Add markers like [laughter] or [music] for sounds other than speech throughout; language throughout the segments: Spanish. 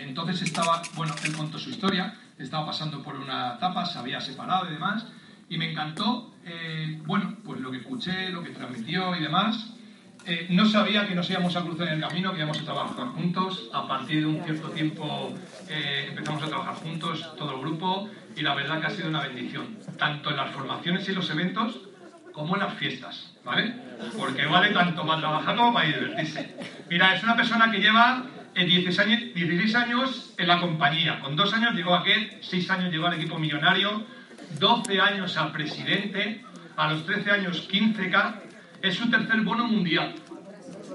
Entonces estaba, bueno, él contó su historia, estaba pasando por una etapa, se había separado y demás, y me encantó, eh, bueno, pues lo que escuché, lo que transmitió y demás. Eh, no sabía que nos íbamos a cruzar en el camino, que íbamos a trabajar juntos. A partir de un cierto tiempo eh, empezamos a trabajar juntos, todo el grupo, y la verdad que ha sido una bendición, tanto en las formaciones y los eventos como en las fiestas, ¿vale? Porque vale tanto para trabajar como para divertirse. Mira, es una persona que lleva 16 años, 16 años en la compañía. Con dos años llegó a aquel, seis años llegó al equipo millonario, 12 años a presidente, a los 13 años 15K, es su tercer bono mundial,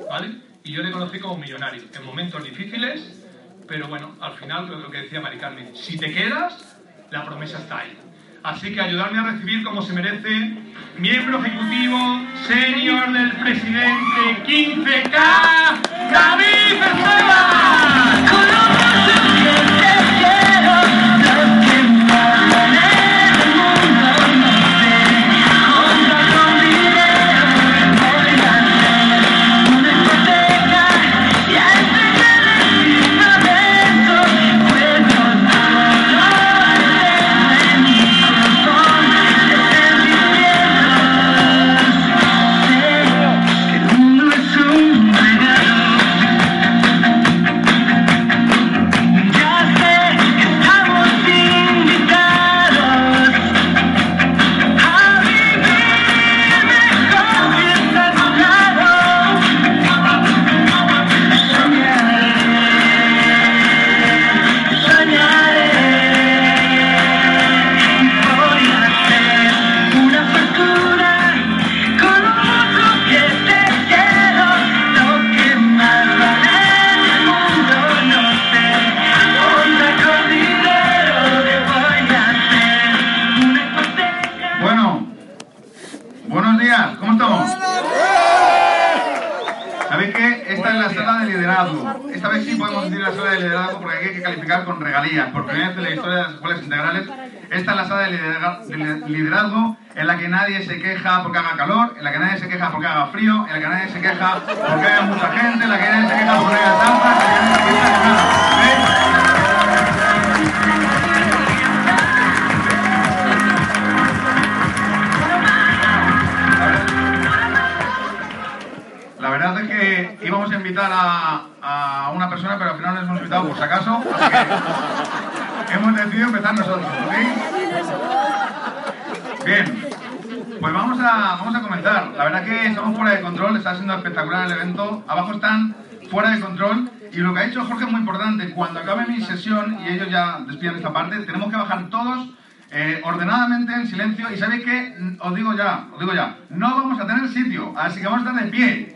¿vale? Y yo le conocí como millonario, en momentos difíciles, pero bueno, al final lo que decía Mari Carmen, si te quedas, la promesa está ahí. Así que ayudarme a recibir como se merece, miembro ejecutivo senior del presidente 15K, David porque haga calor, en la que nadie se queja porque haga frío, en la que nadie se queja porque haya mucha gente, en la que nadie se queja porque haya tanta, La verdad es que íbamos a invitar a, una persona, pero al final nos hemos invitado por si acaso, así que hemos decidido empezar nosotros, ¿ok? Bien, pues vamos a, La verdad que estamos fuera de control, está siendo espectacular el evento. Abajo están fuera de control. Y lo que ha dicho Jorge es muy importante. Cuando acabe mi sesión y ellos ya despidan esta parte, tenemos que bajar todos eh, ordenadamente en silencio. Y sabéis que, os digo ya, os digo ya, no vamos a tener sitio, así que vamos a estar de pie.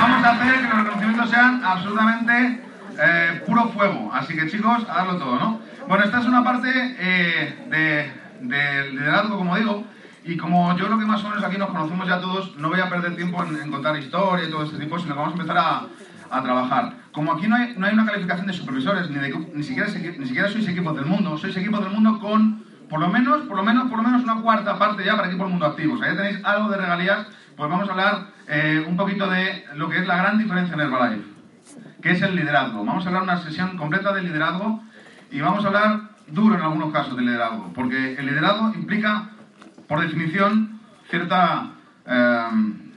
vamos a hacer que los reconocimientos sean absolutamente eh, puro fuego. Así que chicos, a darlo todo, ¿no? Bueno, esta es una parte eh, de, liderazgo, como digo, y como yo creo que más o menos aquí nos conocemos ya todos, no voy a perder tiempo en, contar historia y todo este tipo, sino que vamos a empezar a, trabajar. Como aquí no hay, no hay, una calificación de supervisores, ni, ni, siquiera, ni siquiera sois equipos del mundo, sois equipos del mundo con por lo menos, por lo menos, por lo menos una cuarta parte ya para equipos del mundo activos. Ahí tenéis algo de regalías, pues vamos a hablar eh, un poquito de lo que es la gran diferencia en Herbalife que es el liderazgo. Vamos a hablar una sesión completa de liderazgo y vamos a hablar duro en algunos casos de liderazgo, porque el liderazgo implica, por definición, cierta em,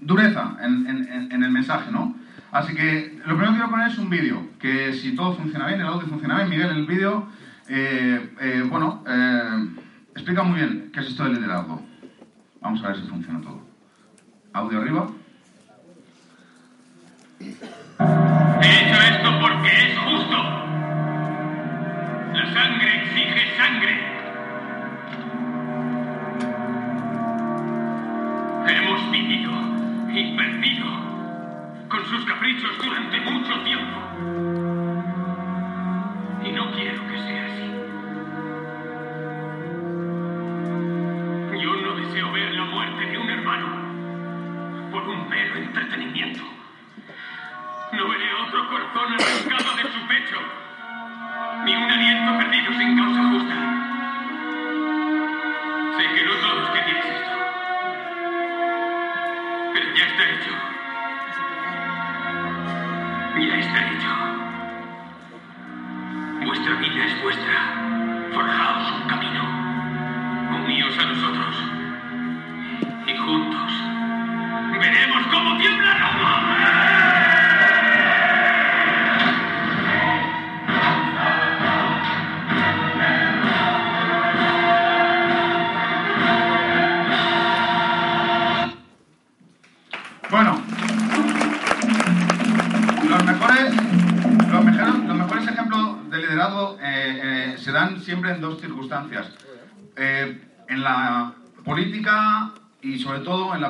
dureza en, el mensaje, ¿no? Así que lo primero que quiero poner es un vídeo, que si todo funciona bien, el audio funciona bien, Miguel, el vídeo, eh, eh, bueno, eh, explica muy bien qué es esto del liderazgo. Vamos a ver si funciona todo. Audio arriba. He hecho esto porque es justo. La sangre exige sangre. Hemos vivido y perdido con sus caprichos durante mucho tiempo. Y no quiero que sea así. Yo no deseo ver la muerte de un hermano por un mero entretenimiento.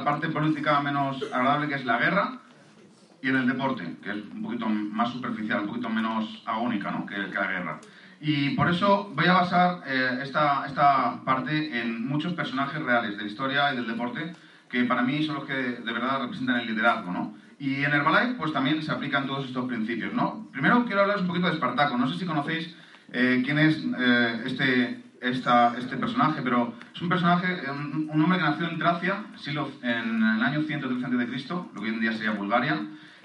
Parte política menos agradable que es la guerra y en el deporte, que es un poquito más superficial, un poquito menos agónica ¿no? que, que la guerra. Y por eso voy a basar eh, esta, esta parte en muchos personajes reales de la historia y del deporte que para mí son los que de verdad representan el liderazgo, ¿no? Y en Herbalife, pues también se aplican todos estos principios, ¿no? Primero quiero hablaros un poquito de Espartaco. No sé si conocéis eh, quién es eh, este, esta, este personaje, pero es un personaje, un, un hombre que nació en Tracia, siglo, en el año 113 a.C., lo que hoy en día sería Bulgaria,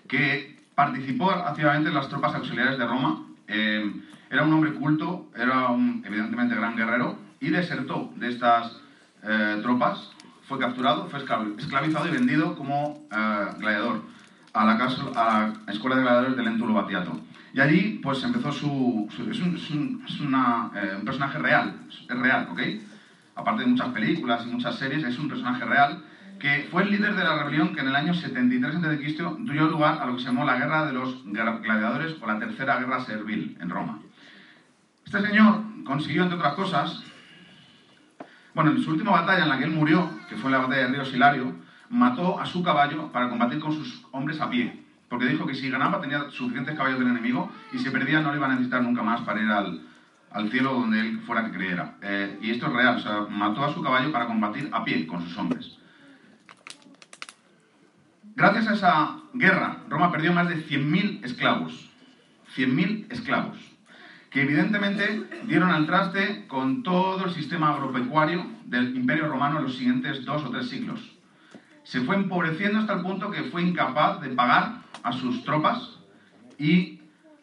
que participó activamente en las tropas auxiliares de Roma. Eh, era un hombre culto, era un, evidentemente gran guerrero, y desertó de estas eh, tropas fue capturado, fue esclav- esclavizado y vendido como eh, gladiador a la, casa, a la escuela de gladiadores de Lentulo Batiato. Y allí, pues empezó su. es un, eh, un personaje real, es real, ¿ok? Aparte de muchas películas y muchas series, es un personaje real que fue el líder de la rebelión que en el año 73 a.C. dio lugar a lo que se llamó la Guerra de los Gladiadores o la Tercera Guerra Servil en Roma. Este señor consiguió, entre otras cosas, bueno, en su última batalla en la que él murió, que fue la batalla de Río Silario, mató a su caballo para combatir con sus hombres a pie. Porque dijo que si ganaba tenía suficientes caballos del enemigo y si perdía no le iba a necesitar nunca más para ir al, al cielo donde él fuera que creyera. Eh, y esto es real, o sea, mató a su caballo para combatir a pie con sus hombres. Gracias a esa guerra, Roma perdió más de 100.000 esclavos. 100.000 esclavos que evidentemente dieron al traste con todo el sistema agropecuario del Imperio Romano en los siguientes dos o tres siglos. Se fue empobreciendo hasta el punto que fue incapaz de pagar a sus tropas y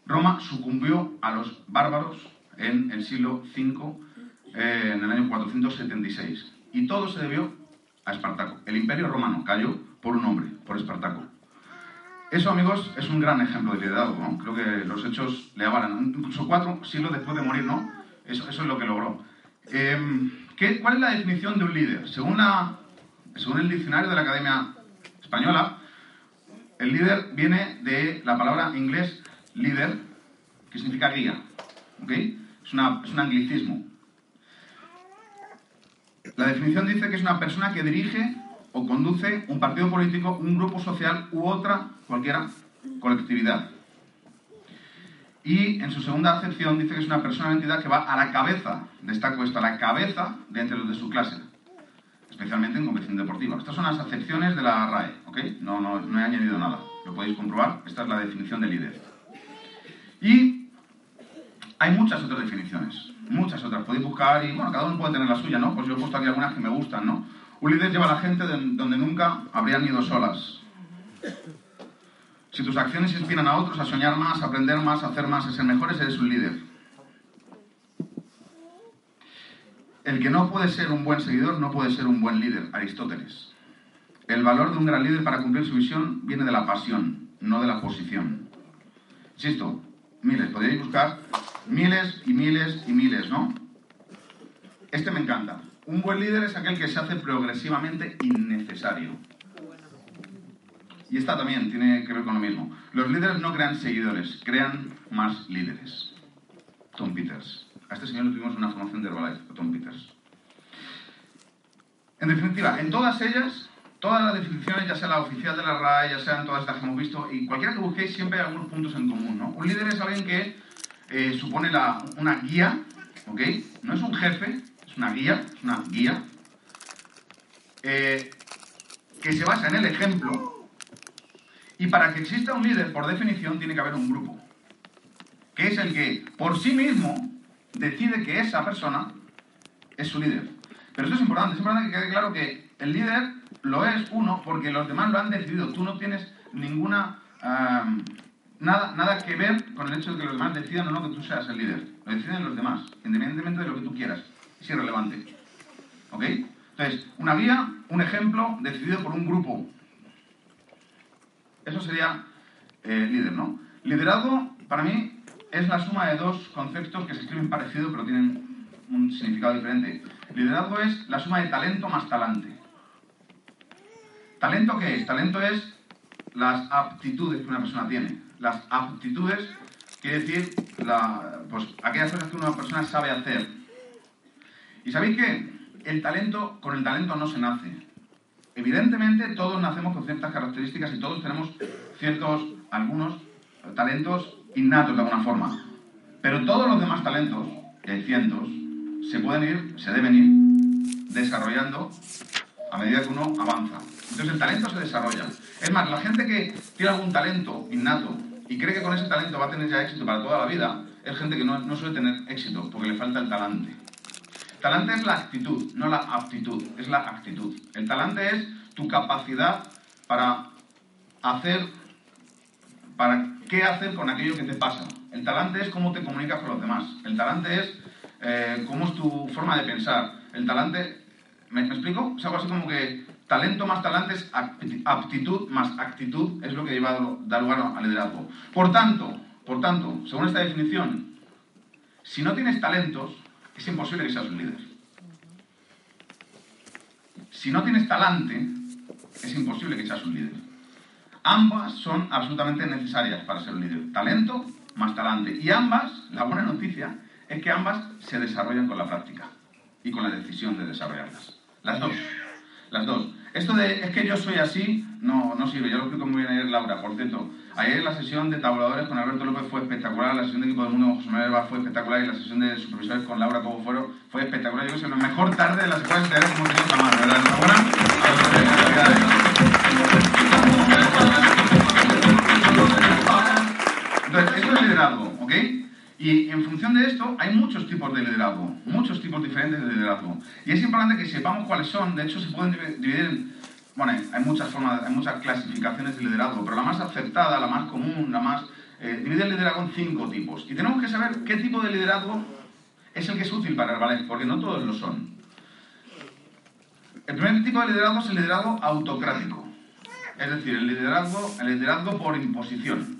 Roma sucumbió a los bárbaros en el siglo V, eh, en el año 476. Y todo se debió a Espartaco. El Imperio Romano cayó por un hombre, por Espartaco. Eso, amigos, es un gran ejemplo de liderazgo. Creo que los hechos le avalan. Incluso cuatro siglos después de morir, ¿no? Eso, es lo que logró. ¿qué- ¿Cuál es la definición de un líder? Según, la, según el diccionario de la Academia Española, el líder viene de la palabra inglés líder, que significa guía. ¿Ok? Es, un anglicismo. La definición dice que es una persona que dirige o conduce un partido político, un grupo social u otra, cualquiera, colectividad. Y en su segunda acepción dice que es una persona o entidad que va a la cabeza, destaco esto, a la cabeza de entre los de su clase, especialmente en competición deportiva. Estas son las acepciones de la RAE, ¿ok? No, no, no he añadido nada, lo podéis comprobar, esta es la definición de líder. Y hay muchas otras definiciones, muchas otras. Podéis buscar y, bueno, cada uno puede tener la suya, ¿no? Pues yo he puesto aquí algunas que me gustan, ¿no? Un líder lleva a la gente de- donde nunca habrían ido solas. Si tus acciones inspiran a otros a soñar más, a aprender más, a hacer más, a ser mejores, eres un líder. El que no puede ser un buen seguidor no puede ser un buen líder, Aristóteles. El valor de un gran líder para cumplir su visión viene de la pasión, no de la posición. Insisto, miles, podríais buscar miles y miles y miles, ¿no? Este me encanta. Un buen líder es aquel que se hace progresivamente innecesario. Y esta también tiene que ver con lo mismo. Los líderes no crean seguidores, crean más líderes. Tom Peters. A este señor le tuvimos una formación de Herbalife, a Tom Peters. En definitiva, en todas ellas, todas las definiciones, ya sea la oficial de la RAE, ya sean todas estas que hemos visto, y cualquiera que busquéis, siempre hay algunos puntos en común, ¿no? Un líder es alguien que eh, supone una guía, ¿ok? No es un jefe, es una guía, es una guía, eh, que se basa en el ejemplo, y para que exista un líder, por definición, tiene que haber un grupo, que es el que, por sí mismo, decide que esa persona es su líder. Pero esto es importante, es importante que quede claro que el líder lo es, uno, porque los demás lo han decidido. Tú no tienes ninguna... ah, nada, nada que ver con el hecho de que los demás decidan o no que tú seas el líder. Lo deciden los demás, independientemente de lo que tú quieras. Es irrelevante. ¿Ok? Entonces, una guía, un ejemplo decidido por un grupo. Eso sería eh, líder, ¿no? Liderazgo, para mí, es la suma de dos conceptos que se escriben parecido pero tienen un significado diferente. Liderazgo es la suma de talento más talante. ¿Talento qué es? Talento es las aptitudes que una persona tiene. Las aptitudes quiere decir pues, aquellas cosas que una persona sabe hacer. ¿Y sabéis qué? El talento, con el talento no se nace. Evidentemente todos nacemos con ciertas características y todos tenemos ciertos, algunos talentos innatos de alguna forma. Pero todos los demás talentos, que hay cientos, se pueden ir, se deben ir desarrollando a medida que uno avanza. Entonces el talento se desarrolla. Es más, la gente que tiene algún talento innato y cree que con ese talento va a tener ya éxito para toda la vida, es gente que no, no suele tener éxito porque le falta el talante. Talante es la actitud, no la aptitud, es la actitud. El talante es tu capacidad para hacer, para qué hacer con aquello que te pasa. El talante es cómo te comunicas con los demás. El talante es eh, cómo es tu forma de pensar. El talante, ¿me, explico? Es algo así como que talento más talante es apti- aptitud más actitud, es lo que lleva a dar lugar al liderazgo. Por tanto, por tanto, según esta definición, si no tienes talentos, es imposible que seas un líder. Si no tienes talante, es imposible que seas un líder. Ambas son absolutamente necesarias para ser un líder. Talento más talante. Y ambas, la buena noticia, es que ambas se desarrollan con la práctica y con la decisión de desarrollarlas. Las dos. Las dos. Esto de es que yo soy así no, no sirve. Yo lo explico muy bien ayer, Laura. Por cierto, ayer la sesión de tabuladores con Alberto López fue espectacular. La sesión de equipo del mundo con José Manuel Herba fue espectacular. Y la sesión de supervisores con Laura Cobo Foro fue espectacular. Yo creo que es la mejor tarde de las escuelas que hemos tenido jamás. ¿Verdad? Enhorabuena. Entonces, eso es liderazgo, ¿ok? Y en función de esto, hay muchos tipos de liderazgo, muchos tipos diferentes de liderazgo. Y es importante que sepamos cuáles son. De hecho, se pueden divi- dividir en. Bueno, hay muchas formas, hay muchas clasificaciones de liderazgo, pero la más aceptada, la más común, la más. Eh, divide el liderazgo en cinco tipos. Y tenemos que saber qué tipo de liderazgo es el que es útil para Herbalife, porque no todos lo son. El primer tipo de liderazgo es el liderazgo autocrático. Es decir, el liderazgo, el liderazgo por imposición.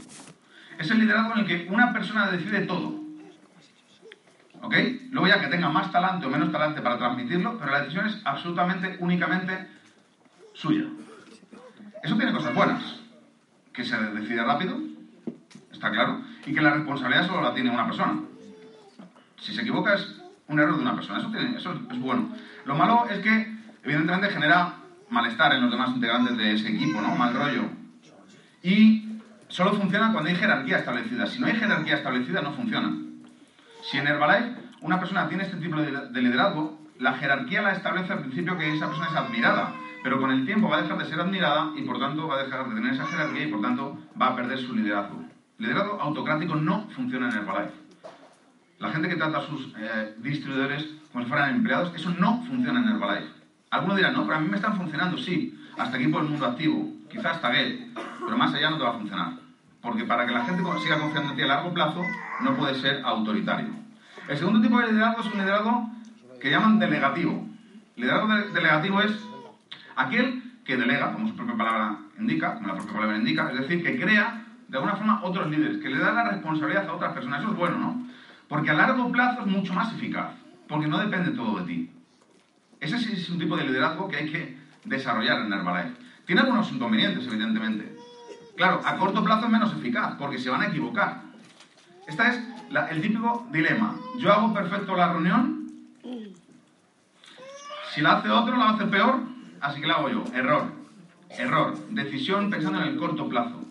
Es el liderazgo en el que una persona decide todo. ¿Ok? Luego ya que tenga más talante o menos talante para transmitirlo, pero la decisión es absolutamente, únicamente suya. Eso tiene cosas buenas. Que se decide rápido, está claro, y que la responsabilidad solo la tiene una persona. Si se equivoca es un error de una persona, eso, tiene- eso es bueno. Lo malo es que, evidentemente, genera malestar en los demás integrantes de ese equipo, ¿no? Mal rollo. Y solo funciona cuando hay jerarquía establecida. Si no hay jerarquía establecida, no funciona. Si en Herbalife una persona tiene este tipo de de liderazgo, la jerarquía la establece al principio que esa persona es admirada, pero con el tiempo va a dejar de ser admirada y por tanto va a dejar de tener esa jerarquía y por tanto va a perder su liderazgo. Liderazgo autocrático no funciona en Herbalife. La gente que trata a sus eh, distribuidores como si fueran empleados, eso no funciona en Herbalife. Algunos dirán, no, pero a mí me están funcionando, sí, hasta aquí por el mundo activo, quizás hasta Get, pero más allá no te va a funcionar. Porque para que la gente siga confiando en ti a largo plazo, no puede ser autoritario. El segundo tipo de liderazgo es un liderazgo que llaman delegativo. Liderazgo de- delegativo es aquel que delega, como su propia palabra indica, como la propia palabra indica, es decir, que crea de alguna forma otros líderes, que le da la responsabilidad a otras personas. Eso es bueno, ¿no? Porque a largo plazo es mucho más eficaz, porque no depende todo de ti. Ese sí es un tipo de liderazgo que hay que desarrollar en Herbalife. Tiene algunos inconvenientes, evidentemente. Claro, a corto plazo es menos eficaz, porque se van a equivocar. Este es la- el típico dilema. Yo hago perfecto la reunión, si la hace otro, la va a hacer peor, así que la hago yo. Error. Error. Decisión pensando en el corto plazo.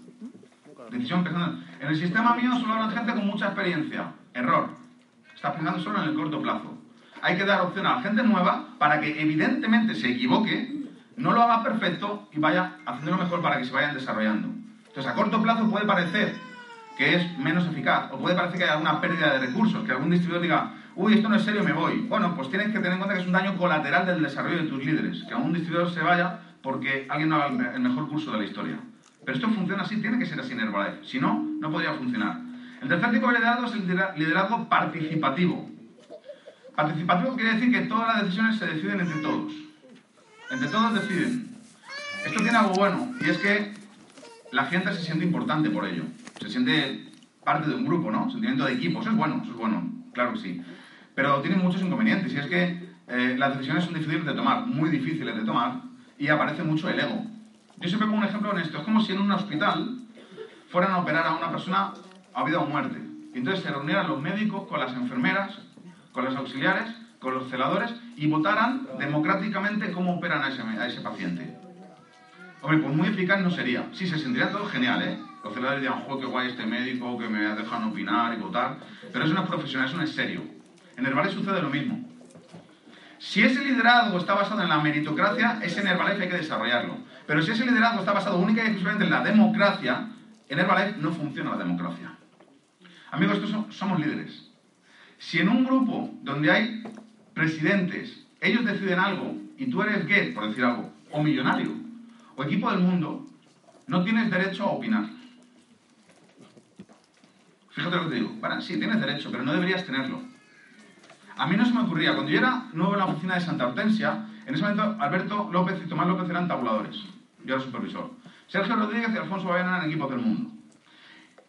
Decisión pensando en... En el sistema mío solo hablan gente con mucha experiencia. Error. Estás pensando solo en el corto plazo. Hay que dar opción a la gente nueva para que evidentemente se equivoque, no lo haga perfecto y vaya haciéndolo mejor para que se vayan desarrollando. Entonces, a corto plazo puede parecer que es menos eficaz, o puede parecer que hay alguna pérdida de recursos, que algún distribuidor diga, uy, esto no es serio, me voy. Bueno, pues tienes que tener en cuenta que es un daño colateral del desarrollo de tus líderes. Que algún distribuidor se vaya porque alguien no haga el mejor curso de la historia. Pero esto funciona así, tiene que ser así en Herbalife. Si no, no podría funcionar. El tercer tipo de liderazgo es el liderazgo participativo. Participativo quiere decir que todas las decisiones se deciden entre todos. Entre todos deciden. Esto tiene algo bueno, y es que la gente se siente importante por ello. Se siente parte de un grupo, ¿no? Sentimiento de equipo. Eso es bueno, eso es bueno, claro que sí. Pero tiene muchos inconvenientes, y es que eh, las decisiones son difíciles de tomar, muy difíciles de tomar, y aparece mucho el ego. Yo siempre pongo un ejemplo en esto. Es como si en un hospital fueran a operar a una persona a vida o muerte. Y entonces se reunieran los médicos con las enfermeras, con los auxiliares, con los celadores y votaran democráticamente cómo operan a ese, paciente. Hombre, pues muy eficaz no sería. Sí, se sentiría todo genial, ¿eh? Los celadores dirían, joder, qué guay este médico, que me dejan opinar y votar. Pero eso no es profesional, eso no es serio. En Herbalife sucede lo mismo. Si ese liderazgo está basado en la meritocracia, ese en Herbalife hay que desarrollarlo. Pero si ese liderazgo está basado única y exclusivamente en la democracia, en Herbalife no funciona la democracia. Amigos, estos somos líderes. Si en un grupo donde hay presidentes, ellos deciden algo y tú eres gay, por decir algo, o millonario, o equipo del mundo, no tienes derecho a opinar. Fíjate lo que te digo. Bueno, sí, tienes derecho, pero no deberías tenerlo. A mí no se me ocurría, cuando yo era nuevo en la oficina de Santa Hortensia, en ese momento Alberto López y Tomás López eran tabuladores. Yo era supervisor. Sergio Rodríguez y Alfonso Baena eran equipos del mundo.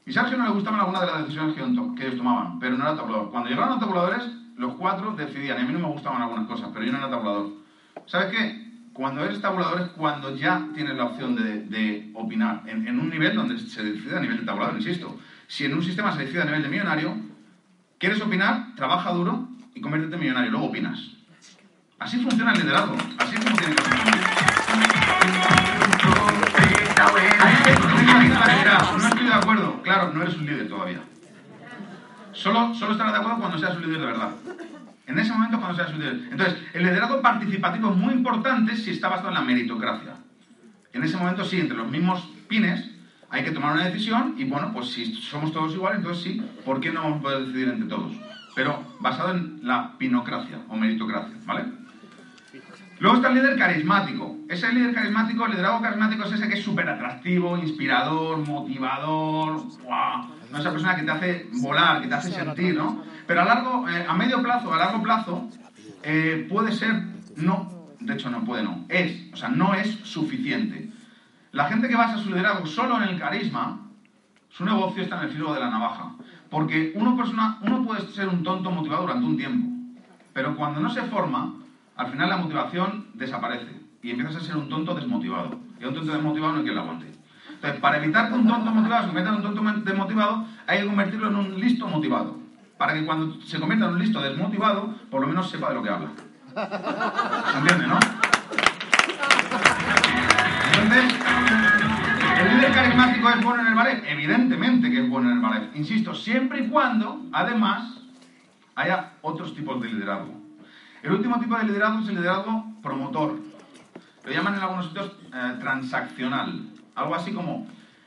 Y Sergio no le gustaban algunas de las decisiones que, ellos tomaban, pero no era tabulador. Cuando llegaron los tabuladores, los cuatro decidían. A mí no me gustaban algunas cosas, pero yo no era tabulador. ¿Sabes qué? Cuando eres tabulador es cuando ya tienes la opción de, opinar en, en, un nivel donde se decide a nivel de tabulador, insisto. Si en un sistema se decide a nivel de millonario, ¿quieres opinar? Trabaja duro, y conviértete en millonario, luego opinas. Así funciona el liderazgo, así es como tiene que funcionar. No estoy de acuerdo, claro, no eres un líder todavía. Solo, solo estarás de acuerdo cuando seas un líder de verdad. En ese momento cuando seas un líder. Entonces, el liderazgo participativo es muy importante si está basado en la meritocracia. En ese momento sí, entre los mismos pines hay que tomar una decisión y bueno, pues si somos todos iguales, entonces sí, ¿por qué no vamos a poder decidir entre todos? pero basado en la pinocracia o meritocracia, ¿vale? Luego está el líder carismático. Ese líder carismático, el liderazgo carismático es ese que es súper atractivo, inspirador, motivador. ¿No? esa persona que te hace volar, que te hace sentir, ¿no? Pero a largo, eh, a medio plazo, a largo plazo, eh, puede ser, no, de hecho no puede, no, es, o sea, no es suficiente. La gente que basa su liderazgo solo en el carisma, su negocio está en el filo de la navaja. Porque uno, persona, uno puede ser un tonto motivado durante un tiempo, pero cuando no se forma, al final la motivación desaparece y empiezas a ser un tonto desmotivado. Y un tonto desmotivado no hay quien lo aguante. Entonces, para evitar que un tonto motivado se convierta en un tonto desmotivado, hay que convertirlo en un listo motivado. Para que cuando se convierta en un listo desmotivado, por lo menos sepa de lo que habla. ¿Se entiende, no? Entonces, ¿El líder carismático es bueno en el ballet? Evidentemente que es bueno en el ballet. Insisto, siempre y cuando, además, haya otros tipos de liderazgo. El último tipo de liderazgo es el liderazgo promotor. Lo llaman en algunos sitios eh, transaccional. Algo así como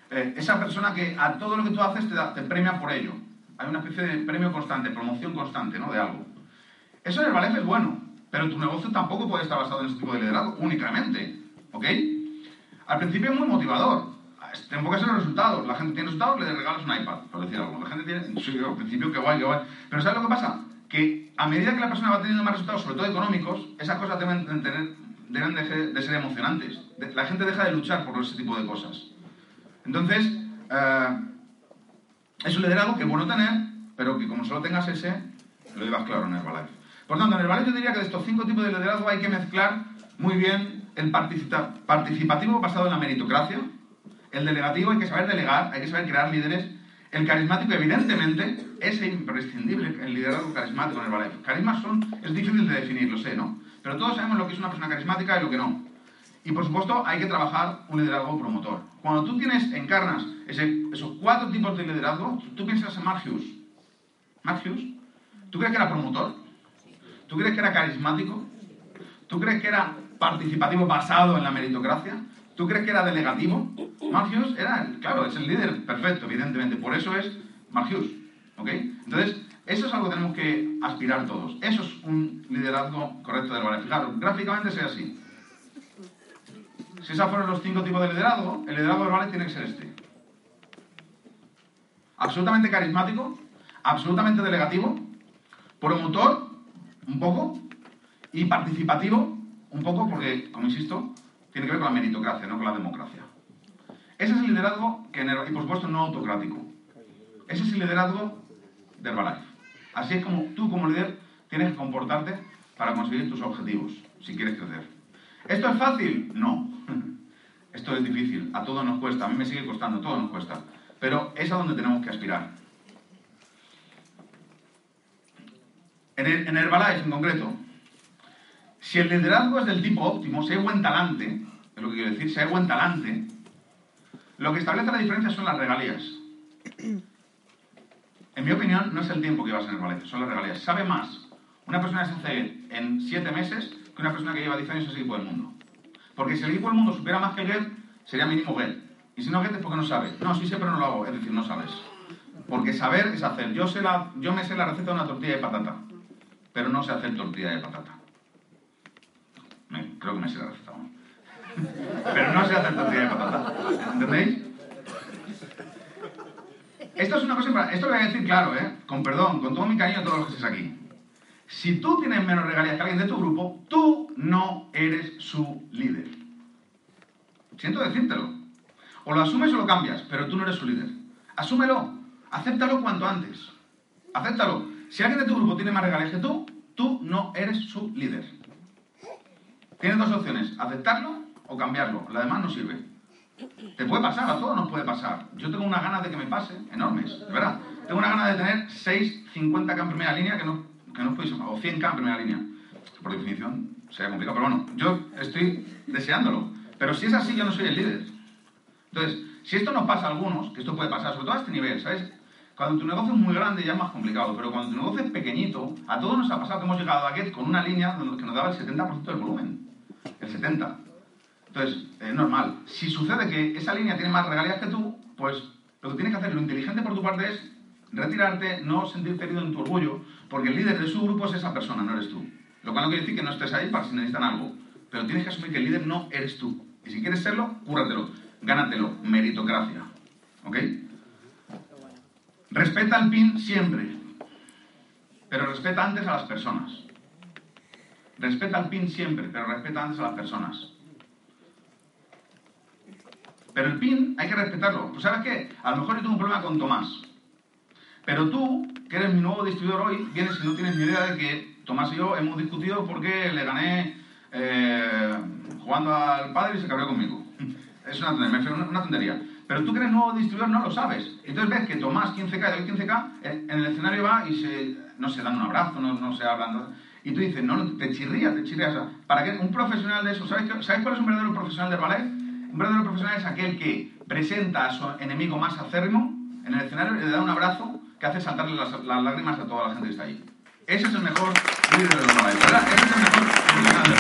eh, esa persona que a todo lo que tú haces te, te, premia por ello. Hay una especie de premio constante, promoción constante, ¿no? De algo. Eso en el ballet es bueno, pero tu negocio tampoco puede estar basado en ese tipo de liderazgo únicamente. ¿Ok? Al principio es muy motivador te enfocas en los resultados. La gente tiene resultados, le regalas un iPad, por decir algo. La gente tiene, sí, al principio, que guay, que guay. Pero ¿sabes lo que pasa? Que a medida que la persona va teniendo más resultados, sobre todo económicos, esas cosas deben, tener, deben de, ser, emocionantes. La gente deja de luchar por ese tipo de cosas. Entonces, eh, es un liderazgo que es bueno tener, pero que como solo tengas ese, lo llevas claro en Herbalife. Por tanto, en Herbalife yo diría que de estos cinco tipos de liderazgo hay que mezclar muy bien el participativo basado en la meritocracia, el delegativo hay que saber delegar, hay que saber crear líderes. El carismático, evidentemente, es imprescindible el liderazgo carismático en el ballet. Carismas son, es difícil de definir, lo sé, ¿no? Pero todos sabemos lo que es una persona carismática y lo que no. Y por supuesto, hay que trabajar un liderazgo promotor. Cuando tú tienes, encarnas esos cuatro tipos de liderazgo, tú piensas en Mark Hughes. Hughes, ¿tú crees que era promotor? ¿Tú crees que era carismático? ¿Tú crees que era participativo basado en la meritocracia? ¿Tú crees que era delegativo? Mark era, claro, es el líder perfecto, evidentemente. Por eso es Mark ¿Ok? Entonces, eso es algo que tenemos que aspirar todos. Eso es un liderazgo correcto del ballet. Fijaros, gráficamente sea así. si esos fueron los cinco tipos de liderazgo, el liderazgo Herbalife tiene que ser este. Absolutamente carismático, absolutamente delegativo, promotor, un poco, y participativo, un poco, porque, como insisto, tiene que ver con la meritocracia, no con la democracia. Ese es el liderazgo que, y por supuesto, no autocrático. Ese es el liderazgo de Herbalife. Así es como tú, como líder, tienes que comportarte para conseguir tus objetivos, si quieres crecer. ¿Esto es fácil? No. [laughs] Esto es difícil. A todos nos cuesta. A mí me sigue costando. A todos nos cuesta. Pero es a donde tenemos que aspirar. En Herbalife, en concreto, si el liderazgo es del tipo óptimo, si hay buen talante, es lo que quiero decir, si hay buen talante, lo que establece la diferencia son las regalías. En mi opinión, no es el tiempo que llevas en Herbalife, son las regalías. Sabe más una persona que se hace en siete meses que una persona que lleva 10 años en ese equipo del mundo. Porque si el equipo del mundo supiera más que Get, sería mínimo Get. Y si no Get es porque no sabe. No, sí sé, pero no lo hago. Es decir, no sabes. Porque saber es hacer. Yo, sé la, yo me sé la receta de una tortilla de patata, pero no sé hacer tortilla de patata. creo que me sé la receta. ¿no? [laughs] pero no sé hacer tortilla de patata. ¿Entendéis? Esto es una cosa... Esto lo voy a decir claro, ¿eh? Con perdón, con todo mi cariño a todos los que estéis aquí. Si tú tienes menos regalías que alguien de tu grupo, tú no eres su líder. Siento decírtelo. O lo asumes o lo cambias, pero tú no eres su líder. Asúmelo. Acéptalo cuanto antes. Acéptalo. Si alguien de tu grupo tiene más regalías que tú, tú no eres su líder. Tienes dos opciones, aceptarlo o cambiarlo. La demás no sirve. Te puede pasar, a todos nos puede pasar. Yo tengo unas ganas de que me pase, enormes, de verdad. Tengo una ganas de tener 6, 50 en primera línea que no que no podéis, o 100K en primera línea. Por definición sería complicado, pero bueno, yo estoy deseándolo. Pero si es así, yo no soy el líder. Entonces, si esto nos pasa a algunos, que esto puede pasar, sobre todo a este nivel, ¿sabes? Cuando tu negocio es muy grande ya es más complicado, pero cuando tu negocio es pequeñito, a todos nos ha pasado que hemos llegado a Get con una línea que nos daba el 70% del volumen. El 70%. Entonces, es normal. Si sucede que esa línea tiene más regalías que tú, pues lo que tienes que hacer, lo inteligente por tu parte es retirarte, no sentirte herido en tu orgullo, porque el líder de su grupo es esa persona, no eres tú. Lo cual no quiere decir que no estés ahí para si necesitan algo, pero tienes que asumir que el líder no eres tú. Y si quieres serlo, cúrratelo, gánatelo, meritocracia. ¿Ok? Respeta al PIN siempre, pero respeta antes a las personas. Respeta al PIN siempre, pero respeta antes a las personas. Pero el PIN hay que respetarlo. Pues ¿sabes qué? A lo mejor yo tengo un problema con Tomás. Pero tú, que eres mi nuevo distribuidor hoy, vienes y no tienes ni idea de que Tomás y yo hemos discutido porque le gané eh, jugando al padre y se cabreó conmigo. [laughs] Es una tontería, una tontería. Pero tú que eres nuevo distribuidor no lo sabes. Entonces ves que Tomás 15K y hoy 15K en el escenario va y se, no se dan un abrazo, no, no se hablan. Y tú dices, no, te chirría, te chirría. ¿Para qué? Un profesional de eso, ¿sabes, ¿sabes cuál es un verdadero profesional del ballet? Un verdadero profesional es aquel que presenta a su enemigo más acérrimo en el escenario le da un abrazo que hace saltarle las, lágrimas a toda la gente que está ahí. Ese es el mejor líder de los caballos, ¿verdad? Ese es el mejor profesional de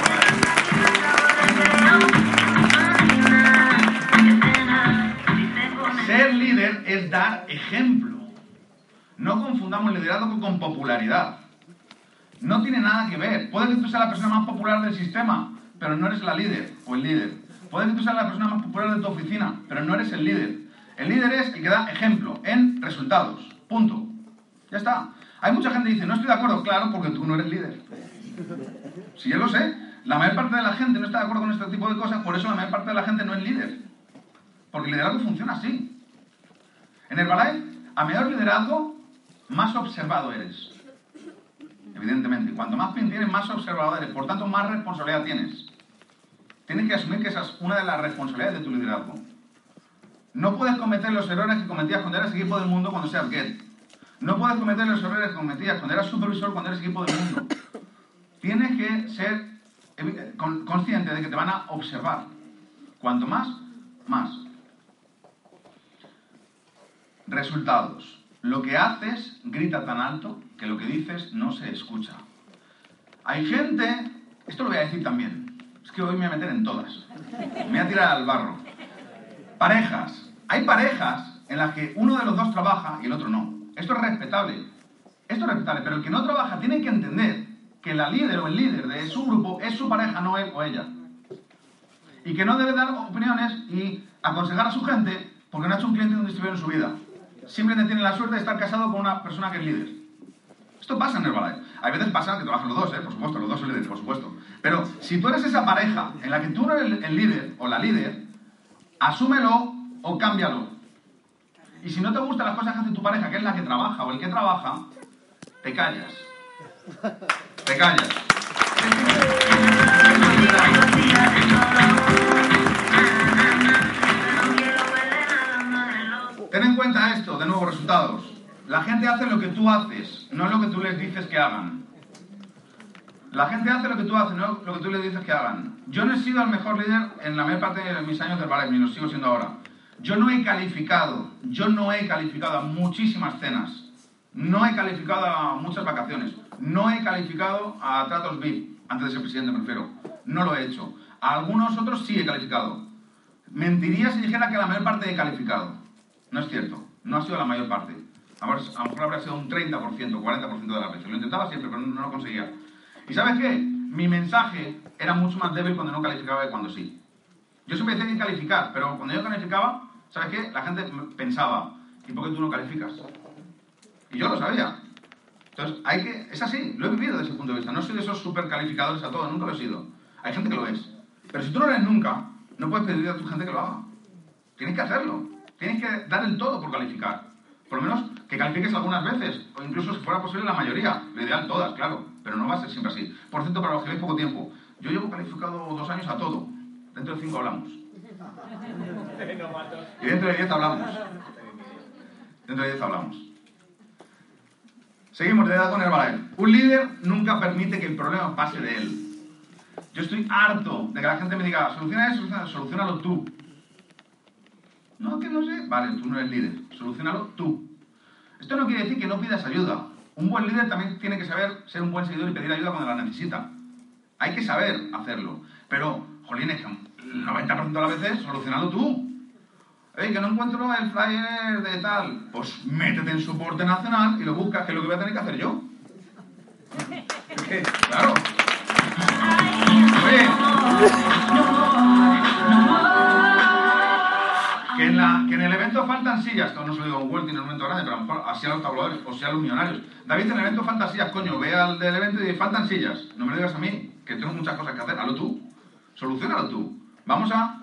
Ser líder es dar ejemplo. No confundamos liderazgo con popularidad. No tiene nada que ver. Puedes que tú la persona más popular del sistema, pero no eres la líder o el líder. Puedes tú seas la persona más popular de tu oficina, pero no eres el líder. El líder es el que da ejemplo en resultados. Punto. Ya está. Hay mucha gente que dice, no estoy de acuerdo, claro, porque tú no eres líder. Si yo lo sé, la mayor parte de la gente no está de acuerdo con este tipo de cosas, por eso la mayor parte de la gente no es líder. Porque el liderazgo funciona así. En Herbalife, a mayor liderazgo, más observado eres. Evidentemente, cuanto más pin tienes, más observado eres. Por tanto, más responsabilidad tienes. Tienes que asumir que esa es una de las responsabilidades de tu liderazgo. No puedes cometer los errores que cometías cuando eras equipo del mundo cuando seas get. No puedes cometer los errores que cometías cuando eras supervisor cuando eres equipo del mundo. Tienes que ser consciente de que te van a observar. Cuanto más, más. Resultados. Lo que haces grita tan alto que lo que dices no se escucha. Hay gente, esto lo voy a decir también, es que hoy me voy a meter en todas. Me voy a tirar al barro. Parejas. Hay parejas en las que uno de los dos trabaja y el otro no. Esto es respetable. Esto es respetable, pero el que no trabaja tiene que entender que la líder o el líder de su grupo es su pareja, no él o ella. y que no debe dar opiniones y aconsejar a su gente porque no ha hecho un cliente y un distribuidor en su vida. Simplemente tiene la suerte de estar casado con una persona que es líder. Esto pasa en Herbalife. Hay veces pasa que trabajan los dos, ¿eh? por supuesto, los dos son líderes, por supuesto. Pero si tú eres esa pareja en la que tú eres el líder o la líder, asúmelo o cámbialo. Y si no te gustan las cosas que hace tu pareja, que es la que trabaja o el que trabaja, te callas. Te callas. Ten en cuenta esto, de nuevo, resultados. La gente hace lo que tú haces, no lo que tú les dices que hagan. La gente hace lo que tú haces, no lo que tú les dices que hagan. Yo no he sido el mejor líder en la mayor parte de mis años de ballet, ni lo sigo siendo ahora. Yo no he calificado, yo no he calificado a muchísimas cenas, no he calificado a muchas vacaciones, no he calificado a tratos VIP, antes de ser presidente me refiero, no lo he hecho. A algunos otros sí he calificado. Mentiría si dijera que la mayor parte he calificado. No es cierto, no ha sido la mayor parte. A lo mejor habría sido un 30%, 40% de las veces. Lo intentaba siempre, pero no lo conseguía. ¿Y sabes qué? Mi mensaje era mucho más débil cuando no calificaba que cuando sí. Yo siempre decía que calificar, pero cuando yo calificaba, ¿sabes qué? La gente pensaba, ¿y por qué tú no calificas? Y yo lo sabía. Entonces, hay que, es así, lo he vivido desde ese punto de vista. No soy de esos super calificadores a todo, nunca lo he sido. Hay gente que lo es. Pero si tú no lo eres nunca, no puedes pedirle a tu gente que lo haga. Tienes que hacerlo. Tienes que dar el todo por calificar. Por lo menos que califiques algunas veces, o incluso si fuera posible la mayoría. Lo ideal todas, claro. Pero no va a ser siempre así. Por cierto, para los que veis poco tiempo, yo llevo calificado dos años a todo. Dentro de cinco hablamos. [laughs] Y dentro de diez hablamos. Dentro de diez hablamos. Seguimos de edad con Herbalife. Un líder nunca permite que el problema pase de él. Yo estoy harto de que la gente me diga, soluciona eso, soluciona, solucionalo tú. No, que no sé. Vale, tú no eres líder. Solucionalo tú. Esto no quiere decir que no pidas ayuda. Un buen líder también tiene que saber ser un buen seguidor y pedir ayuda cuando la necesita. Hay que saber hacerlo. Pero, jolín, el 90% de las veces, solucionalo tú. Ey, que no encuentro el flyer de tal. Pues métete en soporte nacional y lo buscas, que es lo que voy a tener que hacer yo. [laughs] ¿Qué? Claro. Que en, el evento faltan sillas, esto no se lo digo a un Walt en un evento grande, pero a lo así a los tabladores o sea a los millonarios. David, en el evento faltan sillas, coño, ve al del evento y dice, faltan sillas. No me lo digas a mí, que tengo muchas cosas que hacer, hazlo tú. Solucionalo tú. Vamos a,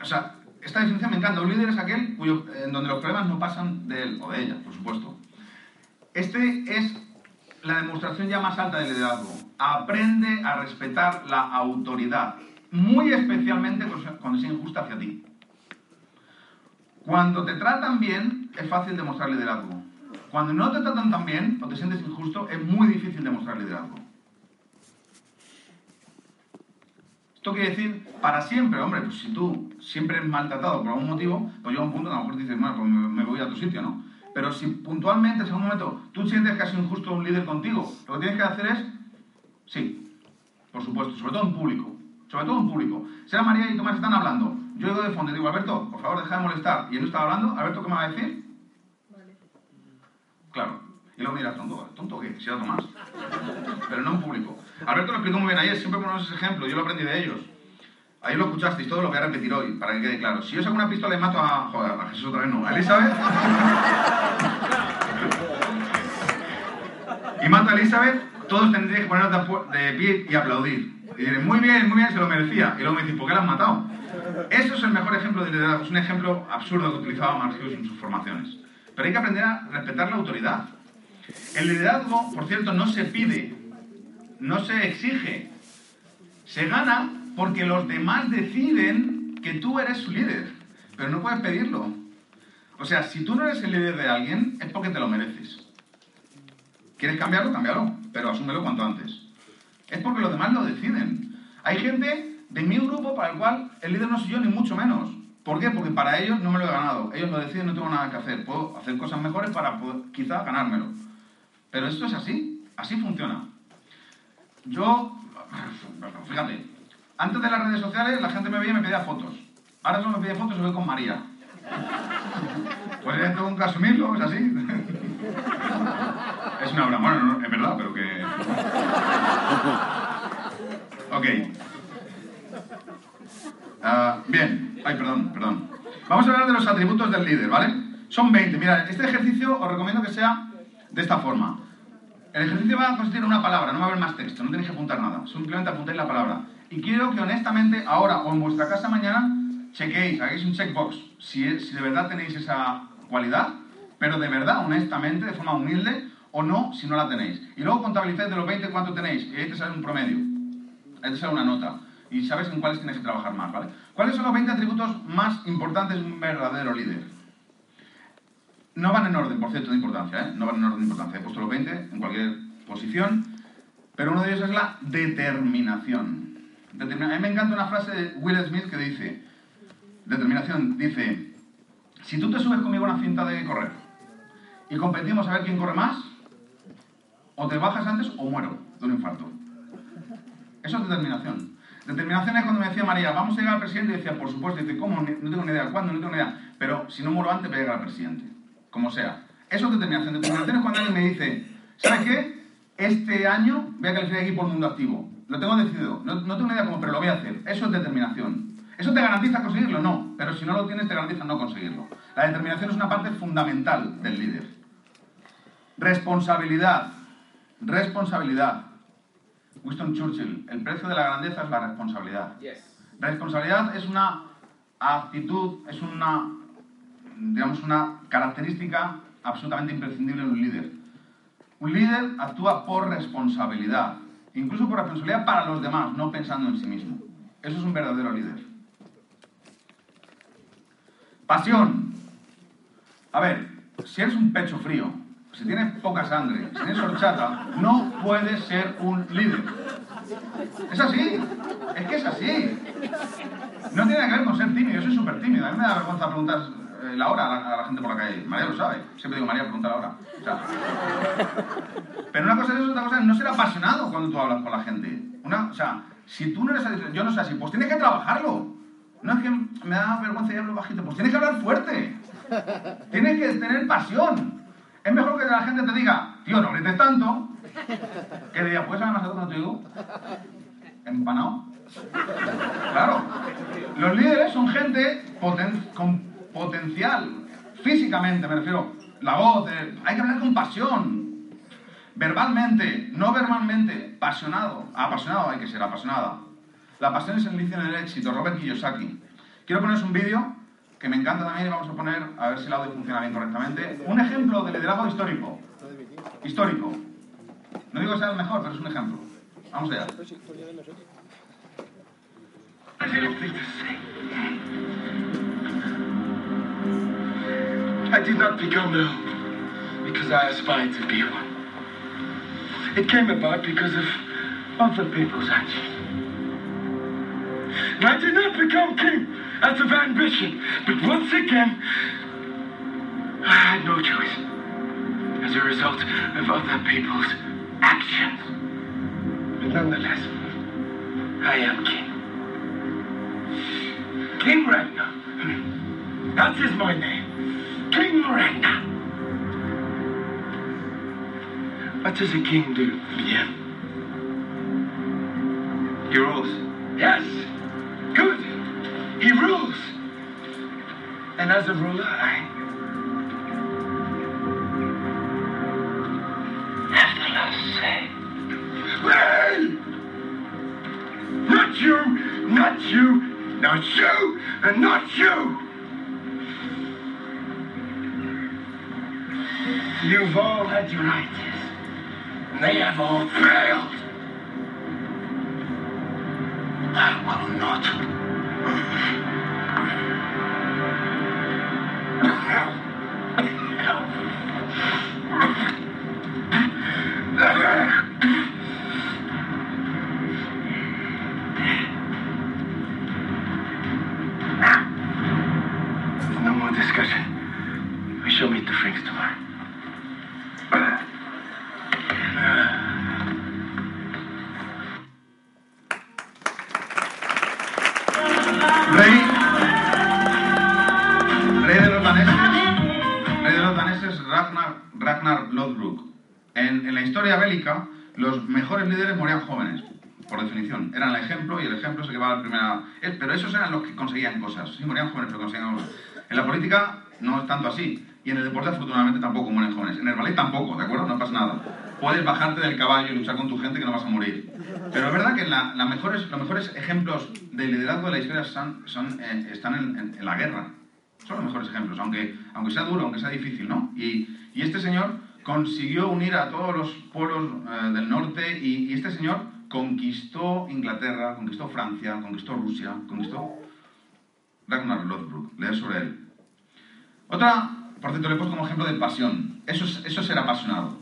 o sea, esta definición me encanta. Un líder es aquel cuyo, en donde los problemas no pasan de él o de ella, por supuesto. Este es la demostración ya más alta del liderazgo. Aprende a respetar la autoridad, muy especialmente cuando sea injusta hacia ti. Cuando te tratan bien, es fácil demostrar liderazgo. Cuando no te tratan tan bien o te sientes injusto, es muy difícil demostrar liderazgo. Esto quiere decir para siempre, hombre, pues si tú siempre eres maltratado por algún motivo, pues llega un punto que a lo mejor dices, bueno, pues me voy a tu sitio, ¿no? Pero si puntualmente, en algún momento, tú sientes que ha sido injusto un líder contigo, lo que tienes que hacer es, sí, por supuesto, sobre todo en público, sobre todo en público. Sea María y Tomás están hablando, yo digo de fondo y digo, Alberto, por favor, deja de molestar. Y él no está hablando, Alberto, ¿qué me va a decir? Vale. Claro. Y luego mira, tonto, ¿tonto qué? Si era Tomás. Pero no en público. Alberto lo explicó muy bien ayer, siempre ponemos ese ejemplo, yo lo aprendí de ellos. Ahí lo escuchasteis, todo lo voy a repetir hoy, para que quede claro. Si yo saco una pistola y mato a... Joder, a Jesús otra vez no. ¿A Elizabeth? y mato a Elizabeth, todos tendríais que ponernos de, pie y aplaudir. Y diré, muy bien, muy bien, se lo merecía. Y luego me dicen, ¿por qué la han matado? Eso es el mejor ejemplo de liderazgo. Es un ejemplo absurdo que utilizaba Marx en sus formaciones. Pero hay que aprender a respetar la autoridad. El liderazgo, por cierto, no se pide, no se exige. Se gana porque los demás deciden que tú eres su líder, pero no puedes pedirlo. O sea, si tú no eres el líder de alguien, es porque te lo mereces. ¿Quieres cambiarlo? Cámbialo, pero asúmelo cuanto antes. Es porque los demás lo deciden. Hay gente de mi grupo para el cual el líder no soy yo, ni mucho menos. ¿Por qué? Porque para ellos no me lo he ganado. Ellos lo deciden, no tengo nada que hacer. Puedo hacer cosas mejores para poder, quizá ganármelo. Pero esto es así, así funciona. Yo, fíjate, antes de las redes sociales la gente me veía y me pedía fotos. Ahora solo me pide fotos y voy con María. Pues tengo un caso asumirlo, es así. Es una broma, bueno, no, es verdad, pero que... Ok. Ah, bien, ay, perdón, perdón. Vamos a hablar de los atributos del líder, ¿vale? Son 20. Mira, este ejercicio os recomiendo que sea de esta forma. El ejercicio va a consistir en una palabra, no va a haber más texto, no tenéis que apuntar nada, simplemente apuntéis la palabra. Y quiero que honestamente, ahora o en vuestra casa mañana, chequéis, hagáis un checkbox, si, si de verdad tenéis esa cualidad, pero de verdad, honestamente, de forma humilde, o no, si no la tenéis. Y luego contabilizáis de los 20 cuánto tenéis, y ahí te sale un promedio, ahí te sale una nota, y sabes en cuáles tienes que trabajar más, ¿vale? ¿Cuáles son los 20 atributos más importantes de un verdadero líder? No van en orden, por cierto, de importancia, ¿eh? No van en orden de importancia. He puesto los 20 en cualquier posición, pero uno de ellos es la determinación. A mí me encanta una frase de Will Smith que dice, determinación, dice, si tú te subes conmigo a una cinta de correr y competimos a ver quién corre más, o te bajas antes o muero de un infarto. Eso es determinación. Determinación es cuando me decía María, vamos a llegar al presidente, y decía, por supuesto, y dice, ¿cómo? No tengo ni idea, ¿cuándo? No tengo ni idea. Pero si no muero antes, voy a llegar al presidente. Como sea. Eso es determinación. Determinación es cuando alguien me dice, ¿sabes qué? Este año voy a calificar aquí por mundo activo. Lo tengo decidido. No, no tengo ni idea cómo, pero lo voy a hacer. Eso es determinación. ¿Eso te garantiza conseguirlo? No. Pero si no lo tienes, te garantiza no conseguirlo. La determinación es una parte fundamental del líder. Responsabilidad. Responsabilidad. Winston Churchill, el precio de la grandeza es la responsabilidad. Responsabilidad es una actitud, es una, digamos, una característica absolutamente imprescindible en un líder. Un líder actúa por responsabilidad, incluso por responsabilidad para los demás, no pensando en sí mismo. Eso es un verdadero líder. Pasión. A ver, si eres un pecho frío, si tienes poca sangre, si tienes horchata, no puedes ser un líder. Es así, es que es así. No tiene que ver con ser tímido, yo soy súper tímido. A mí me da vergüenza preguntar eh, la hora a la, gente por la calle. María lo sabe. Siempre digo, María, pregunta la hora. pero una cosa es eso, otra cosa es no ser apasionado cuando tú hablas con la gente. O sea, si tú no eres yo no soy así, pues tienes que trabajarlo. No es que me da vergüenza y hablo bajito, pues tienes que hablar fuerte. Tienes que tener pasión. Es mejor que la gente te diga, tío, no grites tanto, [laughs] que diga, ¿puedes hablar más alto cuando te digo? Empanado. Claro. Los líderes son gente con potencial, físicamente, me refiero. La voz, hay que hablar con pasión. Verbalmente, no verbalmente, apasionado. Apasionado hay que ser, apasionada. La pasión es el inicio del éxito, Robert Kiyosaki. Quiero poneros un vídeo que me encanta también y vamos a poner, a ver si el audio funciona bien correctamente, un ejemplo de liderazgo histórico. Histórico. No digo que sea el mejor, pero es un ejemplo. Vamos allá. I did not become ill because I aspired to be one. It came about because of other people's actions. I did not become king out of ambition, but once again, I had no choice as a result of other people's actions. But nonetheless, I am king. King Ragnar. That is my name. King Ragnar. What does a king do, Yeah. Rules. Yes. Good. He rules. And as a ruler, I have the last say. Hey! Not you, not you, not you, and not you! You've all had your ideas. and They have all failed. I will not. No ejemplo y el ejemplo se llevaba la primera... eh, Pero esos eran los que conseguían cosas. Sí, morían jóvenes, pero conseguían cosas. En la política no es tanto así. Y en el deporte, afortunadamente, tampoco mueren jóvenes. En el ballet tampoco, ¿de acuerdo? No pasa nada. Puedes bajarte del caballo y luchar con tu gente que no vas a morir. Pero es verdad que la- la mejores, los mejores ejemplos de liderazgo de la historia son, son, eh, están en, en- en la guerra. Son los mejores ejemplos, aunque, aunque sea duro, aunque sea difícil, ¿no? Y, y este señor consiguió unir a todos los pueblos eh, del norte y, y este señor conquistó Inglaterra, conquistó Francia, conquistó Rusia, conquistó Ragnar Lothbrok. Leer sobre él. Otra, por cierto, le he puesto como ejemplo de pasión. Eso es, eso es ser apasionado.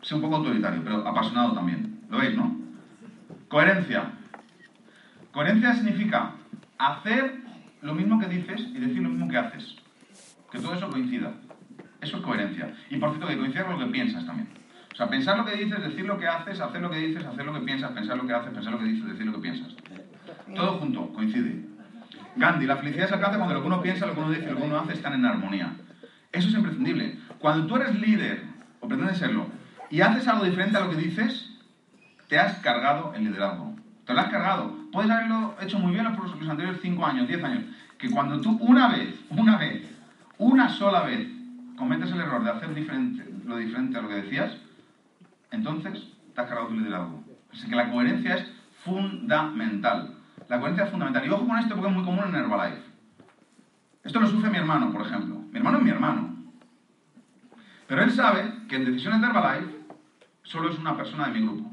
Ser un poco autoritario, pero apasionado también. ¿Lo veis, no? Coherencia. Coherencia significa hacer lo mismo que dices y decir lo mismo que haces. Que todo eso coincida. Eso es coherencia. Y por cierto, que coincida con lo que piensas también. Sea, pensar lo que dices, decir lo que haces, hacer lo que dices, hacer lo que piensas, pensar lo que haces, pensar lo que dices, decir lo que piensas. Todo junto, coincide. Gandhi, la felicidad se alcanza cuando lo que uno piensa, lo que uno dice lo que uno hace están en armonía. Eso es imprescindible. Cuando tú eres líder, o pretendes serlo, y haces algo diferente a lo que dices, te has cargado el liderazgo. Te lo has cargado. Puedes haberlo hecho muy bien los, los anteriores 5 años, 10 años. Que cuando tú una vez, una vez, una sola vez, cometes el error de hacer diferente, lo diferente a lo que decías, entonces te has cargado tu liderazgo. Así que la coherencia es fundamental. La coherencia es fundamental. Y ojo con esto porque es muy común en Herbalife. Esto lo sufre mi hermano, por ejemplo. Mi hermano es mi hermano. Pero él sabe que en decisiones de Herbalife solo es una persona de mi grupo.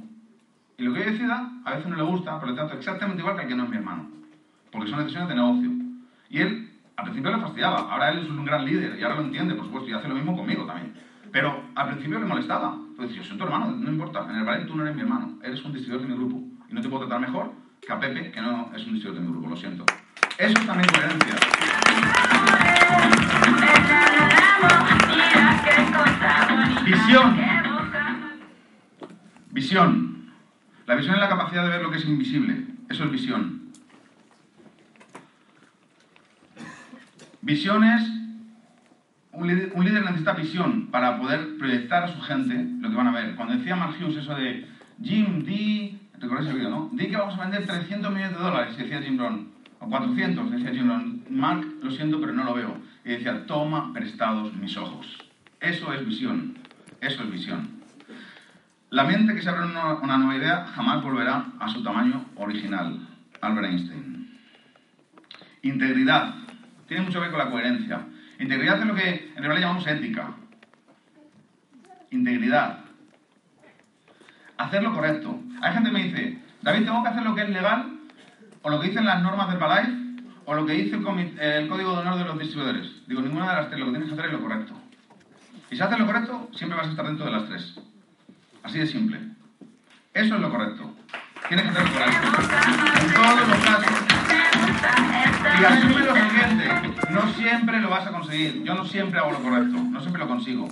Y lo que yo decida, a veces no le gusta, pero le trato exactamente igual que al que no es mi hermano. Porque son decisiones de negocio. Y él, al principio le fastidiaba. Ahora él es un gran líder y ahora lo entiende, por supuesto, y hace lo mismo conmigo también. Pero al principio le molestaba. Pues yo soy tu hermano, no importa. En Herbalife tú no eres mi hermano. Eres un distribuidor de mi grupo. Y no te puedo tratar mejor que a Pepe, que no es un distribuidor de mi grupo. Lo siento. Eso es también coherencia. Visión. Visión. La visión es la capacidad de ver lo que es invisible. Eso es visión. Visión es... Un líder, necesita visión para poder proyectar a su gente lo que van a ver. Cuando decía Mark Hughes eso de Jim, di... ¿Recordáis el vídeo, no? Di que vamos a vender 300 millones de dólares, decía Jim Brown. O 400, decía Jim Brown. Mark, lo siento, pero no lo veo. Y decía, toma prestados mis ojos. Eso es visión. Eso es visión. La mente que se abre una, una nueva idea jamás volverá a su tamaño original. Albert Einstein. Integridad. Tiene mucho que ver con la coherencia. Integridad es lo que en realidad llamamos ética. Integridad. Hacer lo correcto. Hay gente que me dice, David, ¿tengo que hacer lo que es legal? ¿O lo que dicen las normas del Balai? ¿O lo que dice el, código de honor de los distribuidores? Digo, ninguna de las tres. Lo que tienes que hacer es lo correcto. Y si haces lo correcto, siempre vas a estar dentro de las tres. Así de simple. Eso es lo correcto. Tienes que hacer lo correcto. En todos los casos. Y asume lo siguiente, no siempre lo vas a conseguir. Yo no siempre hago lo correcto, no siempre lo consigo.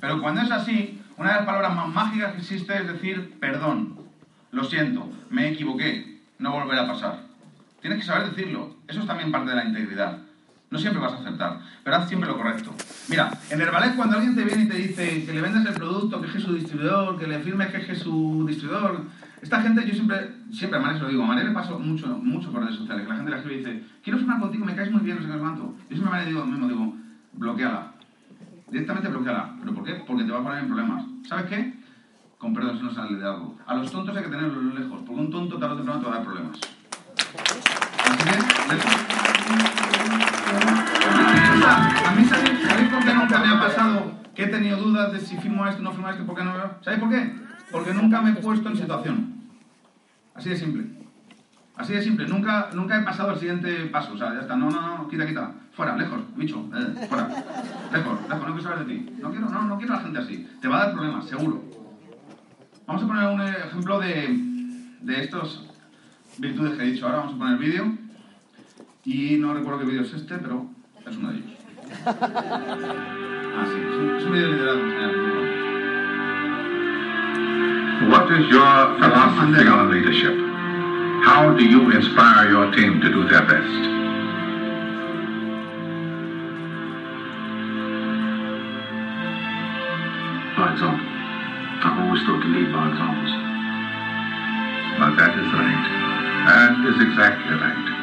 Pero cuando es así, una de las palabras más mágicas que existe es decir perdón. Lo siento, me equivoqué, no volverá a pasar. Tienes que saber decirlo. Eso es también parte de la integridad. No siempre vas a acertar, pero haz siempre lo correcto. Mira, en Herbalife cuando alguien te viene y te dice que le vendes el producto, que es su distribuidor, que le firmes que es su distribuidor, esta gente, yo siempre, siempre a María se lo digo, a María le paso mucho, mucho por redes sociales, que la gente le escribe y dice, quiero firmar contigo, me caes muy bien, no sé qué cuánto. Yo siempre a María digo mismo, digo, bloqueala. Directamente bloqueala. ¿Pero por qué? Porque te va a poner en problemas. ¿Sabes qué? Con perdón, eso no sale de algo. A los tontos hay que tenerlos lejos, porque un tonto tarde o te va a dar problemas. Así que, lejos. A mí, ¿sabéis, ¿sabéis por qué nunca me ha pasado que he tenido dudas de si firmo esto no firmo esto? ¿Por qué no? ¿Sabéis por qué? Porque nunca me he puesto en situación. Así de simple. Así de simple. Nunca, nunca he pasado al siguiente paso. O sea, ya está. No, no, no, quita, quita. Fuera, lejos, bicho. Eh, fuera. Lejos, lejos. No quiero saber de ti. No quiero, no, no quiero a la gente así. Te va a dar problemas, seguro. Vamos a poner un ejemplo de, de estos virtudes que he dicho. Ahora vamos a poner vídeo. Y no recuerdo qué vídeo es este, pero es uno de ellos. Ah, sí, es un, es un vídeo genial. What is your philosophy on leadership? How do you inspire your team to do their best? By example. I've always thought to lead by examples. But that is right. That is exactly right.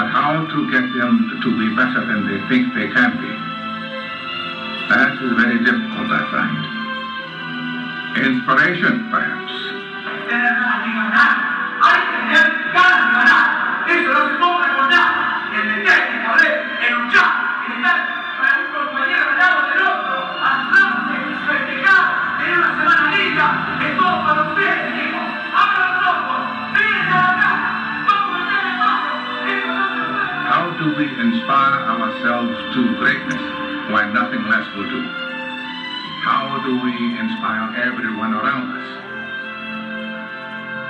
But how to get them to be better than they think they can be? That is very difficult, I find. Inspiration, perhaps. We inspire ourselves to greatness when nothing less will do? How do we inspire everyone around us?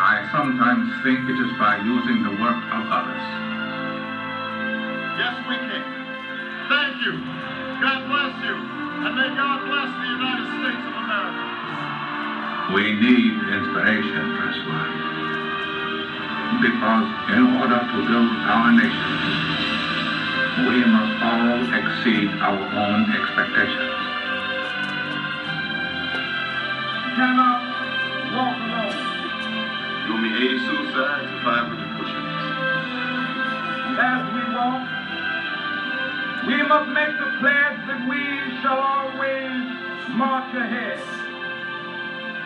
I sometimes think it is by using the work of others. Yes, we can. Thank you. God bless you. And may God bless the United States of America. We need inspiration, Francois. Because in order to build our nation, we must all exceed our own expectations. cannot walk alone. You want me 80 suicides and 500 push-ups? As we walk, we must make the pledge that we shall always march ahead.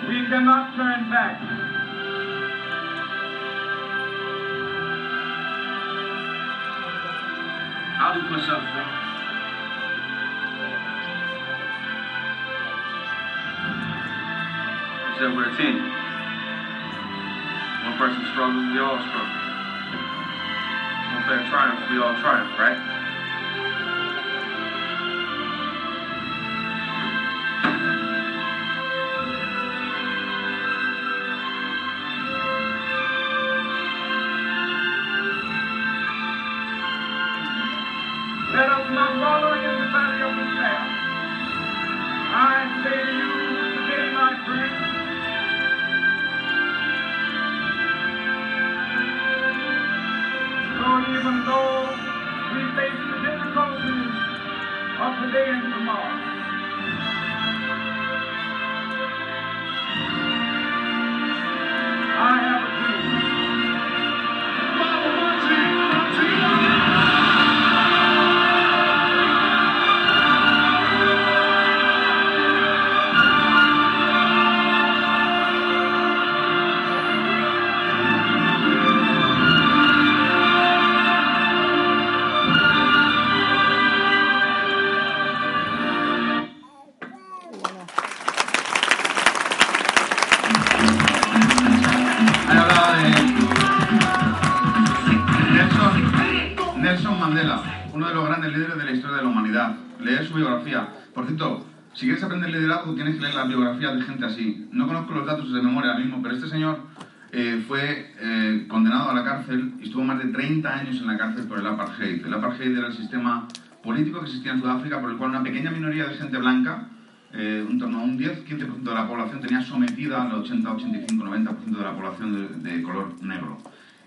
We cannot turn back. Do push-ups for you. You said we're a team. One person struggles, we all struggle. One player triumphs, we all triumph, right? Liderazgo tienes que leer las biografías de gente así. No conozco los datos de memoria ahora mismo, pero este señor eh, fue eh, condenado a la cárcel y estuvo más de 30 años en la cárcel por el apartheid. El apartheid era el sistema político que existía en Sudáfrica por el cual una pequeña minoría de gente blanca eh, en torno a un 10-15% de la población tenía sometida al 80-85-90% de la población de, de color negro.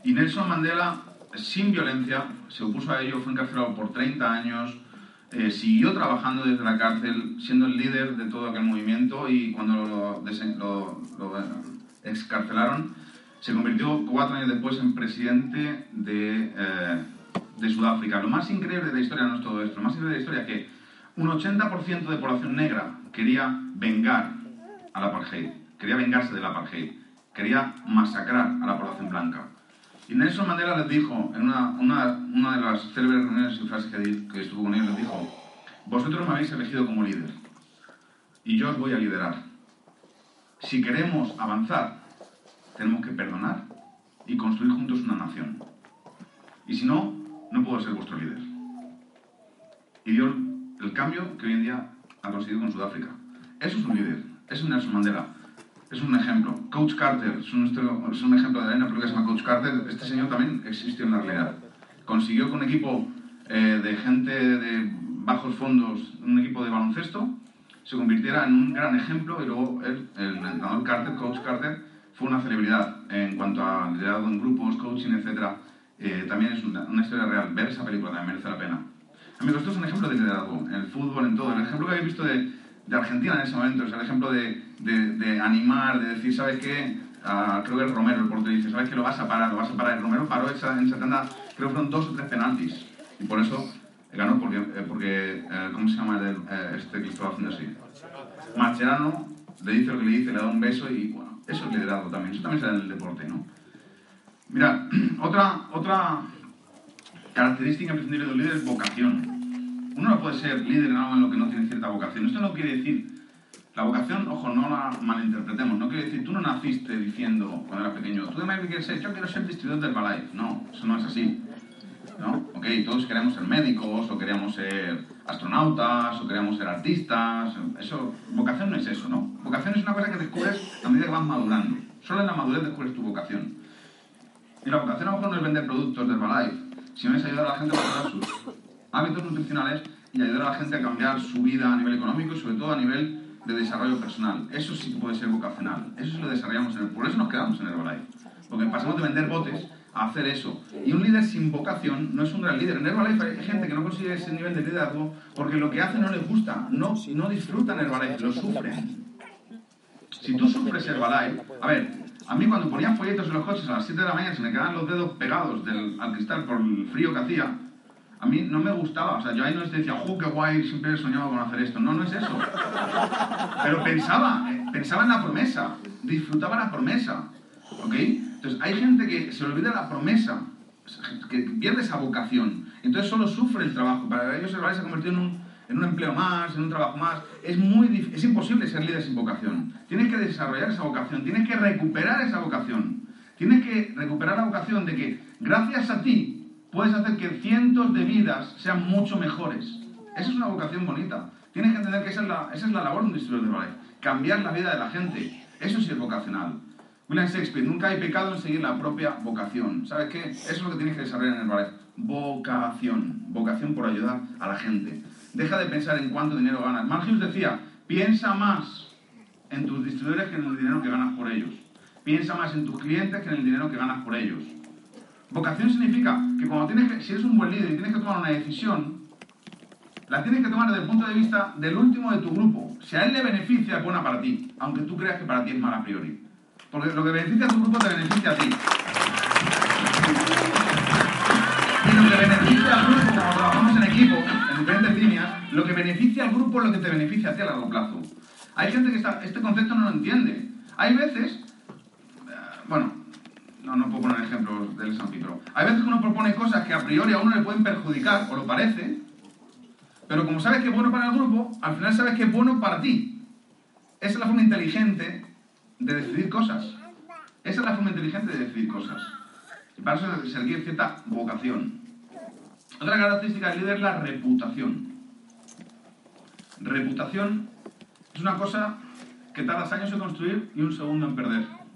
Y Nelson Mandela, sin violencia, se opuso a ello, fue encarcelado por 30 años, eh, siguió trabajando desde la cárcel, siendo el líder de todo aquel movimiento y cuando lo, eh, excarcelaron, se convirtió cuatro años después en presidente de, eh, de Sudáfrica. Lo más increíble de la historia no es todo esto, lo más increíble de la historia es que un 80% de población negra quería vengar al apartheid, quería vengarse del apartheid, quería masacrar a la población blanca. Y Nelson Mandela les dijo, en una, una, una de las célebres reuniones y frases que, que estuvo con ellos, les dijo, vosotros me habéis elegido como líder y yo os voy a liderar. Si queremos avanzar, tenemos que perdonar y construir juntos una nación. Y si no, no puedo ser vuestro líder. Y dio el cambio que hoy en día ha conseguido con Sudáfrica. Eso es un líder, eso es Nelson Mandela. Es un ejemplo. Coach Carter es un, es un ejemplo de la película que se llama Coach Carter. Este señor también existió en la realidad. Consiguió con un equipo eh, de gente de bajos fondos, un equipo de baloncesto, se convirtiera en un gran ejemplo y luego él, el entrenador Carter, Coach Carter, fue una celebridad en cuanto a liderazgo en grupos, coaching, etc. Eh, también es una, una historia real. Ver esa película también merece la pena. Amigos, esto es un ejemplo de liderazgo, en el fútbol, en todo. El ejemplo que habéis visto de, de Argentina en ese momento es el ejemplo de, de- de animar, de decir, ¿sabes qué? Ah, creo que el Romero, el portero, dice, ¿sabes qué? Lo vas a parar, lo vas a parar. El Romero paró esa, en esa tanda, creo que fueron dos o tres penaltis. Y por eso ganó, porque, eh, porque eh, ¿cómo se llama el, eh, este que estaba haciendo así? Mascherano le dice lo que le dice, le da un beso y, bueno, eso es liderazgo también. Eso también se da en el deporte, ¿no? Mira, [clears throat] otra, otra característica imprescindible de un líder es vocación. Uno no puede ser líder en algo en lo que no tiene cierta vocación. Esto no quiere decir, la vocación, ojo, no la malinterpretemos, no quiere decir, tú no naciste diciendo cuando eras pequeño, tú de qué quieres ser, yo quiero ser distribuidor del Herbalife. No, eso no es así. ¿no? Ok, todos queremos ser médicos, o queríamos ser astronautas, o queríamos ser artistas. Eso, vocación no es eso, ¿no? Vocación es una cosa que descubres a medida que vas madurando. Solo en la madurez descubres tu vocación. Y la vocación a lo mejor no es vender productos de Herbalife, sino es ayudar a la gente a mejorar sus hábitos nutricionales y ayudar a la gente a cambiar su vida a nivel económico y sobre todo a nivel de desarrollo personal. Eso sí puede ser vocacional. Eso sí lo desarrollamos en el... Por eso nos quedamos en Herbalife. Porque pasamos de vender botes a hacer eso. Y un líder sin vocación no es un gran líder. En Herbalife hay gente que no consigue ese nivel de liderazgo porque lo que hace no les gusta. No, no disfrutan Herbalife, lo sufren. Si tú sufres Herbalife, a ver, a mí cuando ponían folletos en los coches a las 7 de la mañana se me quedaban los dedos pegados del, al cristal por el frío que hacía, a mí no me gustaba. O sea, yo ahí no les decía, ¡oh, qué guay! Siempre he soñado con hacer esto. No, no es eso. Pero pensaba, eh, pensaba en la promesa, disfrutaba la promesa. ¿Ok? Entonces, hay gente que se olvida la promesa, que pierde esa vocación. Entonces solo sufre el trabajo. Para ellos Herbalife se ha convertido en un, en un empleo más, en un trabajo más. Es muy es imposible ser líder sin vocación. Tienes que desarrollar esa vocación, tienes que recuperar esa vocación. Tienes que recuperar la vocación de que gracias a ti puedes hacer que cientos de vidas sean mucho mejores. Esa es una vocación bonita. Tienes que entender que esa es la, esa es la labor de un distribuidor de Herbalife. Cambiar la vida de la gente. Eso sí es vocacional. William Shakespeare, nunca hay pecado en seguir la propia vocación. ¿Sabes qué? Eso es lo que tienes que desarrollar en Herbalife. Vocación. Vocación por ayudar a la gente. Deja de pensar en cuánto dinero ganas. Mark Hughes decía, piensa más en tus distribuidores que en el dinero que ganas por ellos. Piensa más en tus clientes que en el dinero que ganas por ellos. Vocación significa que cuando tienes que, si eres un buen líder y tienes que tomar una decisión, la tienes que tomar desde el punto de vista del último de tu grupo. Si a él le beneficia, es buena para ti, aunque tú creas que para ti es mala a priori. Porque lo que beneficia a tu grupo te beneficia a ti. Y lo que beneficia al grupo, como trabajamos en equipo, en diferentes líneas, lo que beneficia al grupo es lo que te beneficia a ti a largo plazo. Hay gente que está- este concepto no lo entiende. Hay veces, eh, bueno, no, no puedo poner ejemplos del San Pedro. Hay veces que uno propone cosas que a priori a uno le pueden perjudicar, o lo parece, pero como sabes que es bueno para el grupo, al final sabes que es bueno para ti. Esa es la forma inteligente de decidir cosas. Esa es la forma inteligente de decidir cosas. Y para eso se requiere cierta vocación. Otra característica del líder es la reputación. Reputación es una cosa que tardas años en construir y un segundo en perder.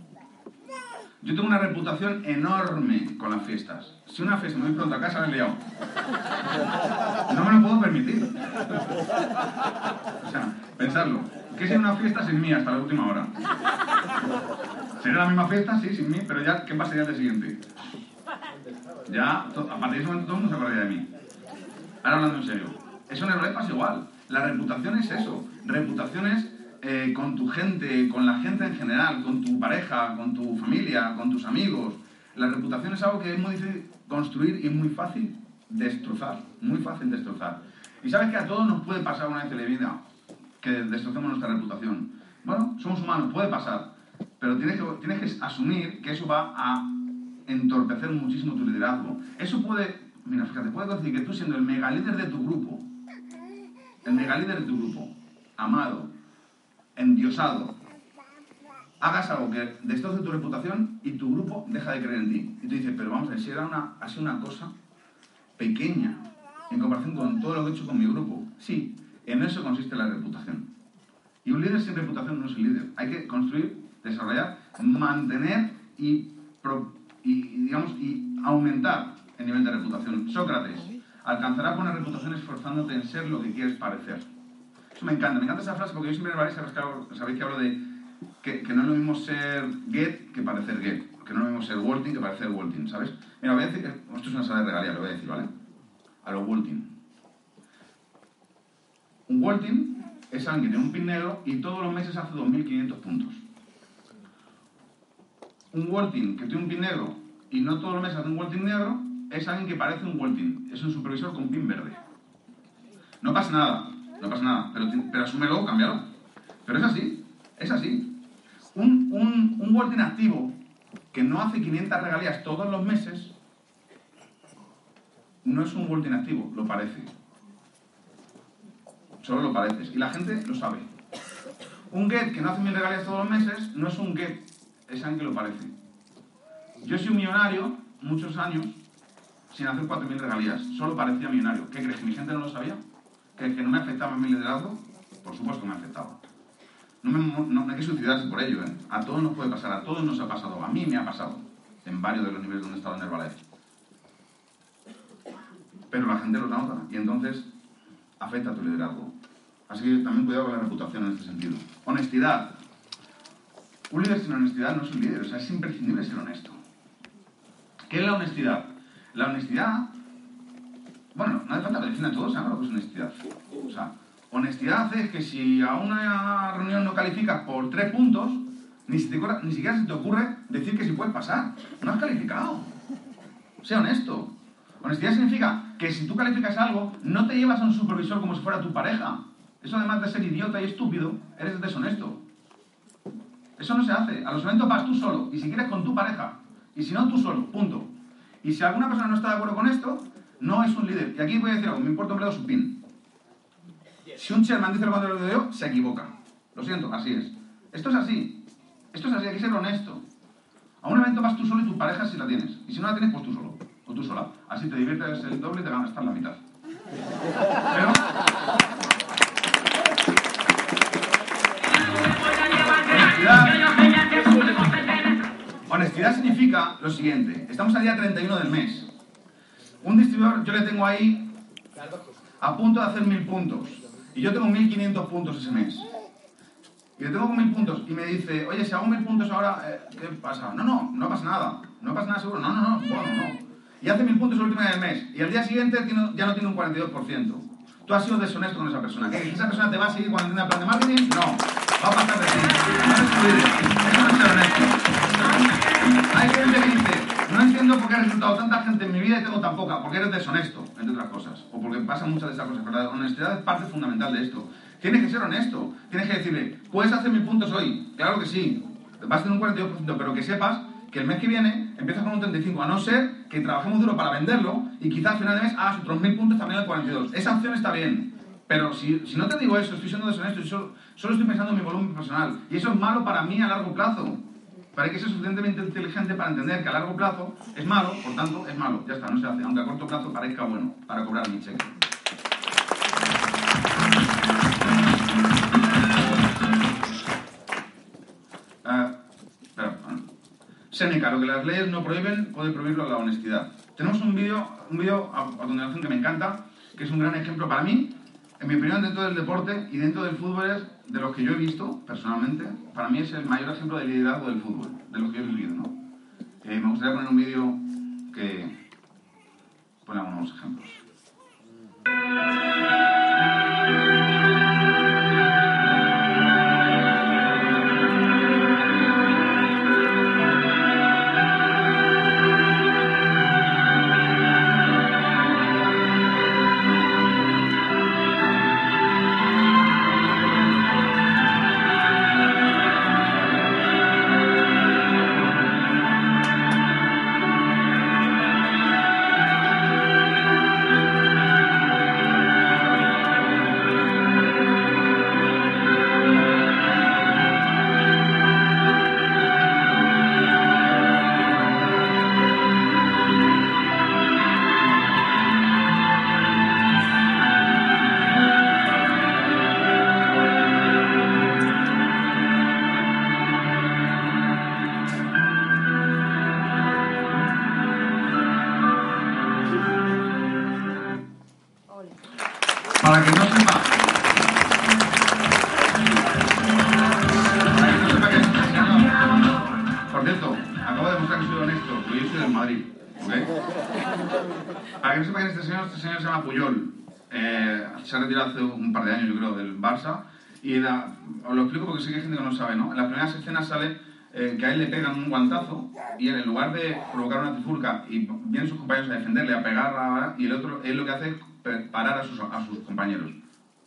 Yo tengo una reputación enorme con las fiestas. Si una fiesta me voy pronto a casa, me he liado. No me lo puedo permitir. O sea, pensarlo. ¿Qué es una fiesta sin mí hasta la última hora? Sería la misma fiesta, sí, sin mí, pero ya, ¿qué pasaría al día siguiente? Ya, a partir de ese momento todo el mundo se acordaría de mí. Ahora hablando en serio. Eso en el rap pasa igual. La reputación es eso. Reputación es eh, con tu gente, con la gente en general, con tu pareja, con tu familia, con tus amigos. La reputación es algo que es muy difícil construir y muy fácil destrozar. Muy fácil destrozar. Y sabes que a todos nos puede pasar una vez en la vida que destrocemos nuestra reputación. Bueno, somos humanos, puede pasar. Pero tienes que, tienes que asumir que eso va a entorpecer muchísimo tu liderazgo. Eso puede, mira, fíjate, puede conseguir que tú siendo el megalíder de tu grupo, el megalíder de tu grupo, amado, endiosado, hagas algo que destroce tu reputación y tu grupo deja de creer en ti. Y tú dices, pero vamos a ver, si era una, sido una cosa pequeña en comparación con todo lo que he hecho con mi grupo. Sí, en eso consiste la reputación. Y un líder sin reputación no es un líder. Hay que construir, desarrollar, mantener y, y, digamos, y aumentar el nivel de reputación. Sócrates, alcanzarás buena reputación esforzándote en ser lo que quieres parecer. Eso me encanta, me encanta esa frase porque yo siempre sabéis, sabéis que hablo- de que, no es lo mismo ser get que parecer get, que no es lo mismo ser Walting que parecer Walting, ¿sabes? Mira, voy a decir, esto es una sala de regalía, lo voy a decir, ¿vale? A los Walting. Un Walting es alguien que tiene un pin negro y todos los meses hace 2.500 puntos. Un Walting que tiene un pin negro y no todos los meses hace un Walting negro es alguien que parece un Walting. Es un supervisor con pin verde. No pasa nada, no pasa nada, pero, pero asúmelo, cámbialo. Pero es así, es así. Un, un, un Walting activo que no hace 500 regalías todos los meses no es un Walting activo, lo parece. Solo lo pareces. Y la gente lo sabe. Un get que no hace mil regalías todos los meses no es un get, es alguien que lo parece. Yo soy un millonario muchos años sin hacer 4.000 regalías. Solo parecía millonario. ¿Qué crees? ¿Que mi gente no lo sabía? ¿Que, no me afectaba mi liderazgo? Por supuesto que me afectaba. No, me, no, no hay que suicidarse por ello. ¿eh? A todos nos puede pasar, a todos nos ha pasado. A mí me ha pasado en varios de los niveles donde he estado en. Pero la gente lo nota y entonces afecta a tu liderazgo. Así que también cuidado con la reputación en este sentido. Honestidad. Un líder sin honestidad no es un líder, o sea, es imprescindible ser honesto. ¿Qué es la honestidad? La honestidad, bueno, no hace falta que defina a todos, ¿sabes lo que es honestidad? O sea, honestidad es que si a una reunión no calificas por tres puntos, ni siquiera se te ocurre decir que si puedes pasar. No has calificado. Sea honesto. Honestidad significa que si tú calificas algo, no te llevas a un supervisor como si fuera tu pareja. Eso además de ser idiota y estúpido, eres deshonesto. Eso no se hace. A los eventos vas tú solo. Y si quieres con tu pareja. Y si no, tú solo. Punto. Y si alguna persona no está de acuerdo con esto, no es un líder. Y aquí voy a decir algo. Me importa un bledo su pin. Si un chairman dice lo contrario de yo, se equivoca. Lo siento, así es. Esto es así. Esto es así. Hay que ser honesto. A un evento vas tú solo y tu pareja si la tienes. Y si no la tienes, pues tú solo. O tú sola. Así te diviertes el doble y te ganas estar la mitad. Honestidad significa lo siguiente. Estamos al día 31 del mes. Un distribuidor, yo le tengo ahí a punto de hacer mil puntos. Y yo tengo 1500 puntos ese mes. Y le tengo mil puntos. Y me dice, oye, si hago mil puntos ahora, eh, ¿qué pasa? No, no, no pasa nada. No pasa nada seguro. No, no, no, bueno, no. Y hace mil puntos el último día del mes. Y al día siguiente ya no tiene un 42%. Tú has sido deshonesto con esa persona. ¿Qué? ¿Esa persona te va a seguir cuando tenga plan de marketing? No. Va a pasar de ti. No es. Hay gente que no entiendo por qué ha resultado tanta gente en mi vida y tengo tan poca. Porque eres deshonesto, entre otras cosas. O porque pasan muchas de esas cosas. Pero la honestidad es parte fundamental de esto. Tienes que ser honesto. Tienes que decirle, puedes hacer mil puntos hoy. Claro que sí. Vas a tener un 42%, pero que sepas que el mes que viene empiezas con un 35%, a no ser que trabajemos duro para venderlo y quizás a final de mes hagas otros mil puntos también al 42%. Esa opción está bien. Pero si, si no te digo eso, estoy siendo deshonesto y solo, solo estoy pensando en mi volumen personal. Y eso es malo para mí a largo plazo. Hay que ser suficientemente inteligente para entender que a largo plazo es malo, por tanto es malo. Ya está, no se hace. Aunque a corto plazo parezca bueno para cobrar mi cheque. Bueno. Séneca, lo que las leyes no prohíben, puede prohibirlo la honestidad. Tenemos un vídeo, un vídeo a, a que me encanta, que es un gran ejemplo para mí, en mi opinión, dentro del deporte y dentro del fútbol es de los que yo he visto, personalmente, para mí es el mayor ejemplo de liderazgo del fútbol, de los que yo he vivido, ¿no? Eh, me gustaría poner un vídeo que pone algunos ejemplos. Lo explico porque sé que hay gente que no sabe, ¿no? En las primeras escenas sale eh, que a él le pegan un guantazo y él, en lugar de provocar una trifulca y vienen sus compañeros a defenderle, a pegar, a- y el otro, él lo que hace es parar a sus, a sus compañeros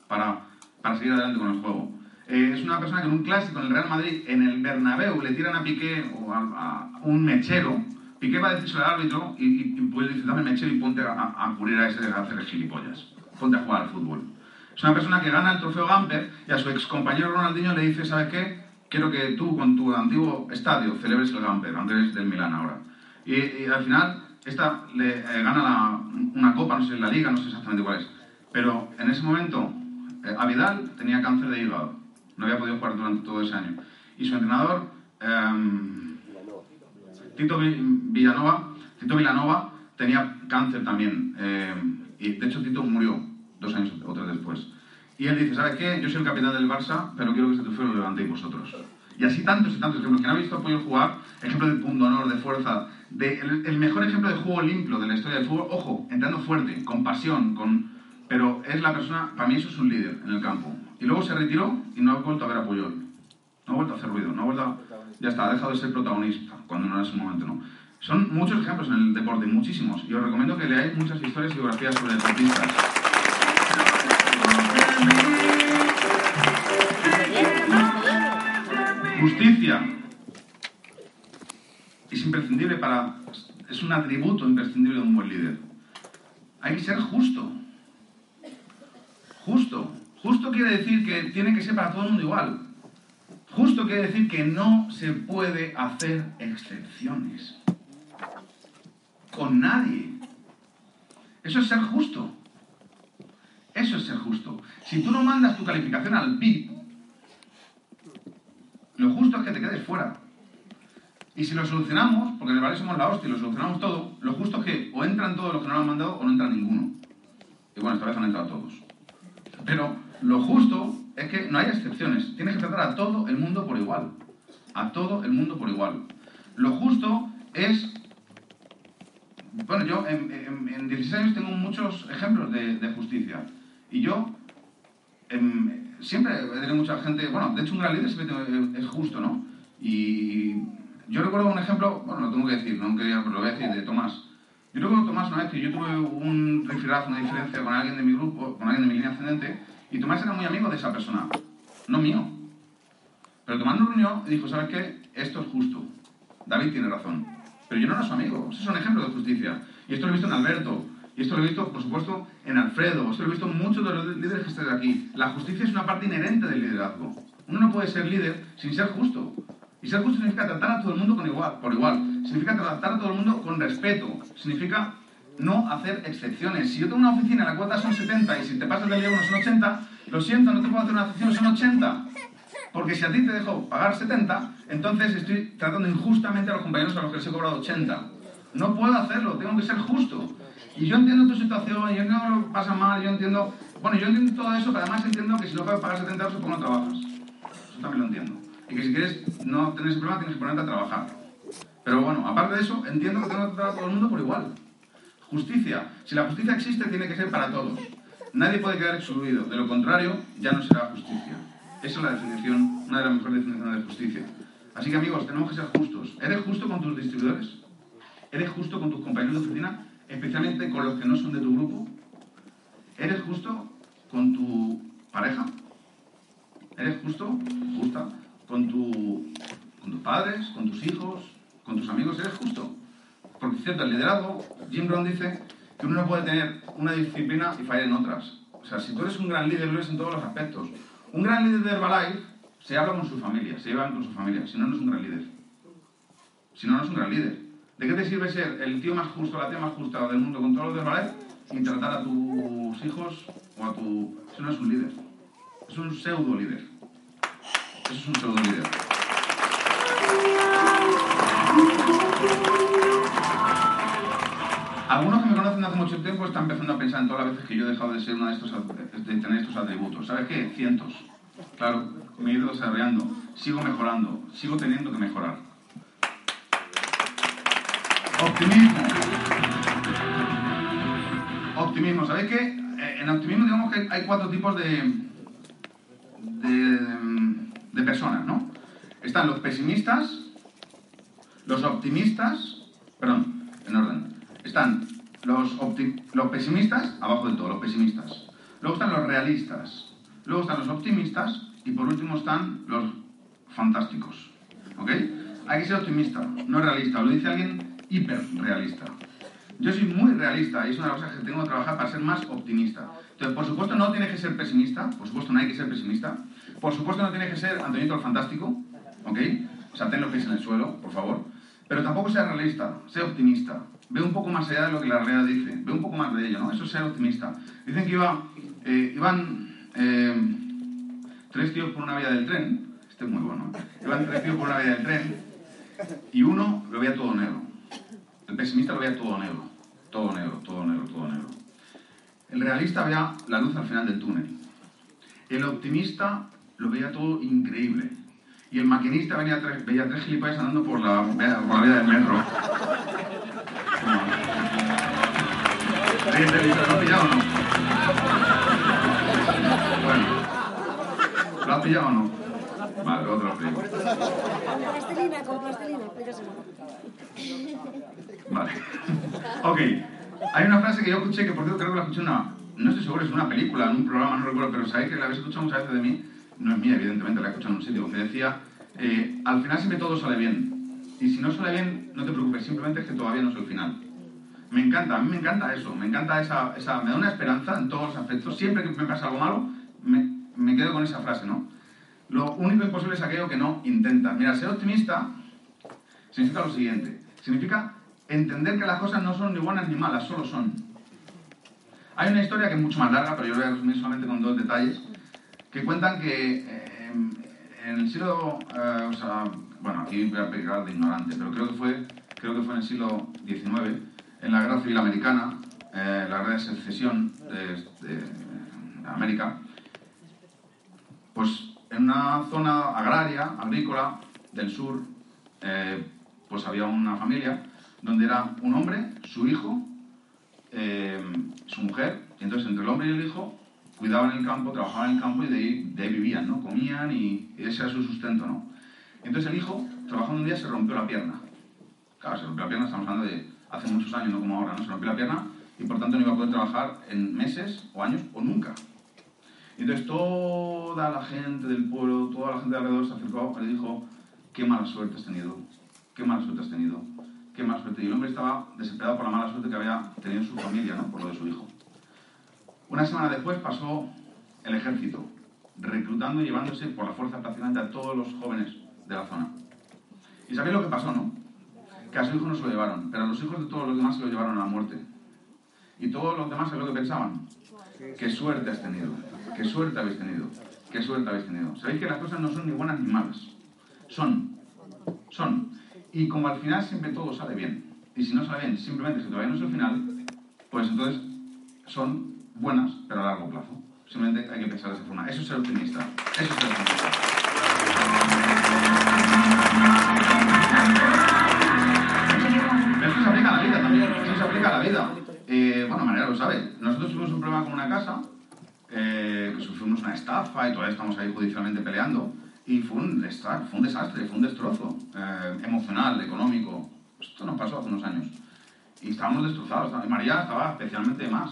para, para seguir adelante con el juego. Eh, es una persona que en un clásico en el Real Madrid, en el Bernabéu, le tiran a Piqué o a, a un mechero. Piqué va a decirse al árbitro y, y, y pues dice, dame el mechero y ponte a, a cubrir a ese de hacer gilipollas. Ponte a jugar al fútbol. Es una persona que gana el trofeo Gamper y a su ex compañero Ronaldinho le dice, ¿sabes qué? Quiero que tú con tu antiguo estadio celebres el Gamper, aunque eres del Milán ahora. Y, al final, esta le eh, gana una copa, no sé, la liga, no sé exactamente cuál es. Pero en ese momento, eh, tenía cáncer de hígado. No había podido jugar durante todo ese año. Y su entrenador, em, Tito Vi- Villanova, Tito Villanova tenía cáncer también. eh, y de hecho Tito murió dos años o tres después. Y él dice, ¿sabes qué? Yo soy el capitán del Barça, pero quiero que este trofeo lo levantéis vosotros. Y así tantos y tantos ejemplos. Quien ha visto a Pollo jugar, ejemplo de punto honor, de fuerza, de el, el mejor ejemplo de juego limpio de la historia del fútbol. Ojo, entrando fuerte, con pasión, con... Pero es la persona, para mí eso es un líder en el campo. Y luego se retiró y no ha vuelto a ver a Puyol. No ha vuelto a hacer ruido, no ha vuelto a... Ya está, ha dejado de ser protagonista, cuando no era su momento, ¿no? Son muchos ejemplos en el deporte, muchísimos. Y os recomiendo que leáis muchas historias y biografías sobre deportistas. Justicia. Es imprescindible para... Es un atributo imprescindible de un buen líder. Hay que ser justo. Justo. Justo quiere decir que tiene que ser para todo el mundo igual. Justo quiere decir que no se puede hacer excepciones. Con nadie. Eso es ser justo. Eso es ser justo. Si tú no mandas tu calificación al PIB, lo justo es que te quedes fuera. Y si lo solucionamos, porque en el Valle somos la hostia y lo solucionamos todo, lo justo es que o entran todos los que no lo han mandado o no entra ninguno. Y bueno, esta vez han entrado todos. Pero lo justo es que no hay excepciones. Tienes que tratar a todo el mundo por igual. A todo el mundo por igual. Lo justo es... Bueno, yo en, en- en 16 años tengo muchos ejemplos de, justicia. Y yo em, siempre he tenido mucha gente... Bueno, de hecho un gran líder siempre es justo, ¿no? Y yo recuerdo un ejemplo, bueno, lo tengo que decir, no quería, pero lo voy a decir, de Tomás. Yo recuerdo Tomás una vez que yo tuve un rifirrafe, una diferencia con alguien de mi grupo, con alguien de mi línea ascendente, y Tomás era muy amigo de esa persona, no mío. Pero Tomás nos reunió y dijo, ¿sabes qué? Esto es justo. David tiene razón. Pero yo no era su amigo. Esos son ejemplos de justicia. Y esto lo he visto en Alberto. Y esto lo he visto, por supuesto, en Alfredo. Esto lo he visto en muchos de los líderes que están aquí. La justicia es una parte inherente del liderazgo. Uno no puede ser líder sin ser justo. Y ser justo significa tratar a todo el mundo con igual, por igual. Significa tratar a todo el mundo con respeto. Significa no hacer excepciones. Si yo tengo una oficina, la cuota son 70 y si te pasas del día uno son 80, lo siento, no te puedo hacer una excepción, son 80. Porque si a ti te dejo pagar 70, entonces estoy tratando injustamente a los compañeros a los que les he cobrado 80. No puedo hacerlo, tengo que ser justo. Y yo entiendo tu situación, yo entiendo lo que pasa mal, yo entiendo... Bueno, yo entiendo todo eso, pero además entiendo que si no puedes pagar 70 euros, pues no trabajas. Eso también lo entiendo. Y que si quieres no tener ese problema, tienes que ponerte a trabajar. Pero bueno, aparte de eso, entiendo que tengo que tratar a todo el mundo por igual. Justicia. Si la justicia existe, tiene que ser para todos. Nadie puede quedar excluido. De lo contrario, ya no será justicia. Esa es la definición, una de las mejores definiciones de justicia. Así que amigos, tenemos que ser justos. ¿Eres justo con tus distribuidores? ¿Eres justo con tus compañeros de oficina? Especialmente con los que no son de tu grupo. ¿Eres justo con tu pareja? ¿Eres justo, justa, con, tu, con tus padres, con tus hijos, con tus amigos? ¿Eres justo? Porque cierto, el liderazgo, Jim Brown dice que uno no puede tener una disciplina y fallar en otras. O sea, si tú eres un gran líder, lo eres en todos los aspectos. Un gran líder de Herbalife se habla con su familia, se lleva con su familia, si no, no es un gran líder. Si no, no es un gran líder. ¿De qué te sirve ser el tío más justo, la tía más justa del mundo con todos los de Herbalife y tratar a tus hijos o a tu... Eso no es un líder. Es un pseudo líder. Eso es un pseudo líder. Algunos que me conocen hace mucho tiempo están empezando a pensar en todas las veces que yo he dejado de ser una de estos de tener estos atributos. ¿Sabes qué? Cientos. Claro, me he ido desarrollando, sigo mejorando, sigo teniendo que mejorar. Optimismo. Optimismo. ¿Sabéis qué? Eh, en optimismo digamos que hay cuatro tipos de, de, personas, ¿no? Están los pesimistas, los optimistas, perdón, en orden. Están los, los pesimistas, abajo del todo, los pesimistas. Luego están los realistas. Luego están los optimistas y por último están los fantásticos. ¿Ok? Hay que ser optimista, no realista. Lo dice alguien hiperrealista. Yo soy muy realista y es una cosas que tengo que trabajar para ser más optimista. Entonces, por supuesto, no tienes que ser pesimista. Por supuesto, no hay que ser pesimista. Por supuesto, no tienes que ser Antonito el Fantástico. ¿Ok? O sea, ten los pies en el suelo, por favor. Pero tampoco sea realista, sea optimista. Ve un poco más allá de lo que la realidad dice. Ve un poco más de ello, ¿no? Eso es ser optimista. Dicen que iba, eh, iban eh, tres tíos por una vía del tren. Este es muy bueno. ¿eh? Iban tres tíos por una vía del tren y uno lo veía todo negro. El pesimista lo veía todo negro. Todo negro, todo negro, todo negro. El realista veía la luz al final del túnel. El optimista lo veía todo increíble. Y el maquinista venía veía tres gilipollas andando por la, por vía del metro. ¿Lo pillado o no? Bueno. ¿Lo has pillado o no? Vale, lo explico. Plastilina, con plastilina, explícaselo. Vale. [laughs] ok. Hay una frase que yo escuché, que por cierto creo que la escuché en una... No estoy seguro, es una película, en un programa, no recuerdo, pero sabéis que la habéis escuchado muchas veces de mí. No es mía, evidentemente, la he escuchado en un sitio, que decía, eh, al final siempre todo sale bien. Y si no sale bien, no te preocupes, simplemente es que todavía no es el final. Me encanta, a mí me encanta eso, me encanta esa, me da una esperanza en todos los aspectos. Siempre que me pasa algo malo, me quedo con esa frase, ¿no? Lo único imposible es aquello que no intenta. Mira, ser optimista significa lo siguiente. Significa entender que las cosas no son ni buenas ni malas, solo son. Hay una historia que es mucho más larga, pero yo voy a resumir solamente con dos detalles, que cuentan que eh, en el siglo, eh, bueno, aquí voy a pegar de ignorante, pero creo que fue, creo que fue en el siglo XIX, en la Guerra Civil Americana, eh, la Guerra de Secesión de, de- de América, pues en una zona agraria, agrícola, del sur, eh, pues había una familia donde era un hombre, su hijo, eh, su mujer, y entonces entre el hombre y el hijo cuidaban el campo, trabajaban el campo y de ahí, vivían, ¿no? Comían y ese era su sustento, ¿no? Entonces el hijo, trabajando un día, se rompió la pierna. Claro, se rompió la pierna, estamos hablando de hace muchos años, no como ahora, ¿no? Se rompió la pierna y por tanto no iba a poder trabajar en meses o años o nunca. Y entonces toda la gente del pueblo, toda la gente de alrededor se acercó y le dijo, qué mala suerte has tenido, qué mala suerte has tenido, qué mala suerte. Y el hombre estaba desesperado por la mala suerte que había tenido en su familia, ¿no? Por lo de su hijo. Una semana después pasó el ejército, reclutando y llevándose por la fuerza prácticamente a todos los jóvenes de la zona. ¿Y sabéis lo que pasó, no? Que a su hijo no se lo llevaron, pero a los hijos de todos los demás se lo llevaron a la muerte. Y todos los demás, ¿sabéis lo que pensaban? Qué suerte has tenido, qué suerte habéis tenido, qué suerte habéis tenido. Sabéis que las cosas no son ni buenas ni malas, son, son. Y como al final siempre todo sale bien, y si no sale bien, simplemente si todavía no es el final, pues entonces son buenas, pero a largo plazo. Simplemente hay que pensar de esa forma. Eso es ser optimista. Eso es ser optimista. Esto se aplica a la vida también. Eso se aplica a la vida. Eh, bueno, María lo sabe. Nosotros tuvimos un problema con una casa, eh, que sufrimos una estafa y todavía estamos ahí judicialmente peleando. Y fue un, desastre, fue un desastre, fue un destrozo eh, emocional, económico. Esto nos pasó hace unos años. Y estábamos destrozados. Y María estaba especialmente más.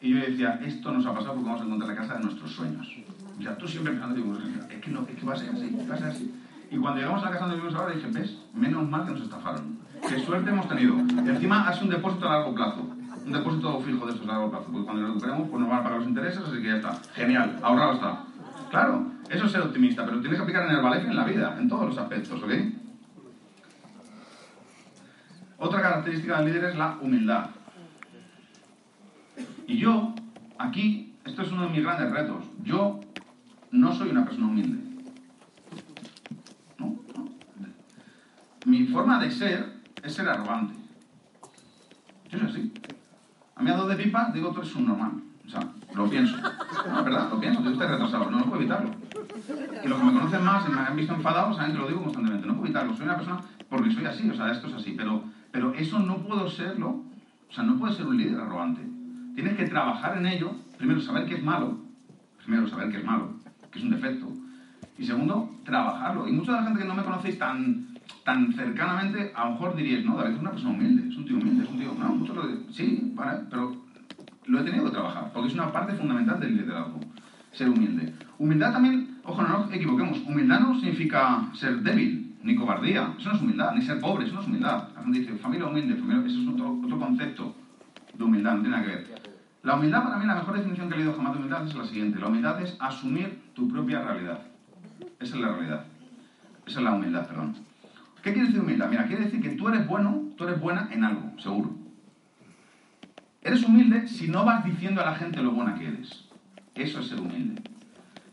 Y yo decía, esto nos ha pasado porque vamos a encontrar la casa de nuestros sueños. O sea, tú siempre pensando, digo, es que, no, es que va a ser así, va a ser así. Y cuando llegamos a la casa donde vivimos ahora, dije, ves, menos mal que nos estafaron. Qué suerte hemos tenido. Y encima hace un depósito a largo plazo. Un depósito fijo de estos a largo plazo. Porque cuando lo recuperemos, pues nos van a pagar los intereses, así que ya está. Genial, ahorrado está. Claro, eso es ser optimista, pero tienes que aplicar en el ballet y en la vida, en todos los aspectos, ¿ok? Otra característica del líder es la humildad. Y yo, aquí, esto es uno de mis grandes retos. Yo no soy una persona humilde. No, no. Mi forma de ser es ser arrogante. Yo soy así. A mí a dos de pipa digo tú eres un normal. O sea, lo pienso. No, es verdad, lo pienso, usted retrasado. No, no puedo evitarlo. Y los que me conocen más y me han visto enfadado saben que lo digo constantemente. No puedo evitarlo. Soy una persona porque soy así, o sea, esto es así. Pero, pero eso no puedo serlo. O sea, no puedo ser un líder arrogante. tienes que trabajar en ello, primero saber que es malo, primero saber que es malo, que es un defecto, y segundo, trabajarlo. Y mucha de la gente que no me conocéis tan, tan cercanamente, a lo mejor diríais, no, David es una persona humilde, es un tío humilde, es un tío, no, muchos lo de- sí, vale, pero lo he tenido que trabajar, porque es una parte fundamental del liderazgo, ser humilde. Humildad también, ojo, no nos equivoquemos, humildad no significa ser débil, ni cobardía, eso no es humildad, ni ser pobre, eso no es humildad. La gente dice, familia humilde, familia, eso es otro, otro concepto de humildad, no tiene nada que ver. La humildad, para mí, la mejor definición que he leído jamás de humildad es la siguiente. La humildad es asumir tu propia realidad. Esa es la realidad. Esa es la humildad, perdón. ¿Qué quiere decir humildad? Mira, quiere decir que tú eres bueno, tú eres buena en algo, seguro. Eres humilde si no vas diciendo a la gente lo buena que eres. Eso es ser humilde.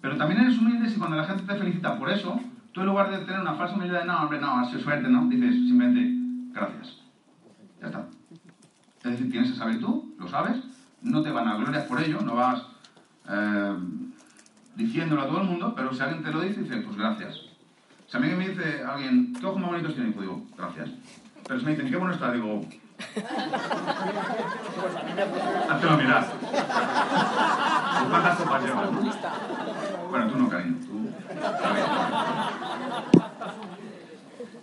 Pero también eres humilde si cuando la gente te felicita por eso, tú en lugar de tener una falsa humildad de no, hombre, no, ha suerte, ¿no? Dices simplemente, gracias. Ya está. Es decir, tienes esa virtud, lo sabes, no te van a glorias por ello, no vas eh, diciéndolo a todo el mundo, pero si alguien te lo dice, dices, pues gracias. Si a mí me dice alguien, ¿qué ojos más bonitos tienes? Pues digo, gracias. Pero si me dicen, ¿qué bueno está? Digo, háztelo mirar. ¿Tú ¿Cuántas copas llevas? no? Bueno, tú no, cariño. Tú.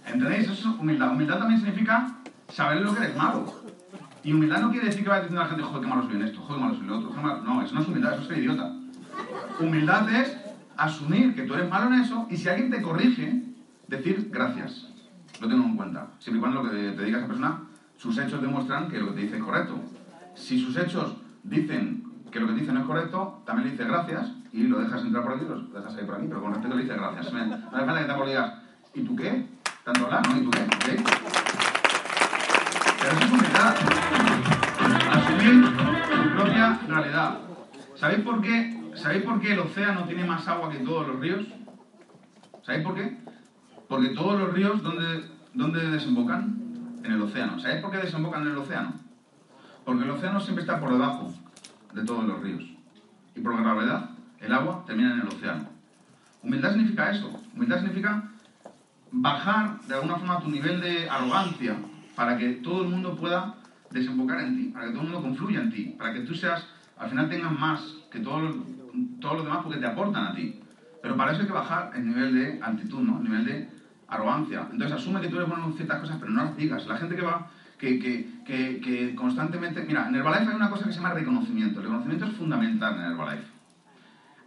¿Entendéis? Eso es humildad. Humildad también significa saber lo que eres malo. Y humildad no quiere decir que vayas diciendo a la gente, joder, qué malo soy en esto, joder, qué malo soy en lo otro. joder, malo-". No, eso no es humildad, eso es ser idiota. Humildad es asumir que tú eres malo en eso y si alguien te corrige, decir gracias. Lo tengo en cuenta. Siempre y cuando lo que te diga esa persona, sus hechos demuestran que lo que te dice es correcto. Si sus hechos dicen que lo que te dice no es correcto, también le dices gracias y lo dejas entrar por aquí, lo dejas ahí por aquí, pero con respeto le dices gracias. No hace falta que te ¿y tú qué? Tanto hablar, ¿no? ¿Y tú qué? ¿Ok? Pero eso es humildad. Asumir tu propia realidad. ¿Sabéis por qué? ¿Sabéis por qué el océano tiene más agua que todos los ríos? ¿Sabéis por qué? Porque todos los ríos, ¿dónde, dónde desembocan? En el océano. ¿Sabéis por qué desembocan en el océano? Porque el océano siempre está por debajo de todos los ríos. Y por gravedad, el agua termina en el océano. Humildad significa eso. Humildad significa bajar de alguna forma tu nivel de arrogancia para que todo el mundo pueda desembocar en ti, para que todo el mundo confluya en ti, para que tú seas, al final tengas más que todos los, todos los demás porque te aportan a ti. Pero para eso hay que bajar el nivel de altitud, ¿no? El nivel de arrogancia. Entonces asume que tú eres bueno en ciertas cosas, pero no las digas. La gente que va, que, que, que, que constantemente... Mira, en Herbalife hay una cosa que se llama reconocimiento. El reconocimiento es fundamental en Herbalife.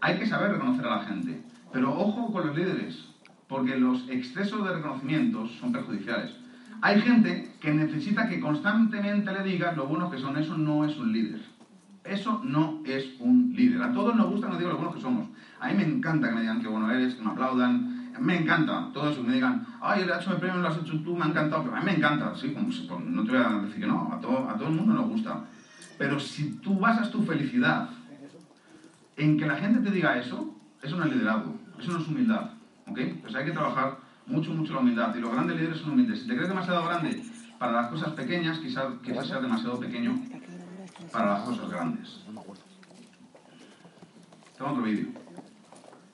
Hay que saber reconocer a la gente. Pero ojo con los líderes, porque los excesos de reconocimientos son perjudiciales. Hay gente que necesita que constantemente le digas lo buenos que son. Eso no es un líder. Eso no es un líder. A todos nos gusta que nos digan lo buenos que somos. A mí me encanta que me digan qué bueno eres, que me aplaudan. Me encanta todo eso, que me digan, ay, el de premio lo has hecho tú, me ha encantado. Pero a mí me encanta, sí, como no te voy a decir que no, a todo, a todo el mundo nos gusta. Pero si tú basas tu felicidad en que la gente te diga eso, eso no es liderazgo, eso no es humildad. ¿Ok? Pues hay que trabajar mucho, mucho la humildad. Y los grandes líderes son humildes. Si te crees demasiado grande para las cosas pequeñas, quizás quizás seas demasiado pequeño para las cosas grandes. Tengo otro vídeo.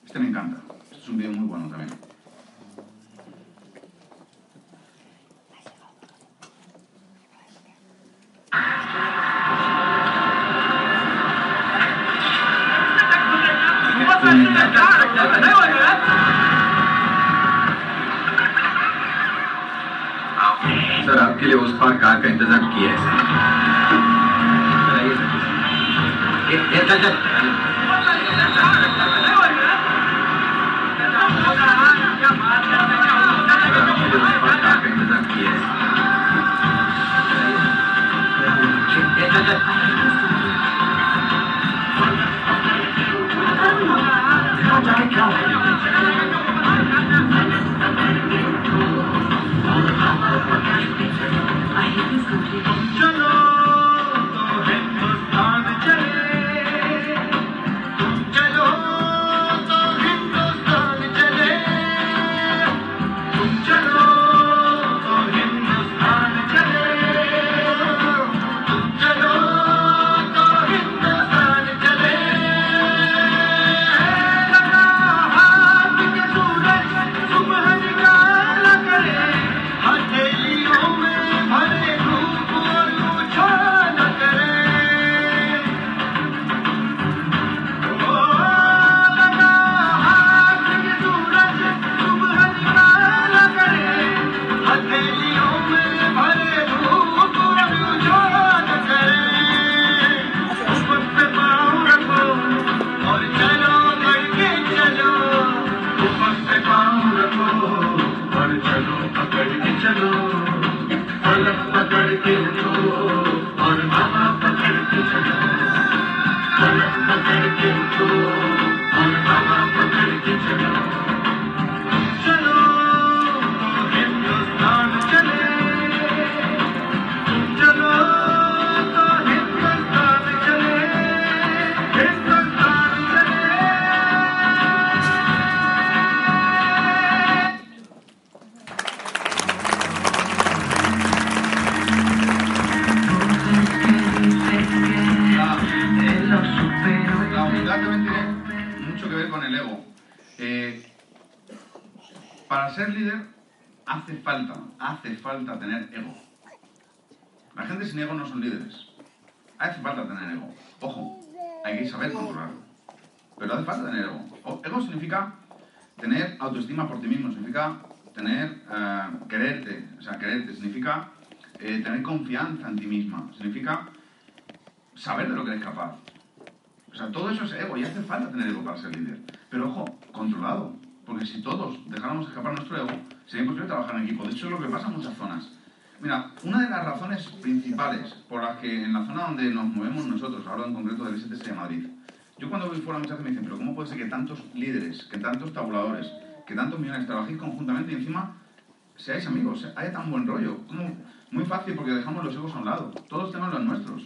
Este me encanta. Es un vídeo muy bueno también. Sir, आपके लिए उस पार कार का इंतज़ाम किया है, सर। चल। Yeah. Confianza en ti misma, significa saber de lo que eres capaz. O sea, todo eso es ego y hace falta tener ego para ser líder. Pero ojo, controlado. Porque si todos dejáramos escapar nuestro ego, sería imposible trabajar en equipo. De hecho, es lo que pasa en muchas zonas. Mira, una de las razones principales por las que en la zona donde nos movemos nosotros, hablo en concreto del STS de Madrid, yo cuando voy fuera muchas veces me dicen, pero ¿cómo puede ser que tantos líderes, que tantos tabuladores, que tantos millones trabajéis conjuntamente y encima seáis amigos, haya tan buen rollo? ¿Cómo? Muy fácil porque dejamos los egos a un lado. Todos tenemos los nuestros.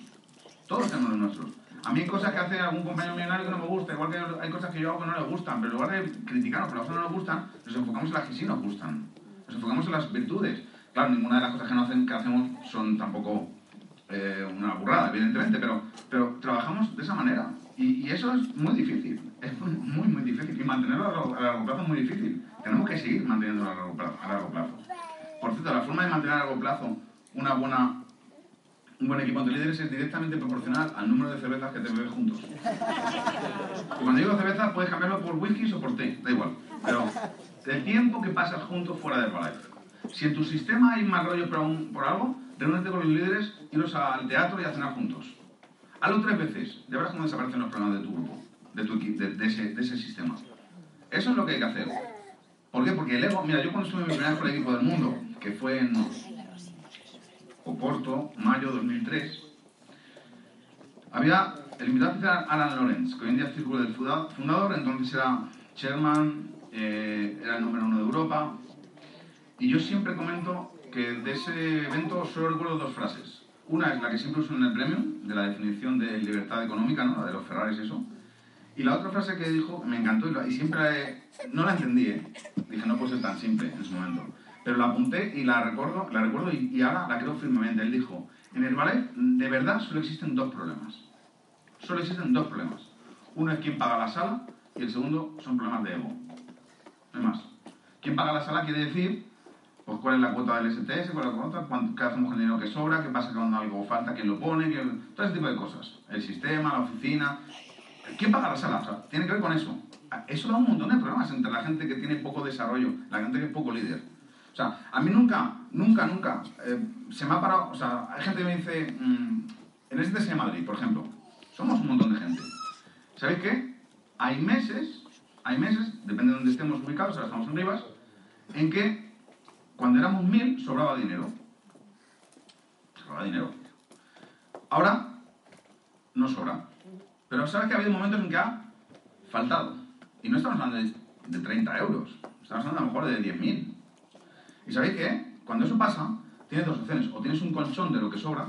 Todos tenemos los nuestros. A mí hay cosas que hace algún compañero millonario que no me gusta, igual que hay cosas que yo hago que no le gustan, pero en lugar de criticarnos por las que no nos gustan, nos enfocamos en las que sí nos gustan. Nos enfocamos en las virtudes. Claro, ninguna de las cosas que, no hacen, que hacemos son tampoco eh, una burrada, evidentemente, pero, pero trabajamos de esa manera. Y, y eso es muy difícil, es muy, muy, muy difícil. Y mantenerlo a largo, a largo plazo es muy difícil. Tenemos que seguir manteniéndolo a largo plazo. A largo plazo. Por cierto, la forma de mantener a largo plazo una buena un buen equipo de líderes es directamente proporcional al número de cervezas que te bebes juntos. Y cuando digo cervezas, puedes cambiarlo por whisky o por té, da igual. Pero el tiempo que pasas juntos fuera de Herbalife. Si en tu sistema hay mal rollo por, un- por algo, reúnete con los líderes, iros al teatro y a cenar juntos. Hazlo tres veces, ya verás cómo desaparecen los problemas de tu grupo, de, tu de, de ese, de ese sistema. Eso es lo que hay que hacer. ¿Por qué? Porque el ego, mira, yo cuando estuve en mi primer equipo del mundo, que fue en Oporto, mayo 2003, había el invitado especial Alan Lawrence, que hoy en día es círculo del funda- fundador, entonces era chairman, eh, era el número uno de Europa, y yo siempre comento que de ese evento solo recuerdo dos frases. Una es la que siempre uso en el premio, de la definición de libertad económica, ¿no? la de los Ferraris y eso. Y la otra frase que dijo me encantó y siempre la he- no la entendí, ¿eh? dije no puede ser tan simple en su momento. Pero la apunté y la recuerdo, la recuerdo y, ahora la creo firmemente. Él dijo, en el ballet de verdad solo existen dos problemas. Solo existen dos problemas. Uno es quién paga la sala y el segundo son problemas de ego. No hay más. ¿Quién paga la sala quiere decir pues cuál es la cuota del STS, cuál es la cuota, cuánto, qué hacemos con el dinero que sobra, qué pasa cuando algo falta, quién lo pone, quién- todo ese tipo de cosas. El sistema, la oficina. ¿Quién paga la sala? O sea, tiene que ver con eso. Eso da un montón de problemas entre la gente que tiene poco desarrollo, la gente que es poco líder. O sea, a mí nunca, nunca, nunca eh, se me ha parado. O sea, hay gente que me dice, mm, en este de Madrid, por ejemplo, somos un montón de gente. ¿Sabéis qué? Hay meses, hay meses, depende de dónde estemos ubicados, ahora estamos en Rivas, en que cuando éramos mil sobraba dinero. Sobraba dinero. Ahora no sobra. Pero sabes que ha habido momentos en que ha faltado. Y no estamos hablando de, de 30 euros, estamos hablando a lo mejor de 10.000. ¿Y sabéis qué? Cuando eso pasa, tienes dos opciones. O tienes un colchón de lo que sobra,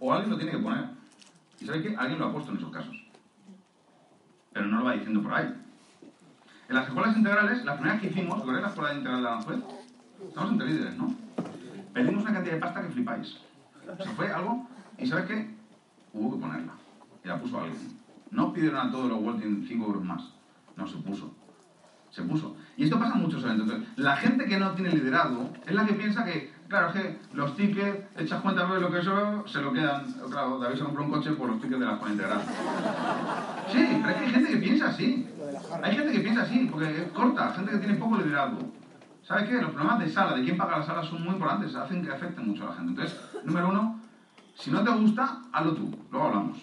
o alguien lo tiene que poner. ¿Y sabéis qué? Alguien lo ha puesto en esos casos. Pero no lo va diciendo por ahí. En las escuelas integrales, las primeras que hicimos, ¿recordáis la escuela integral de Aranjuez? Estamos entre líderes, ¿no? Pedimos una cantidad de pasta que flipáis. O sea, fue algo, y ¿sabes qué? Hubo que ponerla. Y la puso alguien. No pidieron a todos los Walting 5 euros más. No, se puso. Se puso. Y esto pasa en muchos eventos. La gente que no tiene liderazgo es la que piensa que, claro, es que los tickets, echas cuenta de lo que eso, se lo quedan. Claro, David se compró un coche por los tickets de la escuela integral. Sí, pero es que hay gente que piensa así. Hay gente que piensa así, porque es corta, gente que tiene poco liderazgo. ¿Sabes qué? Los problemas de sala, de quién paga la sala, son muy importantes, hacen que afecten mucho a la gente. Entonces, número uno, si no te gusta, hazlo tú, luego hablamos.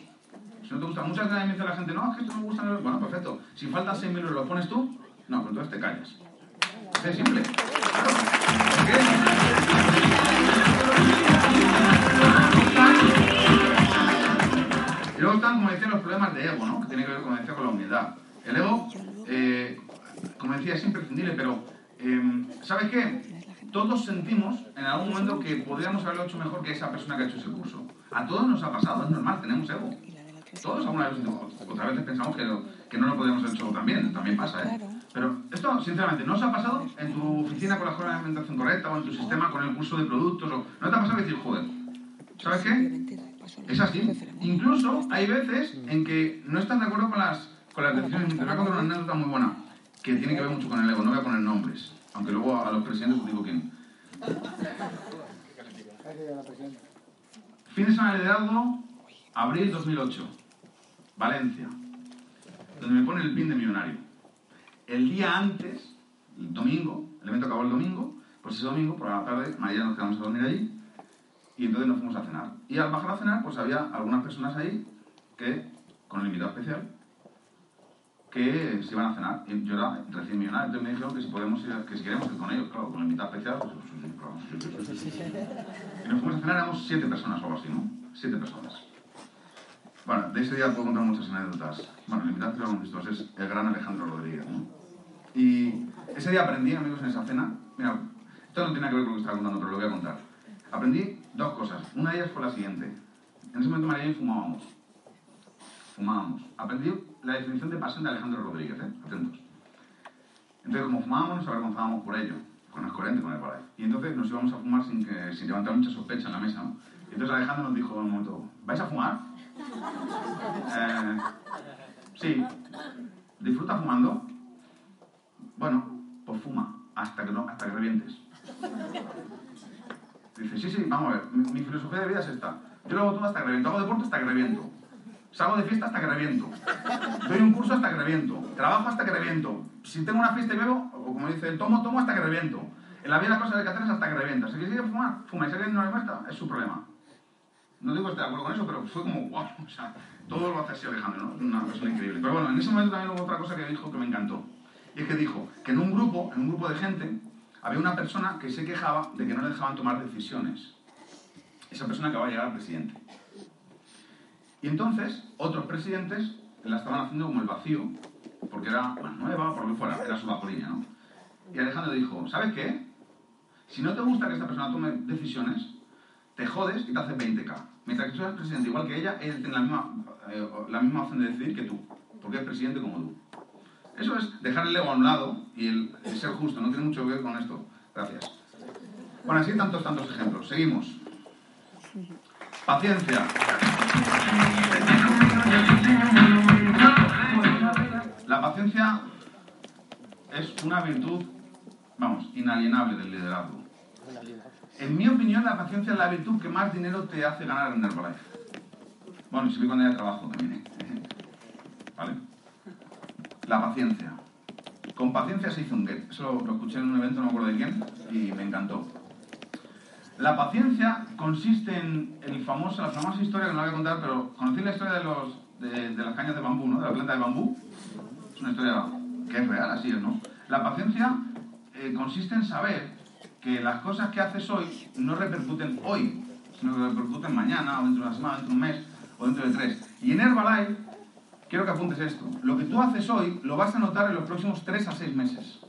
Si no te gusta, muchas veces me dice la gente, no, es que esto no me gusta. no". Bueno, perfecto. Si faltan 6.000 euros, ¿lo pones tú? No, pues entonces te callas. Es simple. Luego están, como decía, los problemas de ego, ¿no? Que tiene que ver, como decía, con la humildad. El ego, eh, como decía, es imprescindible, pero eh, ¿sabes qué? Todos sentimos en algún momento que podríamos haberlo hecho mejor que esa persona que ha hecho ese curso. A todos nos ha pasado, es normal, tenemos ego. Todos alguna vez, otras veces pensamos que, que no lo podríamos haber hecho también, también pasa, ¿eh? Pero esto, sinceramente, ¿no os ha pasado en tu oficina con la jornada de alimentación correcta o en tu sistema con el curso de productos? O, ¿No te ha pasado decir, joder, ¿sabes qué? Es así. Incluso hay veces en que no estás de acuerdo con las, con las decisiones. Te voy a contar una anécdota muy buena que tiene que ver mucho con el ego. No voy a poner nombres, aunque luego a los presidentes os digo quién. Fin de semana de liderazgo, abril 2008, Valencia, donde me pone el pin de millonario. El día antes, el domingo, el evento acabó el domingo, pues ese domingo, por la tarde, María nos quedamos a dormir allí y entonces nos fuimos a cenar. Y al bajar a cenar, pues había algunas personas ahí que, con el invitado especial, que se iban a cenar. Yo era recién millonario, entonces me dijeron que si, podemos ir, que si queremos ir con ellos, claro, con el invitado especial, pues, pues, sí, sí. Y nos fuimos a cenar, éramos siete personas o algo así, ¿no? Siete personas. Bueno, de ese día puedo contar muchas anécdotas. Bueno, el invitado especial, como visto, es el gran Alejandro Rodríguez, ¿no? Y ese día aprendí, amigos, en esa cena, mira, esto no tiene que ver con lo que estaba contando, pero lo voy a contar. Aprendí dos cosas. Una de ellas fue la siguiente. En ese momento María y fumábamos. Fumábamos. Aprendí la definición de pasión de Alejandro Rodríguez, ¿eh? Atentos. Entonces, como fumábamos, nos avergonzábamos por ello, con el coherente con el por. Y entonces nos íbamos a fumar sin, que, sin levantar mucha sospecha en la mesa, ¿no? Y entonces Alejandro nos dijo en un momento, ¿vais a fumar? Eh, sí. ¿Disfruta fumando? Bueno, pues fuma, hasta que, no, hasta que revientes. Dice, sí, sí, vamos a ver, mi, filosofía de vida es esta. Yo lo hago todo hasta que reviento, hago deporte hasta que reviento. Salgo de fiesta hasta que reviento. Doy un curso hasta que reviento. Trabajo hasta que reviento. Si tengo una fiesta y bebo, o como dice, tomo, tomo hasta que reviento. En la vida las cosas hay que hacer hasta que revienta. Si quiere fumar, fuma. Y si no le gusta, es su problema. No digo que esté de acuerdo con eso, pero fue como, wow, o sea, todo lo hace así Alejandro, ¿no? Una persona increíble. Pero bueno, en ese momento también hubo otra cosa que dijo que me encantó. Y es que dijo que en un grupo, en un grupo de gente, había una persona que se quejaba de que no le dejaban tomar decisiones. Esa persona acaba de llegar al presidente. Y entonces, otros presidentes la estaban haciendo como el vacío, porque era bueno, nueva, por lo que fuera, era su vaporilla, ¿no? Y Alejandro dijo, ¿sabes qué? Si no te gusta que esta persona tome decisiones, te jodes y te haces 20k. Mientras que tú eres presidente igual que ella, él tiene la misma, eh, la misma opción de decidir que tú, porque es presidente como tú. Eso es dejar el ego a un lado y el ser justo, no tiene mucho que ver con esto. Gracias. Bueno, así tantos, tantos ejemplos. Seguimos. Paciencia. La paciencia es una virtud, vamos, inalienable del liderazgo. En mi opinión, la paciencia es la virtud que más dinero te hace ganar en Herbalife. Bueno, y si cuando haya trabajo también, ¿eh? [laughs] ¿Vale? La paciencia. Con paciencia se hizo un get. Eso lo, escuché en un evento, no me acuerdo de quién, y me encantó. La paciencia consiste en el famoso, la famosa historia que no la voy a contar, pero conocí la historia de, los, de, de las cañas de bambú, ¿no? De la planta de bambú. Es una historia que es real, así es, ¿no? La paciencia eh, consiste en saber que las cosas que haces hoy no repercuten hoy, sino que repercuten mañana, o dentro de una semana, dentro de un mes, o dentro de tres. Y en Herbalife, quiero que apuntes esto. Lo que tú haces hoy lo vas a notar en los próximos tres a seis meses.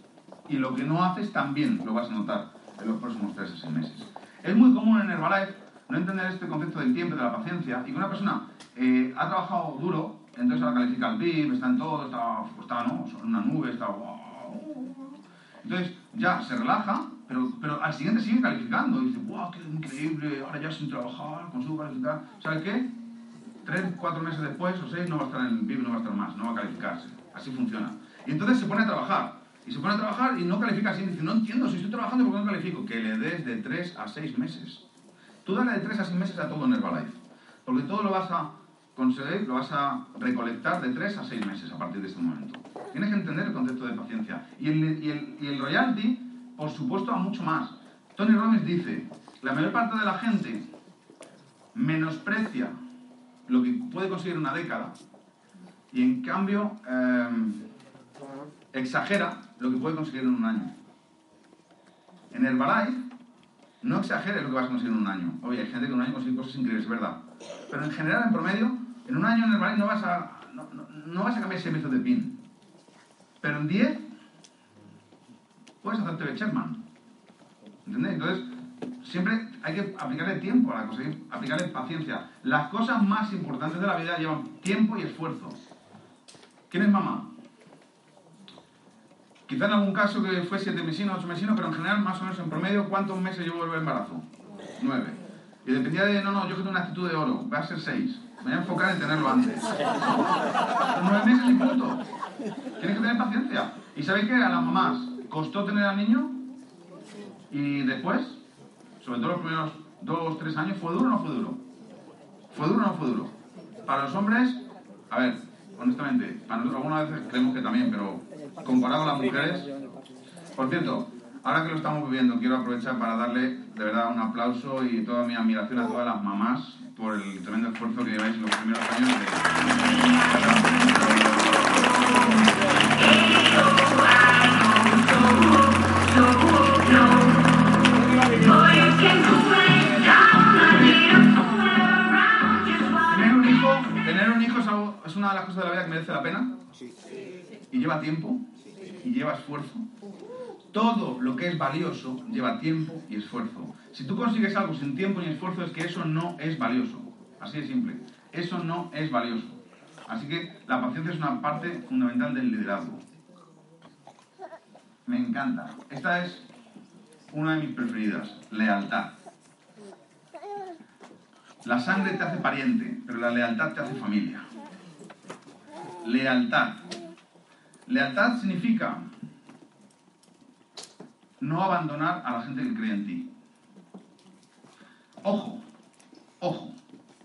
Y lo que no haces también lo vas a notar en los próximos tres a seis meses. Es muy común en Herbalife no entender este concepto del tiempo de la paciencia y que una persona eh, ha trabajado duro, entonces ahora califica el PIB, está en todo, está, está ¿no? en una nube, está... Entonces ya se relaja, pero, pero al siguiente sigue calificando y dice, ¡wow, qué increíble! Ahora ya sin trabajar, consigo calificar. ¿Sabes qué? Tres, cuatro meses después o seis no va a estar en el PIB, no va a estar más, no va a calificarse. Así funciona. Y entonces se pone a trabajar. Y se pone a trabajar y no califica así. Dice, no entiendo, si estoy trabajando, ¿por qué no califico? Que le des de 3 a 6 meses. Tú dale de 3 a 6 meses a todo en Herbalife. Porque todo lo vas a conseguir, lo vas a recolectar de 3 a 6 meses a partir de este momento. Tienes que entender el concepto de paciencia. Y el, y el, y el royalty, por supuesto, a mucho más. Tony Robbins dice, la mayor parte de la gente menosprecia lo que puede conseguir una década y en cambio eh, exagera lo que puede conseguir en un año. En Herbalife, no exageres lo que vas a conseguir en un año. Oye, hay gente que en un año consigue cosas increíbles, es verdad. Pero en general, en promedio, en un año en Herbalife no vas a, no, no, no vas a cambiar 6 veces de pin. Pero en 10 puedes hacerte de. ¿Entendéis? Entonces, siempre hay que aplicarle tiempo a la cosa, hay que aplicarle paciencia. Las cosas más importantes de la vida llevan tiempo y esfuerzo. ¿Quién es mamá? Quizá en algún caso que fue siete mesinos, ocho mesinos, pero en general, más o menos en promedio, ¿cuántos meses llevo el embarazo? Nueve. Y dependía de, no, no, yo que tengo una actitud de oro, va a ser seis. Me voy a enfocar en tenerlo antes. Nueve meses y punto. Tienes que tener paciencia. ¿Y sabéis qué? A las mamás costó tener al niño y después, sobre todo los primeros dos, tres años, ¿fue duro o no fue duro? ¿Fue duro o no fue duro? Para los hombres, a ver, honestamente, para nosotros algunas veces creemos que también, pero comparado a las mujeres, por cierto, ahora que lo estamos viviendo, quiero aprovechar para darle de verdad un aplauso y toda mi admiración a todas las mamás por el tremendo esfuerzo que lleváis en los primeros años. Tener es una de las cosas de la vida que merece la pena. Y lleva tiempo y lleva esfuerzo. Todo lo que es valioso lleva tiempo y esfuerzo. Si tú consigues algo sin tiempo ni esfuerzo es que eso no es valioso. Así de simple. Eso no es valioso. Así que la paciencia es una parte fundamental del liderazgo. Me encanta. Esta es una de mis preferidas. Lealtad. La sangre te hace pariente, pero la lealtad te hace familia. Lealtad. Lealtad significa no abandonar a la gente que cree en ti. Ojo, ojo,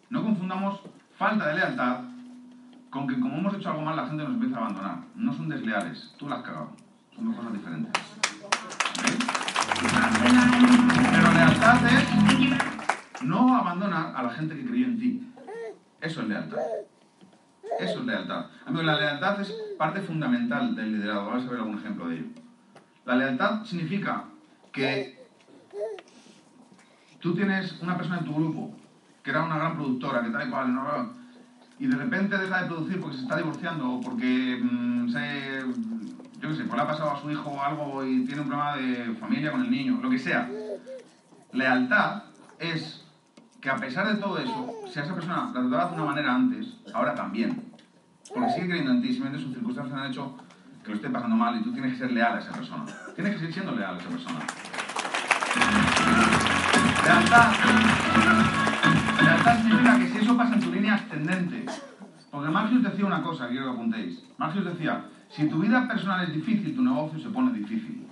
no confundamos falta de lealtad con que como hemos hecho algo mal la gente nos empieza a abandonar. No son desleales, tú la has cagado. Son dos cosas diferentes. Pero lealtad es no abandonar a la gente que creyó en ti. Eso es lealtad. Eso es lealtad. Amigos, la lealtad es parte fundamental del liderazgo. Vamos a ver algún ejemplo de ello. La lealtad significa que tú tienes una persona en tu grupo que era una gran productora, que tal y cual, y de repente deja de producir porque se está divorciando o porque mm, se, yo qué sé, pues le ha pasado a su hijo algo y tiene un problema de familia con el niño, lo que sea. Lealtad es que a pesar de todo eso, si a esa persona la trataba de una manera antes, ahora también. Porque sigue creyendo en ti, simplemente sus circunstancias han hecho que lo esté pasando mal y tú tienes que ser leal a esa persona. Tienes que seguir siendo leal a esa persona. Lealtad. Lealtad significa que si eso pasa en tu línea ascendente. Porque Marxius decía una cosa, quiero que apuntéis. Marxius decía, si tu vida personal es difícil, tu negocio se pone difícil.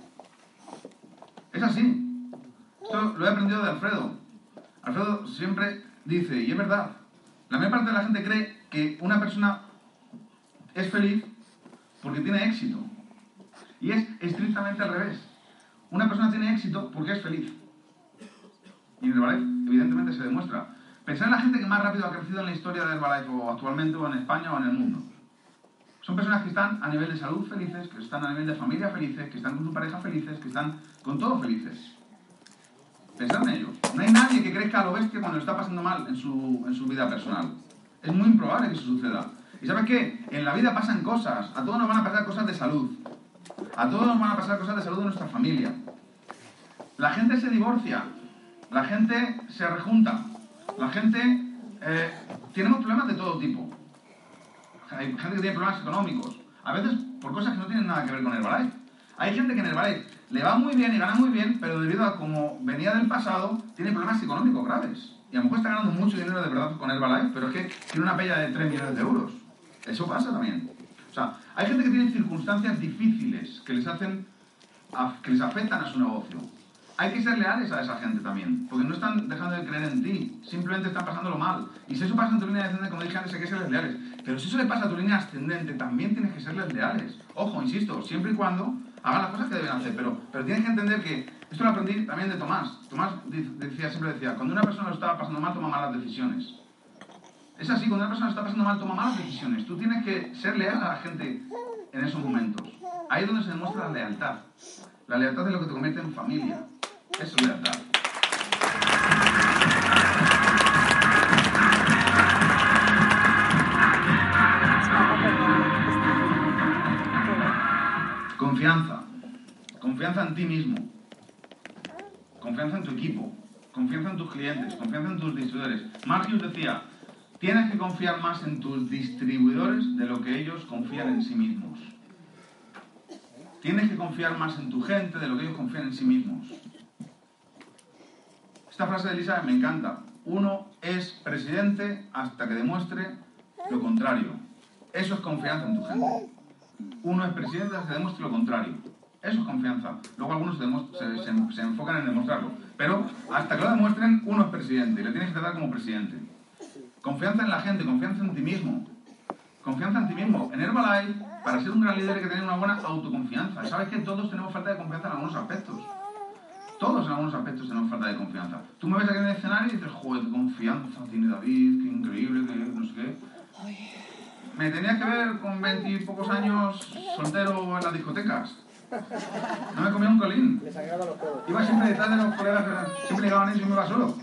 Es así. Esto lo he aprendido de Alfredo. Alfredo siempre dice, y es verdad, la mayor parte de la gente cree que una persona es feliz porque tiene éxito. Y es estrictamente al revés. Una persona tiene éxito porque es feliz. Y en Herbalife, evidentemente, se demuestra. Pensad en la gente que más rápido ha crecido en la historia de Herbalife, o actualmente, o en España, o en el mundo. Son personas que están a nivel de salud felices, que están a nivel de familia felices, que están con su pareja felices, que están con todo felices. Pensad en ellos. No hay nadie que crezca a lo bestia cuando está pasando mal en su, en su vida personal. Es muy improbable que eso suceda. ¿Y sabes qué? En la vida pasan cosas. A todos nos van a pasar cosas de salud. A todos nos van a pasar cosas de salud de nuestra familia. La gente se divorcia. La gente se rejunta. La gente... eh, tenemos problemas de todo tipo. Hay gente que tiene problemas económicos. A veces por cosas que no tienen nada que ver con Herbalife. Hay gente que en Herbalife le va muy bien y gana muy bien, pero debido a como venía del pasado, tiene problemas económicos graves. Y a lo mejor está ganando mucho dinero de verdad con Herbalife, pero es que tiene una pella de 3 millones de euros. Eso pasa también. O sea, hay gente que tiene circunstancias difíciles que les hacen, que les afectan a su negocio. Hay que ser leales a esa gente también, porque no están dejando de creer en ti, simplemente están pasándolo mal. Y si eso pasa en tu línea descendente, como dije antes, hay que serles leales. Pero si eso le pasa a tu línea ascendente, también tienes que serles leales. Ojo, insisto, siempre y cuando hagan las cosas que deben hacer. Pero, pero tienes que entender que, esto lo aprendí también de Tomás. Tomás decía, siempre decía, cuando una persona lo está pasando mal, toma malas decisiones. Es así, cuando una persona está pasando mal, toma malas decisiones. Tú tienes que ser leal a la gente en esos momentos. Ahí es donde se demuestra la lealtad. La lealtad es lo que te convierte en familia. Eso es lealtad. Confianza. Confianza en ti mismo. confianza en tu equipo, confianza en tus clientes, confianza en tus distribuidores. Mark Hughes decía, tienes que confiar más en tus distribuidores de lo que ellos confían en sí mismos. Tienes que confiar más en tu gente de lo que ellos confían en sí mismos. Esta frase de Elisa me encanta. Uno es presidente hasta que demuestre lo contrario. Eso es confianza en tu gente. Uno es presidente hasta que lo contrario. Eso es confianza. Luego algunos se, enfocan en demostrarlo. Pero hasta que lo demuestren, uno es presidente le tienes que tratar como presidente. Confianza en la gente, confianza en ti mismo. Confianza en ti mismo. En Herbalife, para ser un gran líder hay que tener una buena autoconfianza. ¿Sabes que todos tenemos falta de confianza en algunos aspectos? Todos en algunos aspectos tenemos falta de confianza. Tú me ves aquí en el escenario y dices, joder, qué confianza tiene David, qué increíble, que no sé qué. Me tenías que ver con veintipocos años soltero en las discotecas. No me comía un colín. Iba siempre detrás de los colegas siempre llegaban ellos y me iba solo.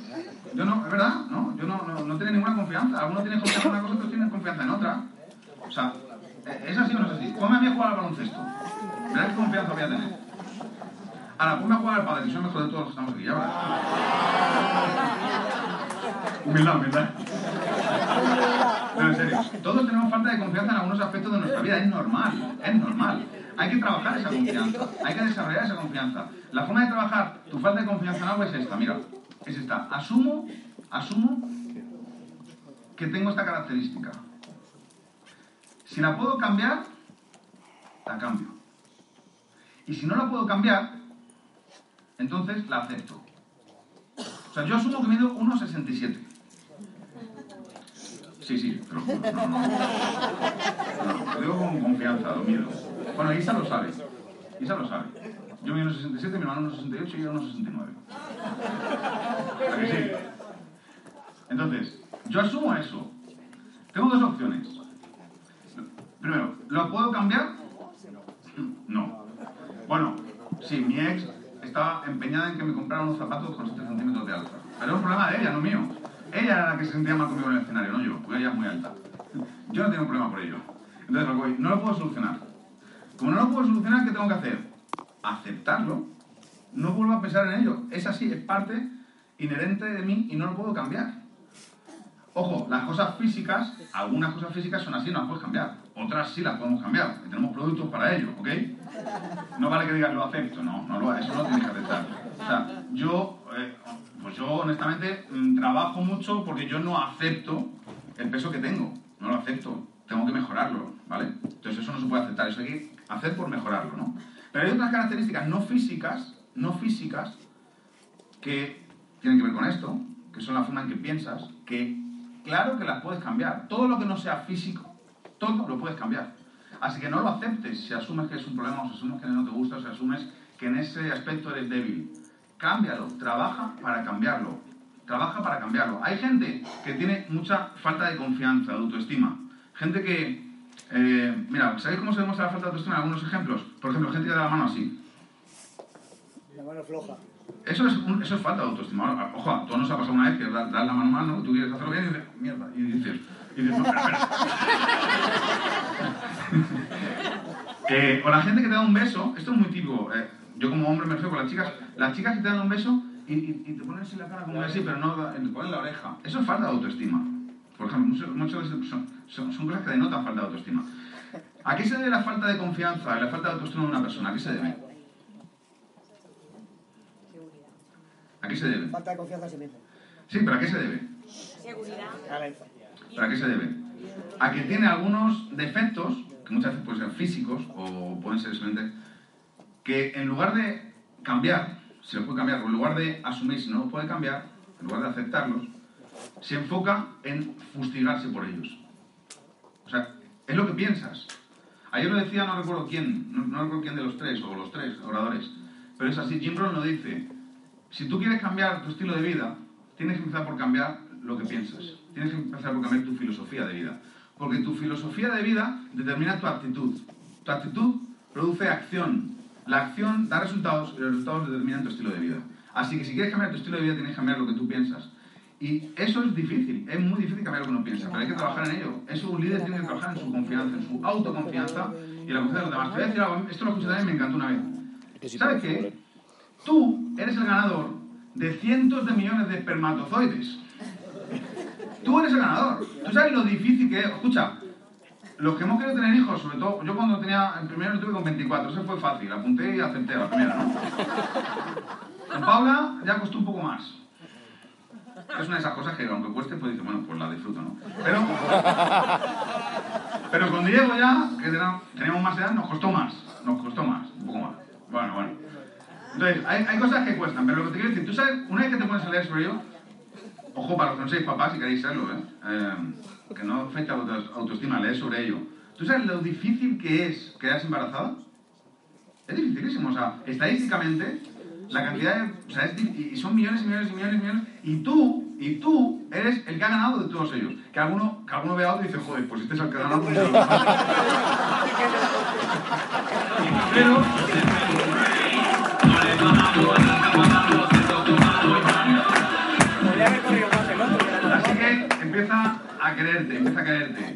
Yo no, es verdad, ¿no? Yo no, no, no tenía ninguna confianza. Algunos tienen confianza en una cosa, otros tienen confianza en otra. O sea, ¿es así o no es así? Ponme a mí a jugar al baloncesto. Verás qué confianza voy a tener. Ahora, ponme a jugar al padre, que soy mejor de todos los que estamos aquí. Ya verás. Humildad, humildad. No, en serio. Todos tenemos falta de confianza en algunos aspectos de nuestra vida. Es normal, es normal. Hay que trabajar esa confianza. Hay que desarrollar esa confianza. La forma de trabajar tu falta de confianza en algo es esta, mira. Es esta. Asumo, asumo que tengo esta característica. Si la puedo cambiar, la cambio. Y si no la puedo cambiar, entonces la acepto. O sea, yo asumo que mido 1,67. Sí, sí, te lo juro. No, no. No, lo digo con confianza, lo mido. Bueno, Isa lo sabe. Isa lo sabe. Yo mido 1,67, mi hermano 1,68 y yo 1,69. ¿A que sí? Entonces, yo asumo eso. Tengo dos opciones. Primero, ¿lo puedo cambiar? No. Bueno, sí, mi ex estaba empeñada en que me comprara unos zapatos con 7 centímetros de alza. Pero es un problema de ella, no mío. Ella era la que se sentía mal conmigo en el escenario, no yo, porque ella es muy alta. Yo no tengo problema por ello. Entonces, que voy, no lo puedo solucionar. Como no lo puedo solucionar, ¿qué tengo que hacer? Aceptarlo. No vuelvo a pensar en ello. Es así, es parte inherente de mí y no lo puedo cambiar. Ojo, las cosas físicas, algunas cosas físicas son así, no las puedes cambiar. Otras sí las podemos cambiar. Y tenemos productos para ello, ¿ok? No vale que digas lo acepto, no, no lo, eso no lo tienes que aceptar. O sea, yo, eh, pues yo honestamente mm, trabajo mucho porque yo no acepto el peso que tengo. No lo acepto. Tengo que mejorarlo, ¿vale? Entonces eso no se puede aceptar, eso hay que hacer por mejorarlo, ¿no? Pero hay otras características no físicas, no físicas, que tienen que ver con esto, que son la forma en que piensas, que claro que las puedes cambiar. Todo lo que no sea físico, todo lo puedes cambiar. Así que no lo aceptes si asumes que es un problema, o si asumes que no te gusta, o si asumes que en ese aspecto eres débil. Cámbialo, trabaja para cambiarlo. Trabaja para cambiarlo. Hay gente que tiene mucha falta de confianza, de autoestima. Gente que, eh, mira, ¿sabéis cómo se demuestra la falta de autoestima? Algunos ejemplos. Por ejemplo, gente que da la mano así. La mano floja. Eso es, un- eso es falta de autoestima. Ojo, a todos nos ha pasado una vez que das das la mano mal, ¿no? Tú quieres hacerlo bien y dices, mierda. Y dices, y dices no, espera, espera. [laughs] [laughs] Eh, o la gente que te da un beso, esto es muy típico. eh, yo como hombre me refiero con las chicas. Las chicas que te dan un beso y, y- y te ponen así la cara como así, pero no te ponen la oreja. Eso es falta de autoestima. Por ejemplo, muchas veces son, son, son cosas que denotan falta de autoestima. ¿A qué se debe la falta de confianza y la falta de autoestima de una persona? ¿A qué se debe? ¿A qué se debe? Falta de confianza en sí mismo. Sí, pero ¿a qué se debe? Seguridad. A infa- ¿Para qué se debe? A que tiene algunos defectos, que muchas veces pueden ser físicos o pueden ser simplemente, que en lugar de cambiar, se los puede cambiar, en lugar de asumir si no los puede cambiar, en lugar de aceptarlos, se enfoca en fustigarse por ellos. O sea, es lo que piensas. Ayer lo decía, no recuerdo quién, no, no recuerdo quién de los tres, o los tres oradores, pero es así, Jim Rohn lo dice, si tú quieres cambiar tu estilo de vida, tienes que empezar por cambiar lo que piensas. Tienes que empezar por cambiar tu filosofía de vida. Porque tu filosofía de vida determina tu actitud. Tu actitud produce acción. La acción da resultados y los resultados determinan tu estilo de vida. Así que si quieres cambiar tu estilo de vida, tienes que cambiar lo que tú piensas. Y eso es difícil, es muy difícil cambiar lo que uno piensa, pero hay que trabajar en ello. Eso un líder tiene que trabajar en su confianza, en su autoconfianza y la confianza de los demás. Te voy a decir algo, esto lo escuché también me encantó una vez. ¿Sabes qué? Tú eres el ganador de cientos de millones de espermatozoides. Tú eres el ganador. Tú sabes lo difícil que es. Escucha, los que hemos querido tener hijos, sobre todo, yo cuando tenía, el primero lo tuve con 24, eso fue fácil, apunté y acepté la primera, ¿no? Con Paula ya costó un poco más. Es una de esas cosas que aunque cueste, pues dice, bueno, pues la disfruto, ¿no? Pero, pero con Diego ya, que teníamos más edad, nos costó más, nos costó más, un poco más. Bueno, bueno. Entonces, hay, hay cosas que cuestan, pero lo que te quiero decir, tú sabes, una vez que te pones a leer sobre ello, ojo para los que no seáis papás si queréis serlo, ¿eh? Eh, que no afecta a vuestra autoestima, sobre ello. ¿Tú sabes lo difícil que es quedarse embarazada? Es dificilísimo, o sea, estadísticamente, la cantidad de. O sea, es y son millones y millones y millones y millones. Y tú, y tú, eres el que ha ganado de todos ellos. Que alguno, que alguno vea a otro y dice, joder, pues este es el que ha ganado. pues [laughs] yo". Pero. A quererte, empieza a quererte.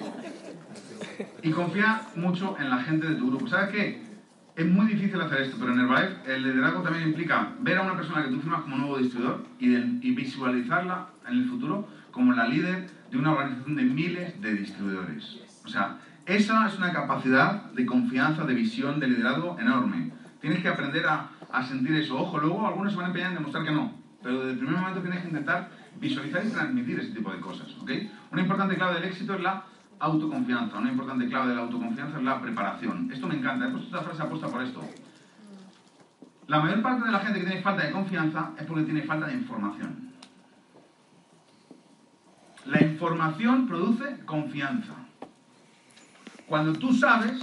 Y confía mucho en la gente de tu grupo. ¿Sabes qué? Es muy difícil hacer esto, pero en Herbalife el liderazgo también implica ver a una persona que tú firmas como nuevo distribuidor y, de- y visualizarla en el futuro como la líder de una organización de miles de distribuidores. O sea, esa es una capacidad de confianza, de visión, de liderazgo enorme. Tienes que aprender a, a sentir eso. Ojo, luego algunos se van a empeñar en demostrar que no, pero desde el primer momento tienes que intentar visualizar y transmitir ese tipo de cosas. ¿ok? Una importante clave del éxito es la autoconfianza. Una importante clave de la autoconfianza es la preparación. Esto me encanta. He puesto esta frase apuesta por esto. La mayor parte de la gente que tiene falta de confianza es porque tiene falta de información. La información produce confianza. Cuando tú sabes,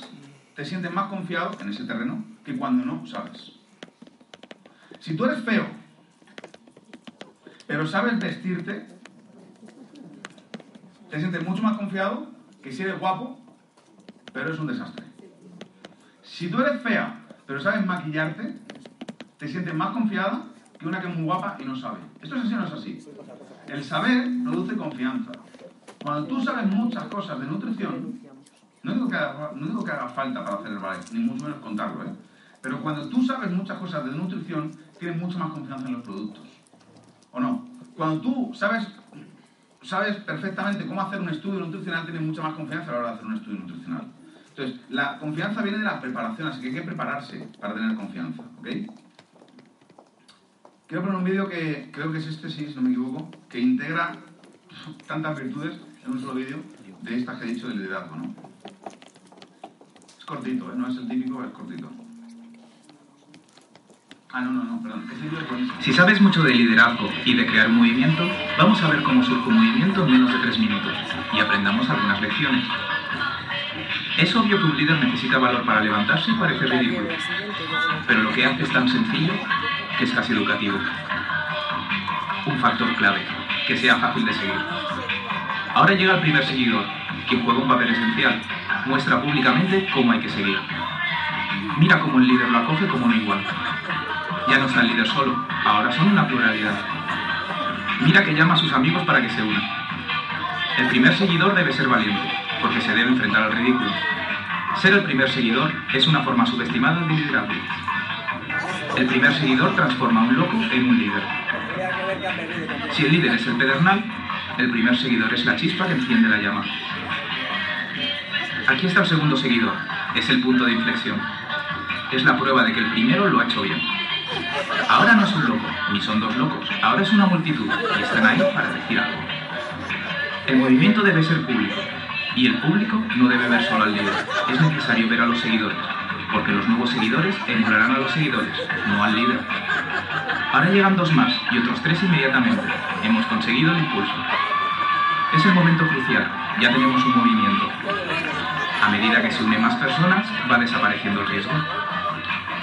te sientes más confiado en ese terreno que cuando no sabes. Si tú eres feo, pero sabes vestirte, te sientes mucho más confiado que si eres guapo, pero es un desastre. Si tú eres fea, pero sabes maquillarte, te sientes más confiada que una que es muy guapa y no sabe. ¿Esto es así o no es así? El saber produce confianza. Cuando tú sabes muchas cosas de nutrición, no digo que haga, falta para hacer el ballet, ni mucho menos contarlo, ¿eh? Pero cuando tú sabes muchas cosas de nutrición, tienes mucha más confianza en los productos. ¿O no? Cuando tú sabes, sabes perfectamente cómo hacer un estudio nutricional, tienes mucha más confianza a la hora de hacer un estudio nutricional. Entonces, la confianza viene de la preparación, así que hay que prepararse para tener confianza, ¿ok? Quiero poner un vídeo que creo que es este, sí, si no me equivoco, que integra tantas virtudes en un solo vídeo de estas que he dicho del liderazgo, ¿no? Es cortito, ¿eh? No es el típico, es cortito. Ah, no, no, no, perdón. Vídeo es buenísimo. Si sabes mucho de liderazgo y de crear movimiento, vamos a ver cómo surge un movimiento en menos de tres minutos y aprendamos algunas lecciones. Es obvio que un líder necesita valor para levantarse y parece ridículo, pero lo que hace es tan sencillo que es casi educativo. Un factor clave, que sea fácil de seguir. Ahora llega el primer seguidor, quien juega un papel esencial, muestra públicamente cómo hay que seguir. Mira cómo el líder lo acoge como un igual. Ya no está el líder solo, ahora son una pluralidad. Mira que llama a sus amigos para que se unan. El primer seguidor debe ser valiente, porque se debe enfrentar al ridículo. Ser el primer seguidor es una forma subestimada de liderazgo. El primer seguidor transforma a un loco en un líder. Si el líder es el pedernal, el primer seguidor es la chispa que enciende la llama. Aquí está el segundo seguidor, es el punto de inflexión. Es la prueba de que el primero lo ha hecho bien. Ahora no es un loco, ni son dos locos, ahora es una multitud y están ahí para decir algo. El movimiento debe ser público y el público no debe ver solo al líder, es necesario ver a los seguidores, porque los nuevos seguidores emularán a los seguidores, no al líder. Ahora llegan dos más y otros tres inmediatamente. Hemos conseguido el impulso. Es el momento crucial, ya tenemos un movimiento. A medida que se unen más personas, va desapareciendo el riesgo.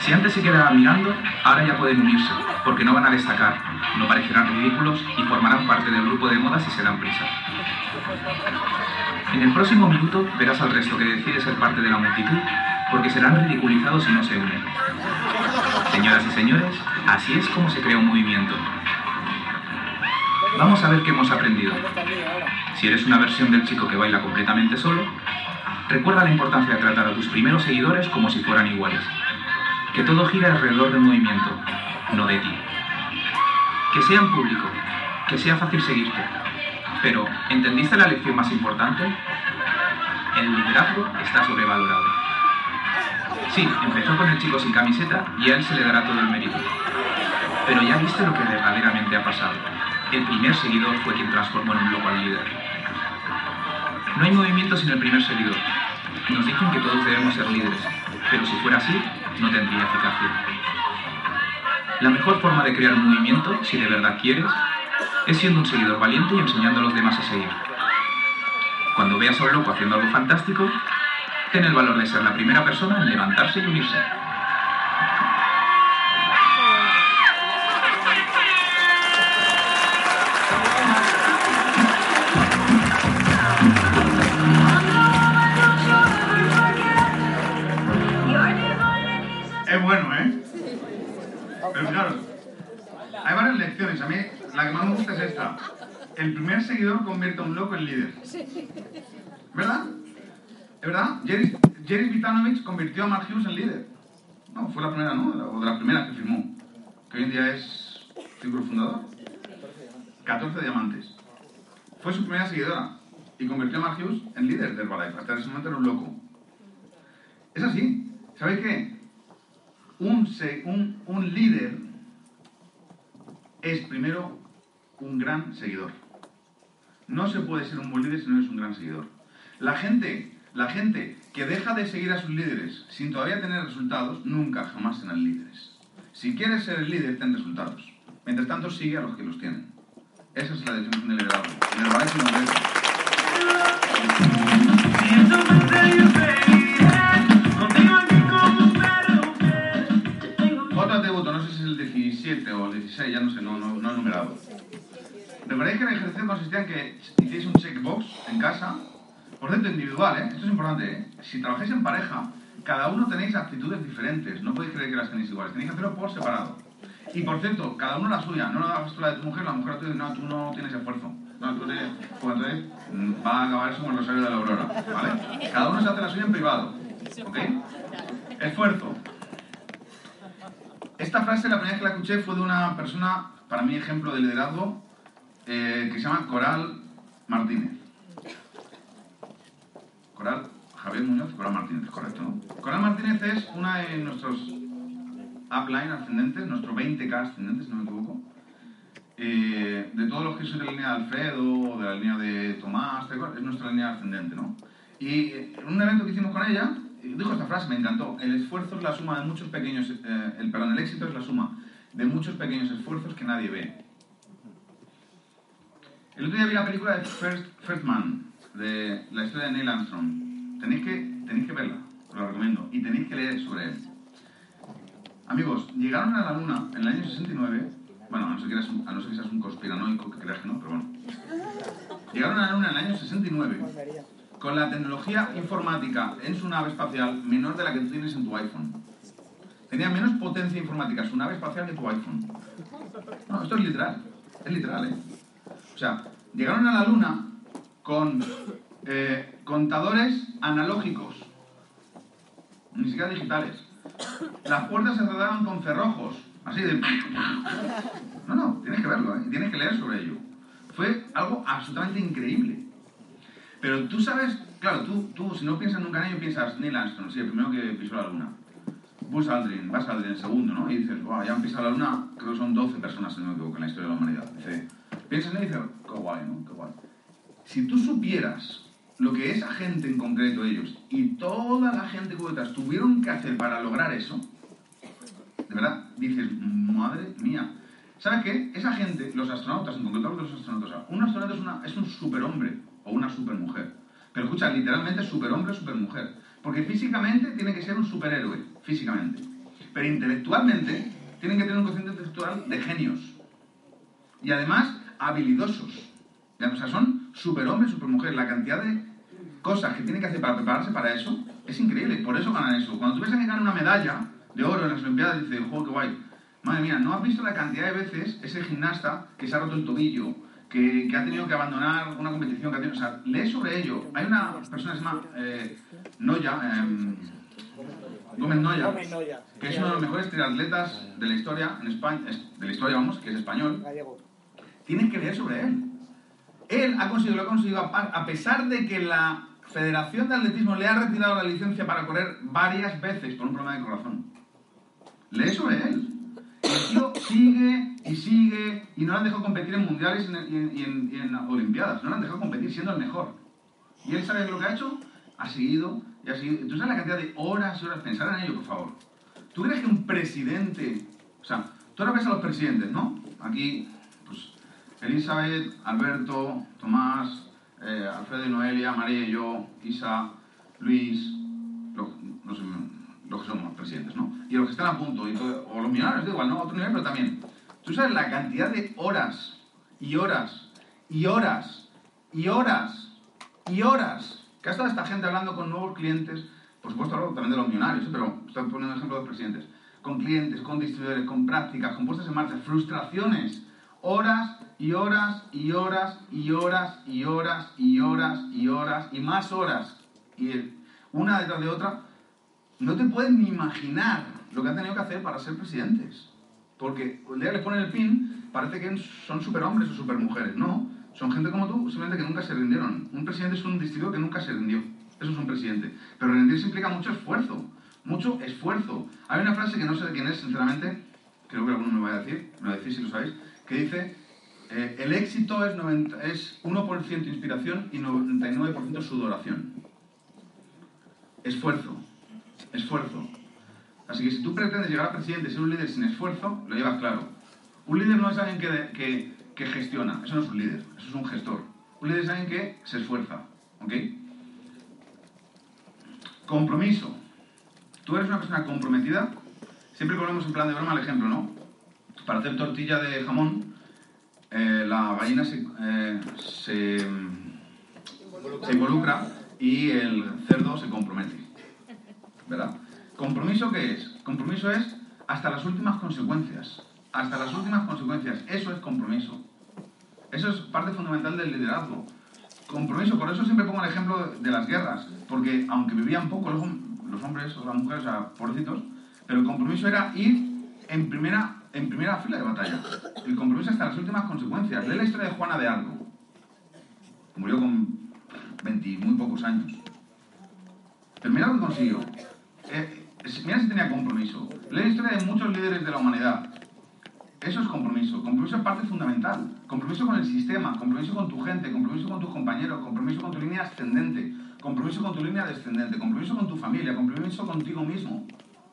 Si antes se quedaban mirando, ahora ya pueden unirse, porque no van a destacar, no parecerán ridículos y formarán parte del grupo de moda si se dan prisa. En el próximo minuto verás al resto que decide ser parte de la multitud, porque serán ridiculizados si no se unen. Señoras y señores, así es como se crea un movimiento. Vamos a ver qué hemos aprendido. Si eres una versión del chico que baila completamente solo, recuerda la importancia de tratar a tus primeros seguidores como si fueran iguales. Que todo gira alrededor del movimiento, no de ti. Que sea en público, que sea fácil seguirte. Pero, ¿entendiste la lección más importante? El liderazgo está sobrevalorado. Sí, empezó con el chico sin camiseta y a él se le dará todo el mérito. Pero ya viste lo que verdaderamente ha pasado. El primer seguidor fue quien transformó en un loco al líder. No hay movimiento sin el primer seguidor. Nos dicen que todos debemos ser líderes, pero si fuera así, no tendría eficacia. La mejor forma de crear un movimiento, si de verdad quieres, es siendo un seguidor valiente y enseñando a los demás a seguir. Cuando veas a un loco haciendo algo fantástico, ten el valor de ser la primera persona en levantarse y unirse. Pero fijaros, hay varias lecciones. A mí la que más me gusta es esta. El primer seguidor convierte a un loco en líder. ¿Verdad? ¿Es verdad? Jerry, Jerry Vitanovich convirtió a Mark Hughes en líder. No, fue la primera, ¿no? O de las primeras que firmó. Que hoy en día es figura fundador. 14 diamantes. Fue su primera seguidora. Y convirtió a Mark Hughes en líder de Herbalife. Hasta ese momento era un loco. Es así. ¿Sabéis qué? Un, un, líder es primero un gran seguidor. No se puede ser un buen líder si no eres un gran seguidor. La gente, la gente que deja de seguir a sus líderes sin todavía tener resultados, nunca jamás serán líderes. Si quieres ser el líder, ten resultados. Mientras tanto, sigue a los que los tienen. Esa es la definición del liderazgo. 17 o el 16, ya no sé, no, no, no he numerado. Recordáis que el ejercicio consistía en que hicierais un checkbox en casa, por dentro individual, ¿eh? Esto es importante, ¿eh? Si trabajáis en pareja, cada uno tenéis actitudes diferentes, no podéis creer que las tenéis iguales, tenéis que hacerlo por separado. Y por cierto, cada uno la suya, no la hagas la de tu mujer, la mujer tuya, no, tú no tienes esfuerzo. No, tú tienes, pues entonces mm, va a acabar eso como el rosario de la aurora, ¿vale? Cada uno se hace la suya en privado, ¿ok? Esfuerzo. Esta frase, la primera vez que la escuché, fue de una persona, para mí ejemplo de liderazgo, eh, que se llama Coral Martínez. Coral, Javier Muñoz, Coral Martínez, correcto, ¿no? Coral Martínez es una de nuestros upline ascendentes, nuestro 20K ascendente, si no me equivoco. Eh, de todos los que son de la línea de Alfredo, de la línea de Tomás, es nuestra línea ascendente, ¿no? Y eh, en un evento que hicimos con ella, dijo esta frase, me encantó, el esfuerzo es la suma de muchos pequeños, eh, el, perdón, el éxito es la suma de muchos pequeños esfuerzos que nadie ve. El otro día vi la película de First, First Man, de la historia de Neil Armstrong. Tenéis que, tenéis que verla, os la recomiendo, y tenéis que leer sobre él. Amigos, llegaron a la Luna en el año 69, bueno, a no ser que, a no ser que seas un conspiranoico que creas que no, pero bueno. Llegaron a la Luna en el año 69 con la tecnología informática en su nave espacial menor de la que tú tienes en tu iPhone. Tenía menos potencia informática su nave espacial que tu iPhone. No, esto es literal, es literal, ¿eh? O sea, llegaron a la Luna con eh, contadores analógicos, ni siquiera digitales. Las puertas se cerraban con cerrojos, así de... No, no, tienes que verlo, ¿eh? tienes que leer sobre ello. Fue algo absolutamente increíble. Pero tú sabes, claro, tú, tú si no piensas nunca en ello, piensas Neil Armstrong, sí, el primero que pisó la Luna. Buzz Aldrin, Buzz Aldrin, el segundo, ¿no? Y dices, wow, ya han pisado la Luna, creo que son 12 personas, si no me equivoco, en la historia de la humanidad. Dice, piensas en él y dices, qué guay, ¿no? Qué guay. Si tú supieras lo que esa gente en concreto, ellos, y toda la gente que detrás tuvieron que hacer para lograr eso, de verdad, dices, madre mía. ¿Sabes qué? Esa gente, los astronautas, en concreto los astronautas, un astronauta es, una, es un superhombre o una supermujer. Pero escucha, literalmente superhombre o supermujer. Porque físicamente tiene que ser un superhéroe, físicamente. Pero intelectualmente tienen que tener un cociente intelectual de genios. Y además, habilidosos. Ya, O sea, son superhombres, supermujeres. La cantidad de cosas que tienen que hacer para prepararse para eso es increíble. Por eso ganan eso. Cuando tú a alguien ganar una medalla de oro en las Olimpiadas, dices, ¡juego, qué guay! Madre mía, ¿no has visto la cantidad de veces ese gimnasta que se ha roto el tobillo, que, que ha tenido que abandonar una competición que ha tenido? O sea, lee sobre ello. Hay una persona que se llama eh, Noya, em, Gómez Noya, que es uno de los mejores triatletas de la historia en España, es- de la historia vamos, que es español, tienes que leer sobre él. Él ha conseguido, lo ha conseguido a pesar de que la Federación de Atletismo le ha retirado la licencia para correr varias veces por un problema de corazón. Lee sobre él. Tío sigue y sigue y no le han dejado competir en mundiales y en, olimpiadas. No le han dejado competir siendo el mejor. ¿Y él sabe lo que ha hecho? Ha seguido y ha seguido. ¿Tú sabes la cantidad de horas y horas? Pensar en ello, por favor. ¿Tú crees que un presidente... O sea, tú ahora ves a los presidentes, ¿no? Aquí, pues, Elizabeth, Alberto, Tomás, eh, Alfredo y Noelia, María y yo, Isa, Luis, no sé, los que somos presidentes, ¿no? Y los que están a punto, y todo- o los millonarios, da igual, ¿no? Otro nivel, pero también. ¿Tú sabes la cantidad de horas y horas y horas y horas y horas que ha estado esta gente hablando con nuevos clientes? Por supuesto, hablo también de los millonarios, ¿eh? pero estoy poniendo ejemplo de los presidentes. Con clientes, con distribuidores, con prácticas, con puestas en marcha, frustraciones, horas y horas y horas y horas y horas y horas y horas y más horas. Y el- una detrás de otra no te puedes ni imaginar lo que han tenido que hacer para ser presidentes. Porque el día que les ponen el pin, parece que son superhombres o supermujeres. No, son gente como tú, simplemente que nunca se rindieron. Un presidente es un distribuidor que nunca se rindió. Eso es un presidente. Pero rendirse implica mucho esfuerzo. Mucho esfuerzo. Hay una frase que no sé de quién es, sinceramente, creo que alguno me va a decir, me a decir si lo sabéis, que dice, eh, el éxito es, 90 es 1% inspiración y 99% sudoración. Esfuerzo. Esfuerzo. Así que si tú pretendes llegar a presidente y ser un líder sin esfuerzo, lo llevas claro. Un líder no es alguien que, que- gestiona, eso no es un líder, eso es un gestor. Un líder es alguien que se esfuerza, ¿ok? Compromiso. Tú eres una persona comprometida, siempre ponemos en plan de broma el ejemplo, ¿no? Para hacer tortilla de jamón, eh, la gallina eh, se involucra y el cerdo se compromete. ¿Verdad? ¿Compromiso qué es? Compromiso es hasta las últimas consecuencias. Hasta las últimas consecuencias. Eso es compromiso. Eso es parte fundamental del liderazgo. Compromiso, por eso siempre pongo el ejemplo de las guerras, porque aunque vivían poco los, hom- los hombres o las mujeres, o sea, pobrecitos, pero el compromiso era ir en primera, en primera fila de batalla. El compromiso hasta las últimas consecuencias. Lee la historia de Juana de Arco. Murió con 20 y muy pocos años. Pero lo que consiguió. Mira si tenía compromiso. Lee la historia de muchos líderes de la humanidad. Eso es compromiso. Compromiso es parte fundamental. Compromiso con el sistema, compromiso con tu gente, compromiso con tus compañeros, compromiso con tu línea ascendente, compromiso con tu línea descendente, compromiso con tu familia, compromiso contigo mismo,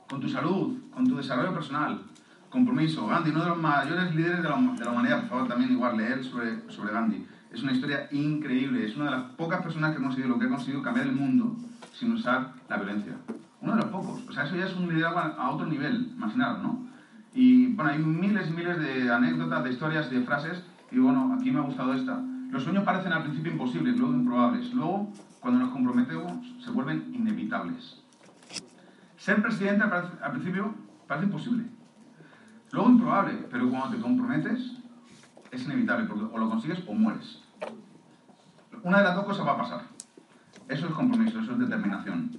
con tu salud, con tu desarrollo personal. Compromiso. Gandhi, uno de los mayores líderes de la, de la humanidad, por favor, también igual leer sobre, sobre Gandhi. Es una historia increíble. Es una de las pocas personas que ha conseguido lo que ha conseguido cambiar el mundo sin usar la violencia. Uno de los pocos. O sea, eso ya es un liderazgo a otro nivel, imaginaros, ¿no? Y bueno, hay miles y miles de anécdotas, de historias, de frases. Y bueno, aquí me ha gustado esta. Los sueños parecen al principio imposibles, luego improbables. Luego, cuando nos comprometemos, se vuelven inevitables. Ser presidente al principio parece imposible. Luego improbable, pero cuando te comprometes, es inevitable, porque o lo consigues o mueres. Una de las dos cosas va a pasar. Eso es compromiso, eso es determinación.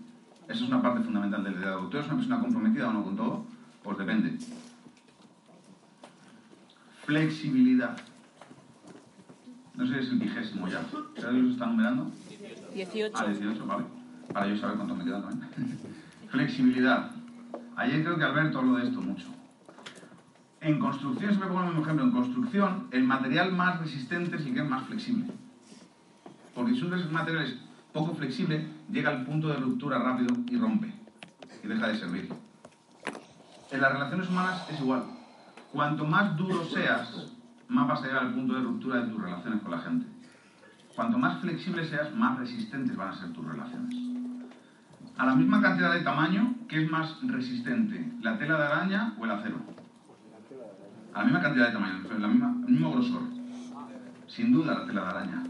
Eso es una parte fundamental del liderazgo. ¿Tú eres una persona comprometida o no con todo? Pues depende. Flexibilidad. No sé si es el vigésimo ya. ¿Sabes os está numerando? 18. Ah, 18, vale. Para yo saber cuánto me quedan también. [laughs] Flexibilidad. Ayer creo que Alberto habló de esto mucho. En construcción, siempre pongo el mismo ejemplo, en construcción el material más resistente es el que es más flexible. Porque si un material es poco flexible, llega al punto de ruptura rápido y rompe. Y deja de servir. En las relaciones humanas es igual. Cuanto más duro seas, más vas a llegar al punto de ruptura de tus relaciones con la gente. Cuanto más flexible seas, más resistentes van a ser tus relaciones. A la misma cantidad de tamaño, ¿qué es más resistente? ¿La tela de araña o el acero? A la misma cantidad de tamaño, la misma, el mismo grosor. Sin duda la tela de araña.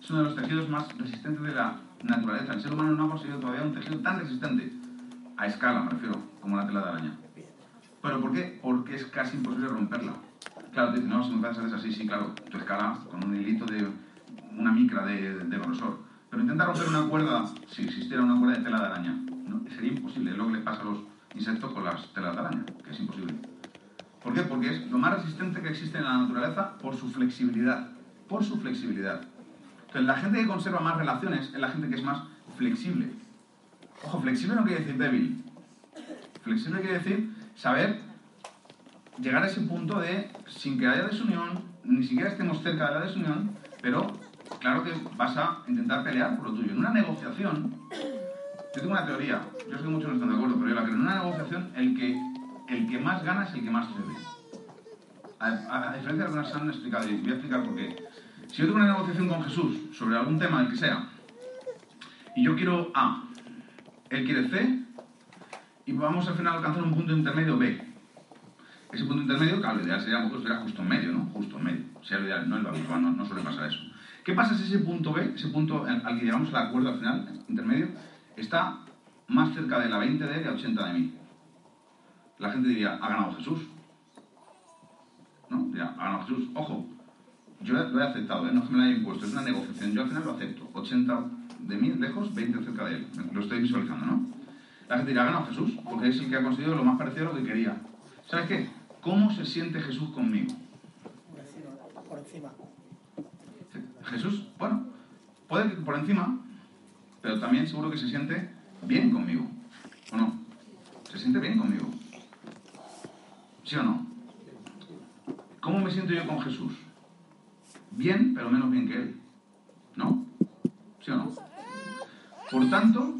Es uno de los tejidos más resistentes de la naturaleza. El ser humano no ha conseguido todavía un tejido tan resistente, a escala me refiero, como la tela de araña. ¿Pero por qué? Porque es casi imposible romperla. Claro, te dicen, no, si me haces así, sí, claro, tu escala con un hilito de una micra de, grosor. Pero intenta romper una cuerda, si existiera una cuerda de tela de araña. Sería imposible. Es lo que le pasa a los insectos con las telas de araña, que es imposible. ¿Por qué? Porque es lo más resistente que existe en la naturaleza por su flexibilidad. Por su flexibilidad. Entonces, la gente que conserva más relaciones es la gente que es más flexible. Ojo, flexible no quiere decir débil. Flexible quiere decir saber llegar a ese punto de, sin que haya desunión, ni siquiera estemos cerca de la desunión, pero claro que vas a intentar pelear por lo tuyo. En una negociación, yo tengo una teoría, yo sé que muchos no están de acuerdo, pero yo la creo. En una negociación, el que, el que más gana es el que más. A, a- a diferencia de lo que nos han explicado, y voy a explicar por qué. Si yo tengo una negociación con Jesús sobre algún tema, el que sea, y yo quiero A, él quiere C, y vamos al final a alcanzar un punto intermedio B. Ese punto intermedio, claro, lo ideal sería justo en medio, ¿no? Justo en medio. Sería lo ideal, no no, no suele pasar eso. ¿Qué pasa si ese punto B, ese punto al que llegamos al acuerdo al final, intermedio, está más cerca de la 20 de él y a 80 de mí? La gente diría, ha ganado Jesús. ¿No? Diría, ha ganado Jesús. Ojo, yo lo he aceptado, ¿eh? no es que me lo haya impuesto, es una negociación. Yo al final lo acepto. 80 de mí lejos, 20 cerca de él. Lo estoy visualizando, ¿no? La gente dirá, ha ganado Jesús, porque es el que ha conseguido lo más parecido a lo que quería. ¿Sabes qué? ¿Cómo se siente Jesús conmigo? Por encima, por encima. Jesús, bueno, puede que por encima, pero también seguro que se siente bien conmigo. ¿O no? Se siente bien conmigo. ¿Sí o no? ¿Cómo me siento yo con Jesús? Bien, pero menos bien que Él. ¿No? ¿Sí o no? Por tanto,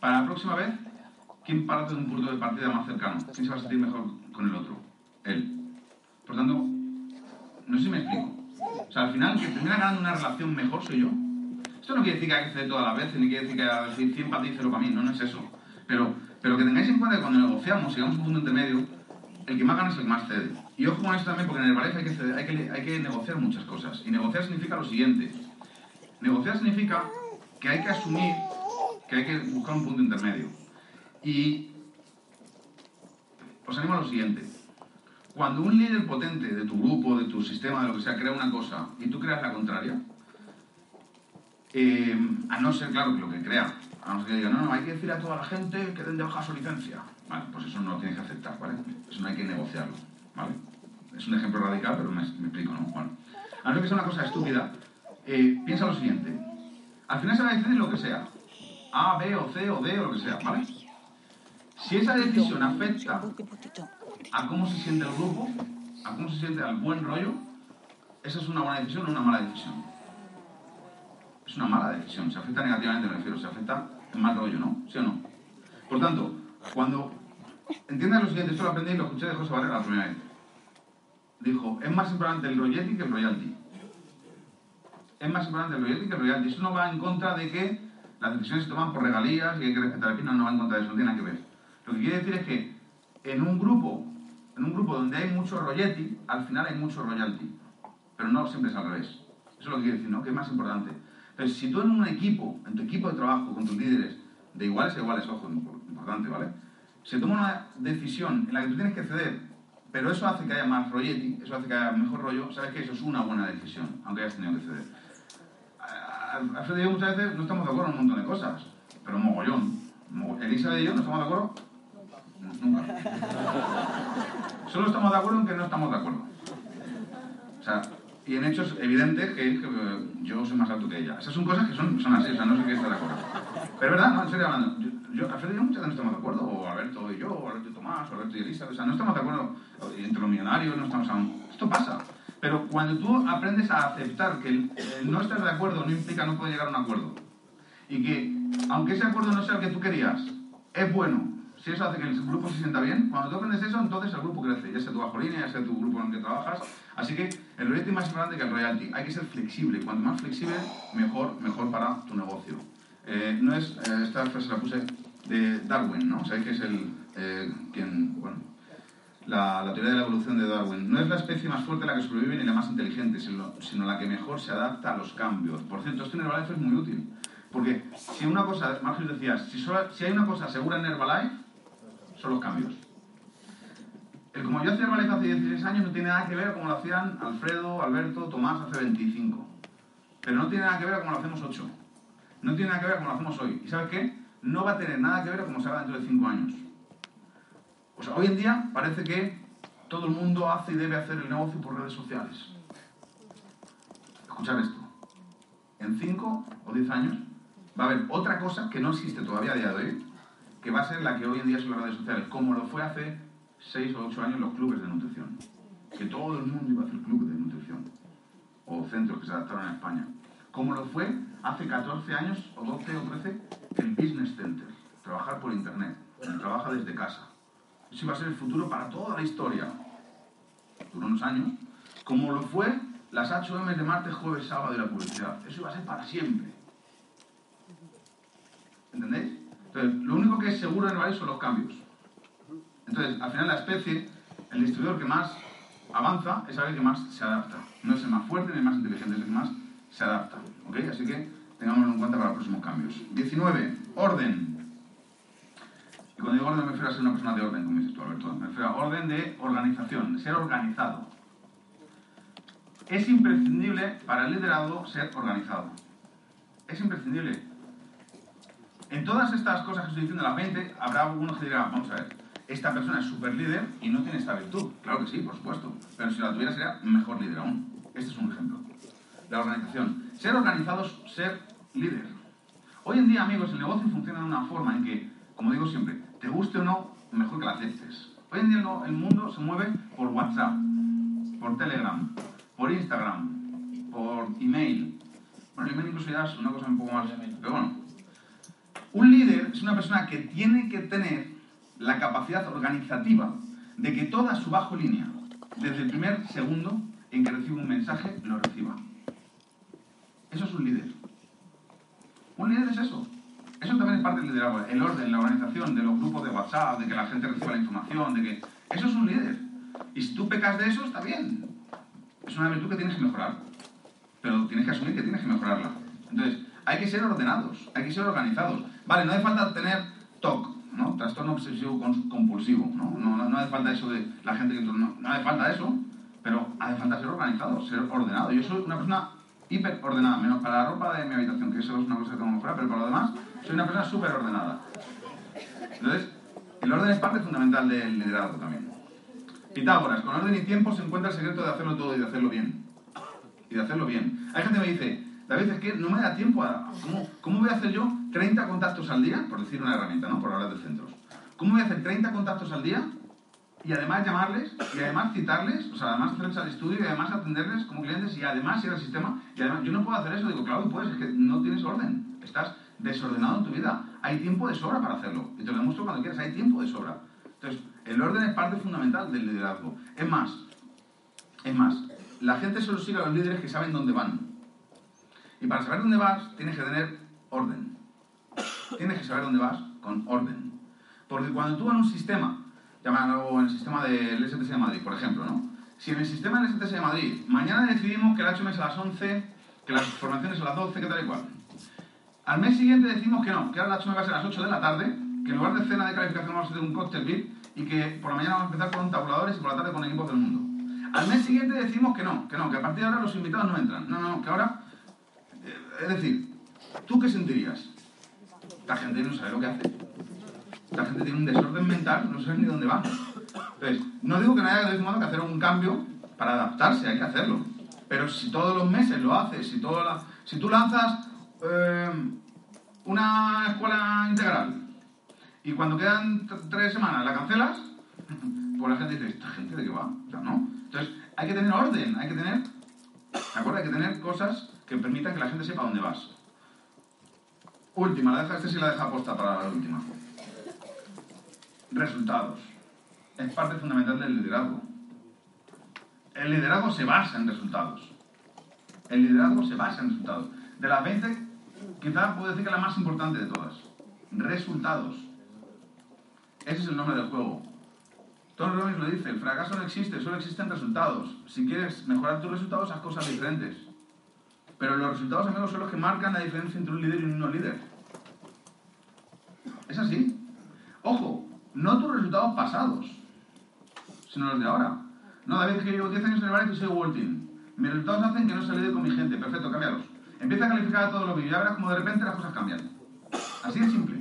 para la próxima vez, ¿quién parte de un punto de partida más cercano? ¿Quién se va a sentir mejor con el otro? Él. Por tanto, no sé si me explico. O sea, al final, que termina ganando una relación mejor soy yo. Esto no quiere decir que hay que ceder todas las veces, ni quiere decir que hay que decir 100 para ti y 0 para mí, no, no es eso. Pero, pero que tengáis en cuenta que cuando negociamos, llegamos a un punto intermedio, el que más gana es el que más cede. Y ojo con esto también, porque en el Ballet hay que, hay, que, hay que negociar muchas cosas. Y negociar significa lo siguiente. Negociar significa que hay que asumir que hay que buscar un punto intermedio. Y os animo a lo siguiente. Cuando un líder potente de tu grupo, de tu sistema, de lo que sea, crea una cosa y tú creas la contraria, eh, a no ser, claro, que lo que crea, a no ser que diga, no, no, hay que decir a toda la gente que den de baja su licencia. Vale, pues eso no lo tienes que aceptar, ¿vale? Eso no hay que negociarlo, ¿vale? Es un ejemplo radical, pero me, explico, ¿no? Bueno, a no ser que sea una cosa estúpida, eh, piensa lo siguiente. Al final se va a decidir lo que sea. A, B o C o D o lo que sea, ¿vale? Si esa decisión afecta a cómo se siente el grupo, a cómo se siente al buen rollo, esa es una buena decisión o una mala decisión. Es una mala decisión, se afecta negativamente, me refiero, se afecta en mal rollo, ¿no? ¿Sí o no? Por tanto, cuando entiendas lo siguiente, esto lo aprendí y lo escuché de José Barrera la primera vez. Dijo, es más importante el royalty que el royalty. Es más importante el royalty que el royalty. Eso no va en contra de que las decisiones se toman por regalías y hay que respetar el fin, no, no va en contra de eso, no tiene nada que ver. Lo que quiere decir es que en un grupo, en un grupo donde hay mucho royalty, al final hay mucho royalty. Pero no siempre es al revés. Eso es lo que quiere decir, ¿no? Que es más importante. Entonces, si tú en un equipo, en tu equipo de trabajo, con tus líderes, de iguales a iguales, ojo, importante, ¿vale? Se toma una decisión en la que tú tienes que ceder, pero eso hace que haya más royalty, eso hace que haya mejor rollo, sabes que eso es una buena decisión, aunque hayas tenido que ceder. Alfredo y yo muchas veces no estamos de acuerdo en un montón de cosas, pero mogollón. Mo- Elisa y yo no estamos de acuerdo nunca. [laughs] Solo estamos de acuerdo en que no estamos de acuerdo. O sea, y en hechos evidentes que, que, eh, yo soy más alto que ella. Esas son cosas que son, son así, o sea, no sé qué está de acuerdo. Pero verdad, no, en serio hablando. Yo, yo, Alfredo y yo muchas veces no estamos de acuerdo, o Alberto y yo, o Alberto y Tomás, o Alberto y Elisa, o sea, no estamos de acuerdo y entre los millonarios, no estamos aún. Esto pasa. Pero cuando tú aprendes a aceptar que el, el no estar de acuerdo no implica no poder llegar a un acuerdo, y que aunque ese acuerdo no sea el que tú querías, es bueno, si eso hace que el grupo se sienta bien, cuando tú aprendes eso, entonces el grupo crece, ya sea tu bajo línea, ya sea tu grupo en el que trabajas. Así que el royalty es más importante que el royalty. Hay que ser flexible. Cuanto más flexible, mejor, mejor para tu negocio. Eh, no es, eh, esta frase la puse de Darwin, ¿no? Sabéis que es el, eh, quien, bueno, la, teoría de la evolución de Darwin. No es la especie más fuerte la que sobrevive ni la más inteligente, sino, sino la que mejor se adapta a los cambios. Por cierto, esto en Herbalife es muy útil. Porque si una cosa, Marcos decía, si, solo- si hay una cosa segura en Herbalife, son los cambios. El como yo hacía Herbalife hace 16 años no tiene nada que ver como lo hacían Alfredo, Alberto, Tomás hace 25. Pero no tiene nada que ver como lo hacemos 8. No tiene nada que ver como lo hacemos hoy. ¿Y sabes qué? no va a tener nada que ver con cómo se haga dentro de cinco años. O sea, hoy en día parece que todo el mundo hace y debe hacer el negocio por redes sociales. Escuchar esto. En 5 o 10 años va a haber otra cosa que no existe todavía a día de hoy, que va a ser la que hoy en día son las redes sociales, como lo fue hace 6 o 8 años los clubes de nutrición. Que todo el mundo iba a hacer clubes de nutrición. O centros que se adaptaron a España. Como lo fue hace 14 años, o 12 o 13, el Business Center. Trabajar por Internet. Trabaja desde casa. Eso iba a ser el futuro para toda la historia. Duró unos años. Como lo fue las HM de martes, jueves, sábado y la publicidad. Eso iba a ser para siempre. ¿Entendéis? Entonces, lo seguro en valle son los cambios. Entonces, al final la especie, el distribuidor que más avanza es el que más se adapta. No es el más fuerte ni el más inteligente, es el que más se adapta. ¿Ok? Así que tengámoslo en cuenta para los próximos cambios. 19. Orden. Y cuando digo orden me refiero a ser una persona de orden, como dices tú, Alberto. Me refiero a orden de organización, de ser organizado. Es imprescindible para el liderazgo ser organizado. Es imprescindible. En todas estas cosas que estoy diciendo, las 20, habrá algunos que dirán, vamos a ver, esta persona es súper líder y no tiene esta virtud. Claro que sí, por supuesto. Pero si la tuviera sería mejor líder aún. Este es un ejemplo. La organización. Ser organizados, ser líder. Hoy en día, amigos, el negocio funciona de una forma en que, como digo siempre, te guste o no, mejor que la aceptes. Hoy en día el mundo se mueve por WhatsApp, por Telegram, por Instagram, por email. Bueno, el email incluso ya es una cosa un poco más... Pero bueno, un líder es una persona que tiene que tener la capacidad organizativa de que toda su bajo línea, desde el primer segundo en que recibe un mensaje, lo reciba. Eso es un líder. Un líder es eso. Eso también es parte del liderazgo. El orden, la organización de los grupos de WhatsApp, de que la gente reciba la información, de que... Eso es un líder. Y si tú pecas de eso, está bien. Es una virtud que tienes que mejorar. Pero tienes que asumir que tienes que mejorarla. Entonces, hay que ser ordenados, hay que ser organizados. Vale, no hace falta tener TOC, ¿no? Trastorno obsesivo compulsivo, ¿no? No, no hace falta eso de la gente que... No, no hace falta eso, pero hace falta ser organizado, ser ordenado. Yo soy una persona hiper ordenada, menos para la ropa de mi habitación, que eso es una cosa que tengo mejorar, pero para lo demás, soy una persona súper ordenada. Entonces, el orden es parte fundamental del liderazgo también. Pitágoras, con orden y tiempo se encuentra el secreto de hacerlo todo y de hacerlo bien. Y de hacerlo bien. Hay gente que me dice, David, es que no me da tiempo a... ¿Cómo, ¿Cómo voy a hacer yo 30 contactos al día? Por decir una herramienta, ¿no? Por hablar de centros. ¿Cómo voy a hacer 30 contactos al día y además llamarles, y además citarles, o sea, además hacerles al estudio y además atenderles como clientes y además ir al sistema. Y además, yo no puedo hacer eso. Digo, claro puedes, es que no tienes orden. Estás desordenado en tu vida. Hay tiempo de sobra para hacerlo. Y te lo demuestro cuando quieras, hay tiempo de sobra. Entonces, el orden es parte fundamental del liderazgo. Es más, es más, la gente solo sigue a los líderes que saben dónde van. Y para saber dónde vas, tienes que tener orden. Tienes que saber dónde vas con orden. Porque cuando tú en un sistema, llámalo en el sistema del STS de Madrid, por ejemplo, ¿no? Si en el sistema del STS de Madrid mañana decidimos que el HM es a las 11, que las formaciones a las 12, que tal y cual. Al mes siguiente decimos que no, que ahora el HM va a ser a las 8 de la tarde, que en lugar de cena de calificación vamos a hacer un cóctel VIP y que por la mañana vamos a empezar con tabuladores y por la tarde con equipos del mundo. Al mes siguiente decimos que no, que no, que a partir de ahora los invitados no entran. No, no, que ahora... Es decir, ¿tú qué sentirías? La gente no sabe lo que hace. La gente tiene un desorden mental, no sabe ni dónde va. Entonces, no digo que no haya de que hacer un cambio para adaptarse, hay que hacerlo. Pero si todos los meses lo haces, si, tú lanzas eh, una escuela integral y cuando quedan tres semanas la cancelas, [laughs] pues la gente dice, ¿esta gente de qué va? ¿no? Entonces, hay que tener orden, hay que tener, ¿de acuerdo? Hay que tener cosas que permitan que la gente sepa dónde vas. Última, la deja, este sí la deja aposta para la última. Resultados. Es parte fundamental del liderazgo. El liderazgo se basa en resultados. El liderazgo se basa en resultados. De las 20, quizás puedo decir que la más importante de todas. Resultados. Ese es el nombre del juego. Tony Robbins lo dice, el fracaso no existe, solo existen resultados. Si quieres mejorar tus resultados, haz cosas diferentes. Pero los resultados, amigos, son los que marcan la diferencia entre un líder y un no líder. Es así. Ojo, no tus resultados pasados, sino los de ahora. No, David, que llevo 10 años en el bar y soy World Team. Mis resultados hacen que no se líder con mi gente. Perfecto, cámbialos. Empieza a calificar a todos los vídeos ya verás como de repente las cosas cambian. Así de simple.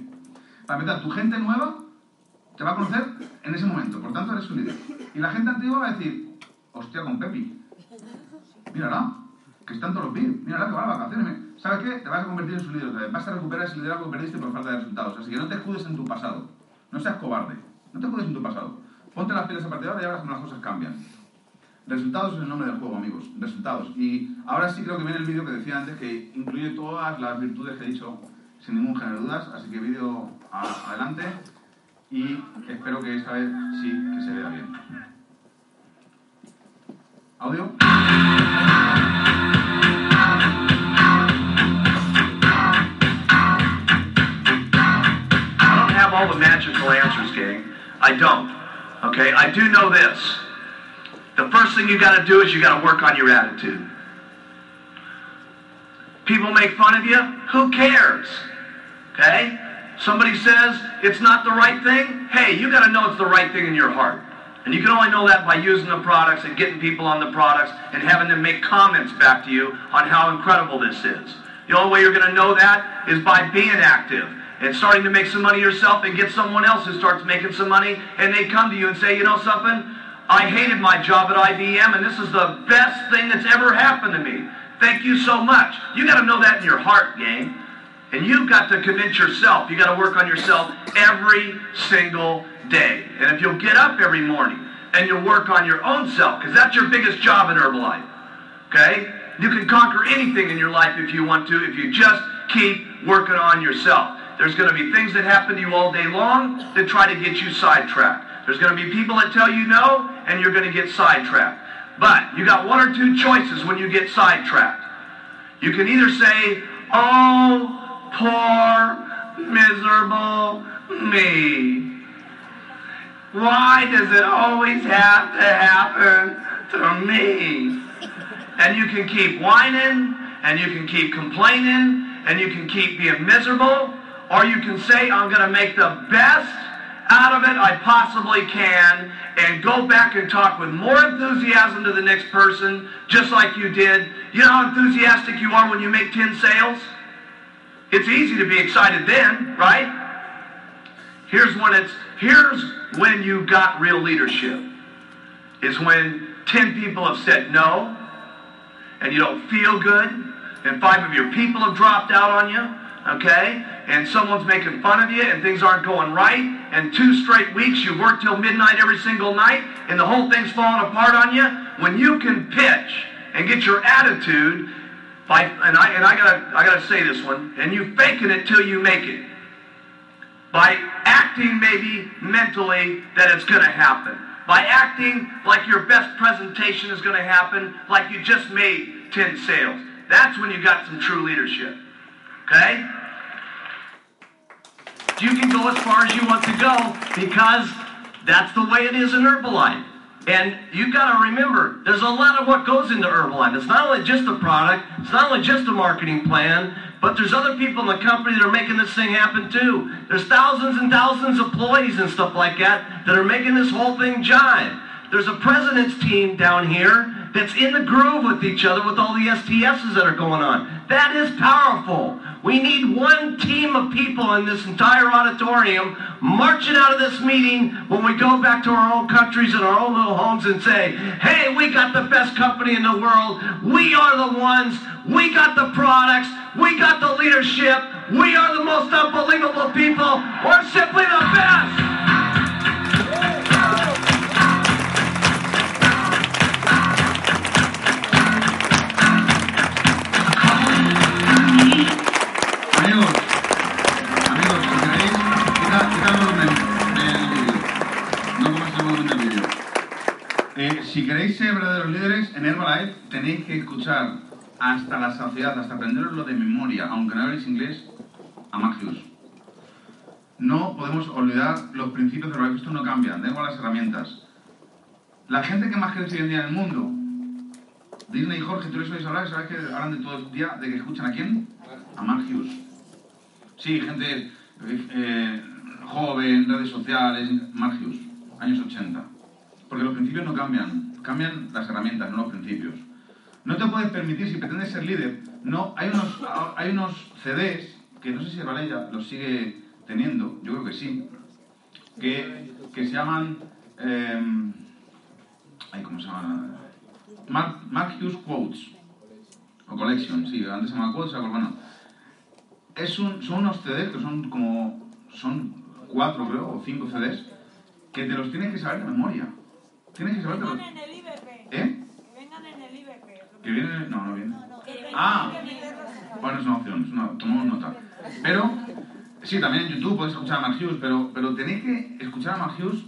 Para empezar, tu gente nueva te va a conocer en ese momento, por tanto eres un líder. Y la gente antigua va a decir, hostia, con Pepi, mírala, que están todos los pibes, mírala que va a vacaciones. ¿Sabes qué? Te vas a convertir en su líder, vas a recuperar ese liderazgo que perdiste por falta de resultados. Así que no te escudes en tu pasado, no seas cobarde, no te escudes en tu pasado. Ponte las pilas a partir de ahora y verás cómo las cosas cambian. Resultados es el nombre del juego, amigos. Resultados. Y ahora sí creo que viene el vídeo que decía antes, que incluye todas las virtudes que he dicho sin ningún género de dudas. Así que vídeo adelante. Y espero que esta vez sí que se vea bien. ¿Audio? All the magical answers, gang. I don't. Okay? I do know this. The first thing you got to do is you got to work on your attitude. People make fun of you. Who cares? Okay? Somebody says it's not the right thing. Hey, you got to know it's the right thing in your heart. And you can only know that by using the products and getting people on the products and having them make comments back to you on how incredible this is. The only way you're going to know that is by being active and starting to make some money yourself and get someone else who starts making some money and they come to you and say, you know something? I hated my job at IBM and this is the best thing that's ever happened to me. Thank you so much. You got to know that in your heart, gang. And you've got to convince yourself. You got to work on yourself every single day. And if you'll get up every morning and you'll work on your own self, because that's your biggest job in Herbalife. Okay? You can conquer anything in your life if you want to, if you just keep working on yourself. There's going to be things that happen to you all day long that try to get you sidetracked. There's going to be people that tell you no, and you're going to get sidetracked. But you got one or two choices when you get sidetracked. You can either say, Oh, poor, miserable me. Why does it always have to happen to me? And you can keep whining, and you can keep complaining, and you can keep being miserable, or you can say, I'm going to make the best out of it I possibly can, and go back and talk with more enthusiasm to the next person, just like you did. You know how enthusiastic you are when you make 10 sales? It's easy to be excited then, right? Here's when it's here's when you got real leadership. Is when 10 people have said no and you don't feel good and five of your people have dropped out on you, okay? And someone's making fun of you and things aren't going right and two straight weeks you work till midnight every single night and the whole thing's falling apart on you, when you can pitch and get your attitude by and I and I gotta I gotta say this one, and you faking it till you make it by acting maybe mentally that it's to happen. By acting like your best presentation is to happen, like you just made 10 sales. That's when you got some true leadership. Okay? You can go as far as you want to go because that's the way it is in Herbalife. And you've got to remember, there's a lot of what goes into Herbalife. It's not only just a product, it's not only just a marketing plan, but there's other people in the company that are making this thing happen too. There's thousands and thousands of employees and stuff like that that are making this whole thing jive. There's a president's team down here that's in the groove with each other with all the STSs that are going on. That is powerful. We need one team of people in this entire auditorium marching out of this meeting when we go back to our own countries and our own little homes and say, hey, we got the best company in the world. We are the ones. We got the products. We got the leadership. We are the most unbelievable people. We're simply the best. Queréis ser verdaderos líderes en Herbalife, tenéis que escuchar hasta la saciedad, hasta aprenderoslo de memoria, aunque no habléis inglés, a Hughes. No podemos olvidar los principios de Herbalife, esto no cambia, tenemos las herramientas. La gente que más crece hoy en día en el mundo, Disney y Jorge, tú les oís hablar, ¿sabes que hablan de todo el día de que escuchan a quién? A Hughes. Sí, gente eh, joven, redes sociales, Mark Hughes, años 80. Porque los principios no cambian, cambian las herramientas, no los principios. No te puedes permitir, si pretendes ser líder, no, hay unos, hay unos CDs, que no sé si Valeria los sigue teniendo, yo creo que sí, que, que se llaman... ay, ¿Cómo se llaman? Mark, Mark Hughes Quotes. O Collection, sí, antes se llamaba Quotes, bueno. Es un, son unos CDs que son como... Son cuatro, creo, o cinco CDs, que te los tienes que saber de memoria. Tienes que saber de los... en el IBP. ¿Eh? Que vengan en el IBP. Que viene... No, no viene. Que Ah. tengan que meterlos. Bueno, es una opción, es una, tomamos nota. Pero, sí, también en YouTube podéis escuchar a Mark Hughes, pero, pero tenéis que escuchar a Mark Hughes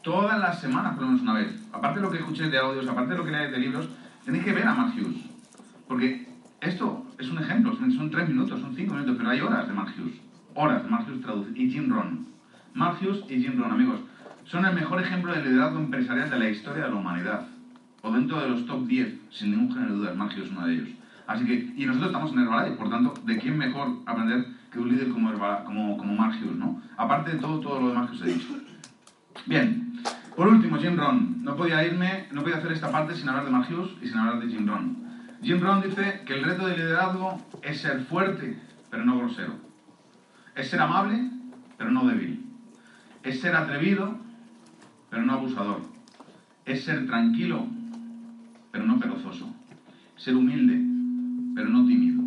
todas las semanas, por lo menos una vez. Aparte de lo que escuchéis de audios, aparte de lo que leáis de libros, tenéis que ver a Mark Hughes. Porque esto es un ejemplo, son, tres minutos, son cinco minutos, pero hay horas de Mark Hughes. Horas de Mark Hughes traducido. Y Jim Rohn. Mark Hughes y Jim Rohn, amigos, son el mejor ejemplo de liderazgo empresarial de la historia de la humanidad. O dentro de los top 10, sin ningún género de Mark Hughes es uno de ellos. Así que, y nosotros estamos en Herbalife, por tanto, ¿de quién mejor aprender que un líder como, Herbalife- como, Hughes, no? Aparte de todo, todo lo demás que os he dicho. Bien, por último, Jim Rohn. No podía irme, no podía hacer esta parte sin hablar de Mark Hughes y sin hablar de Jim Rohn. Jim Rohn dice que el reto de liderazgo es ser fuerte, pero no grosero. Es ser amable, pero no débil. Es ser atrevido, pero no abusador. Es ser tranquilo, pero no perezoso. Ser humilde, pero no tímido.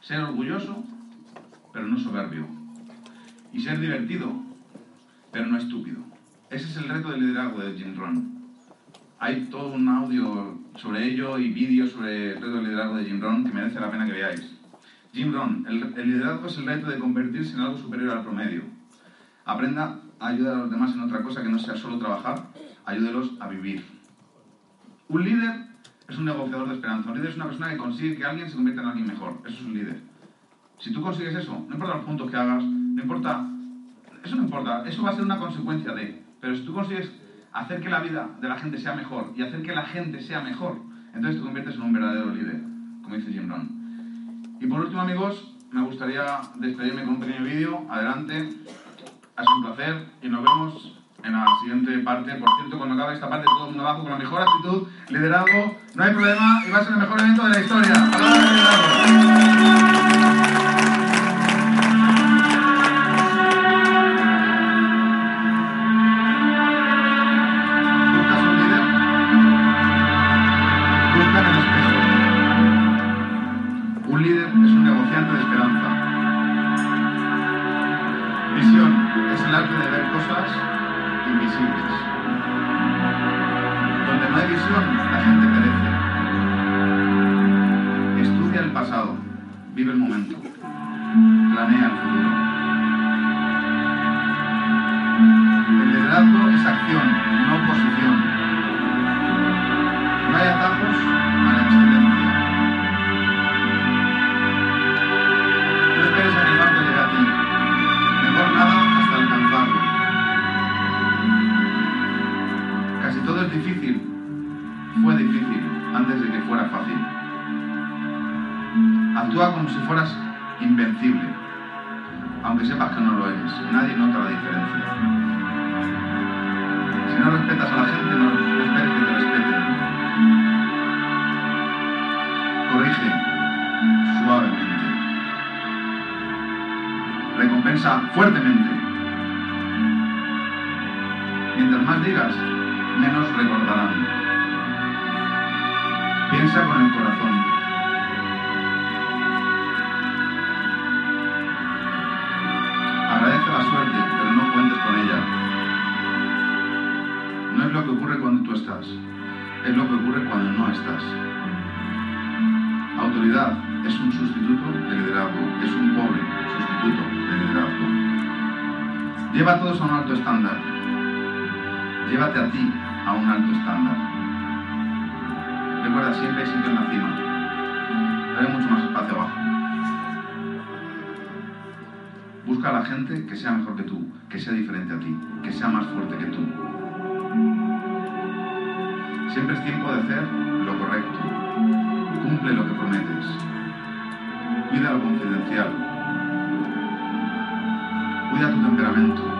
Ser orgulloso, pero no soberbio. Y ser divertido, pero no estúpido. Ese es el reto del liderazgo de Jim Rohn. Hay todo un audio sobre ello y vídeos sobre el reto del liderazgo de Jim Rohn que merece la pena que veáis. Jim Rohn, el, el liderazgo es el reto de convertirse en algo superior al promedio. Aprenda a ayudar a los demás en otra cosa que no sea solo trabajar, ayúdelos a vivir. Un líder es un negociador de esperanza. Un líder es una persona que consigue que alguien se convierta en alguien mejor. Eso es un líder. Si tú consigues eso, no importa los puntos que hagas, no importa... Eso no importa, eso va a ser una consecuencia de... Pero si tú consigues hacer que la vida de la gente sea mejor y hacer que la gente sea mejor, entonces te conviertes en un verdadero líder, como dice Jim Rohn. Y por último, amigos, me gustaría despedirme con un pequeño vídeo. Adelante. Ha un placer y nos vemos en la siguiente parte. Por cierto, cuando acabe esta parte, todo el mundo abajo con la mejor actitud, liderazgo, no hay problema y va a ser el mejor evento de la historia. Que sea mejor que tú, que sea diferente a ti, que sea más fuerte que tú. Siempre es tiempo de hacer lo correcto. Cumple lo que prometes. Cuida lo confidencial. Cuida tu temperamento.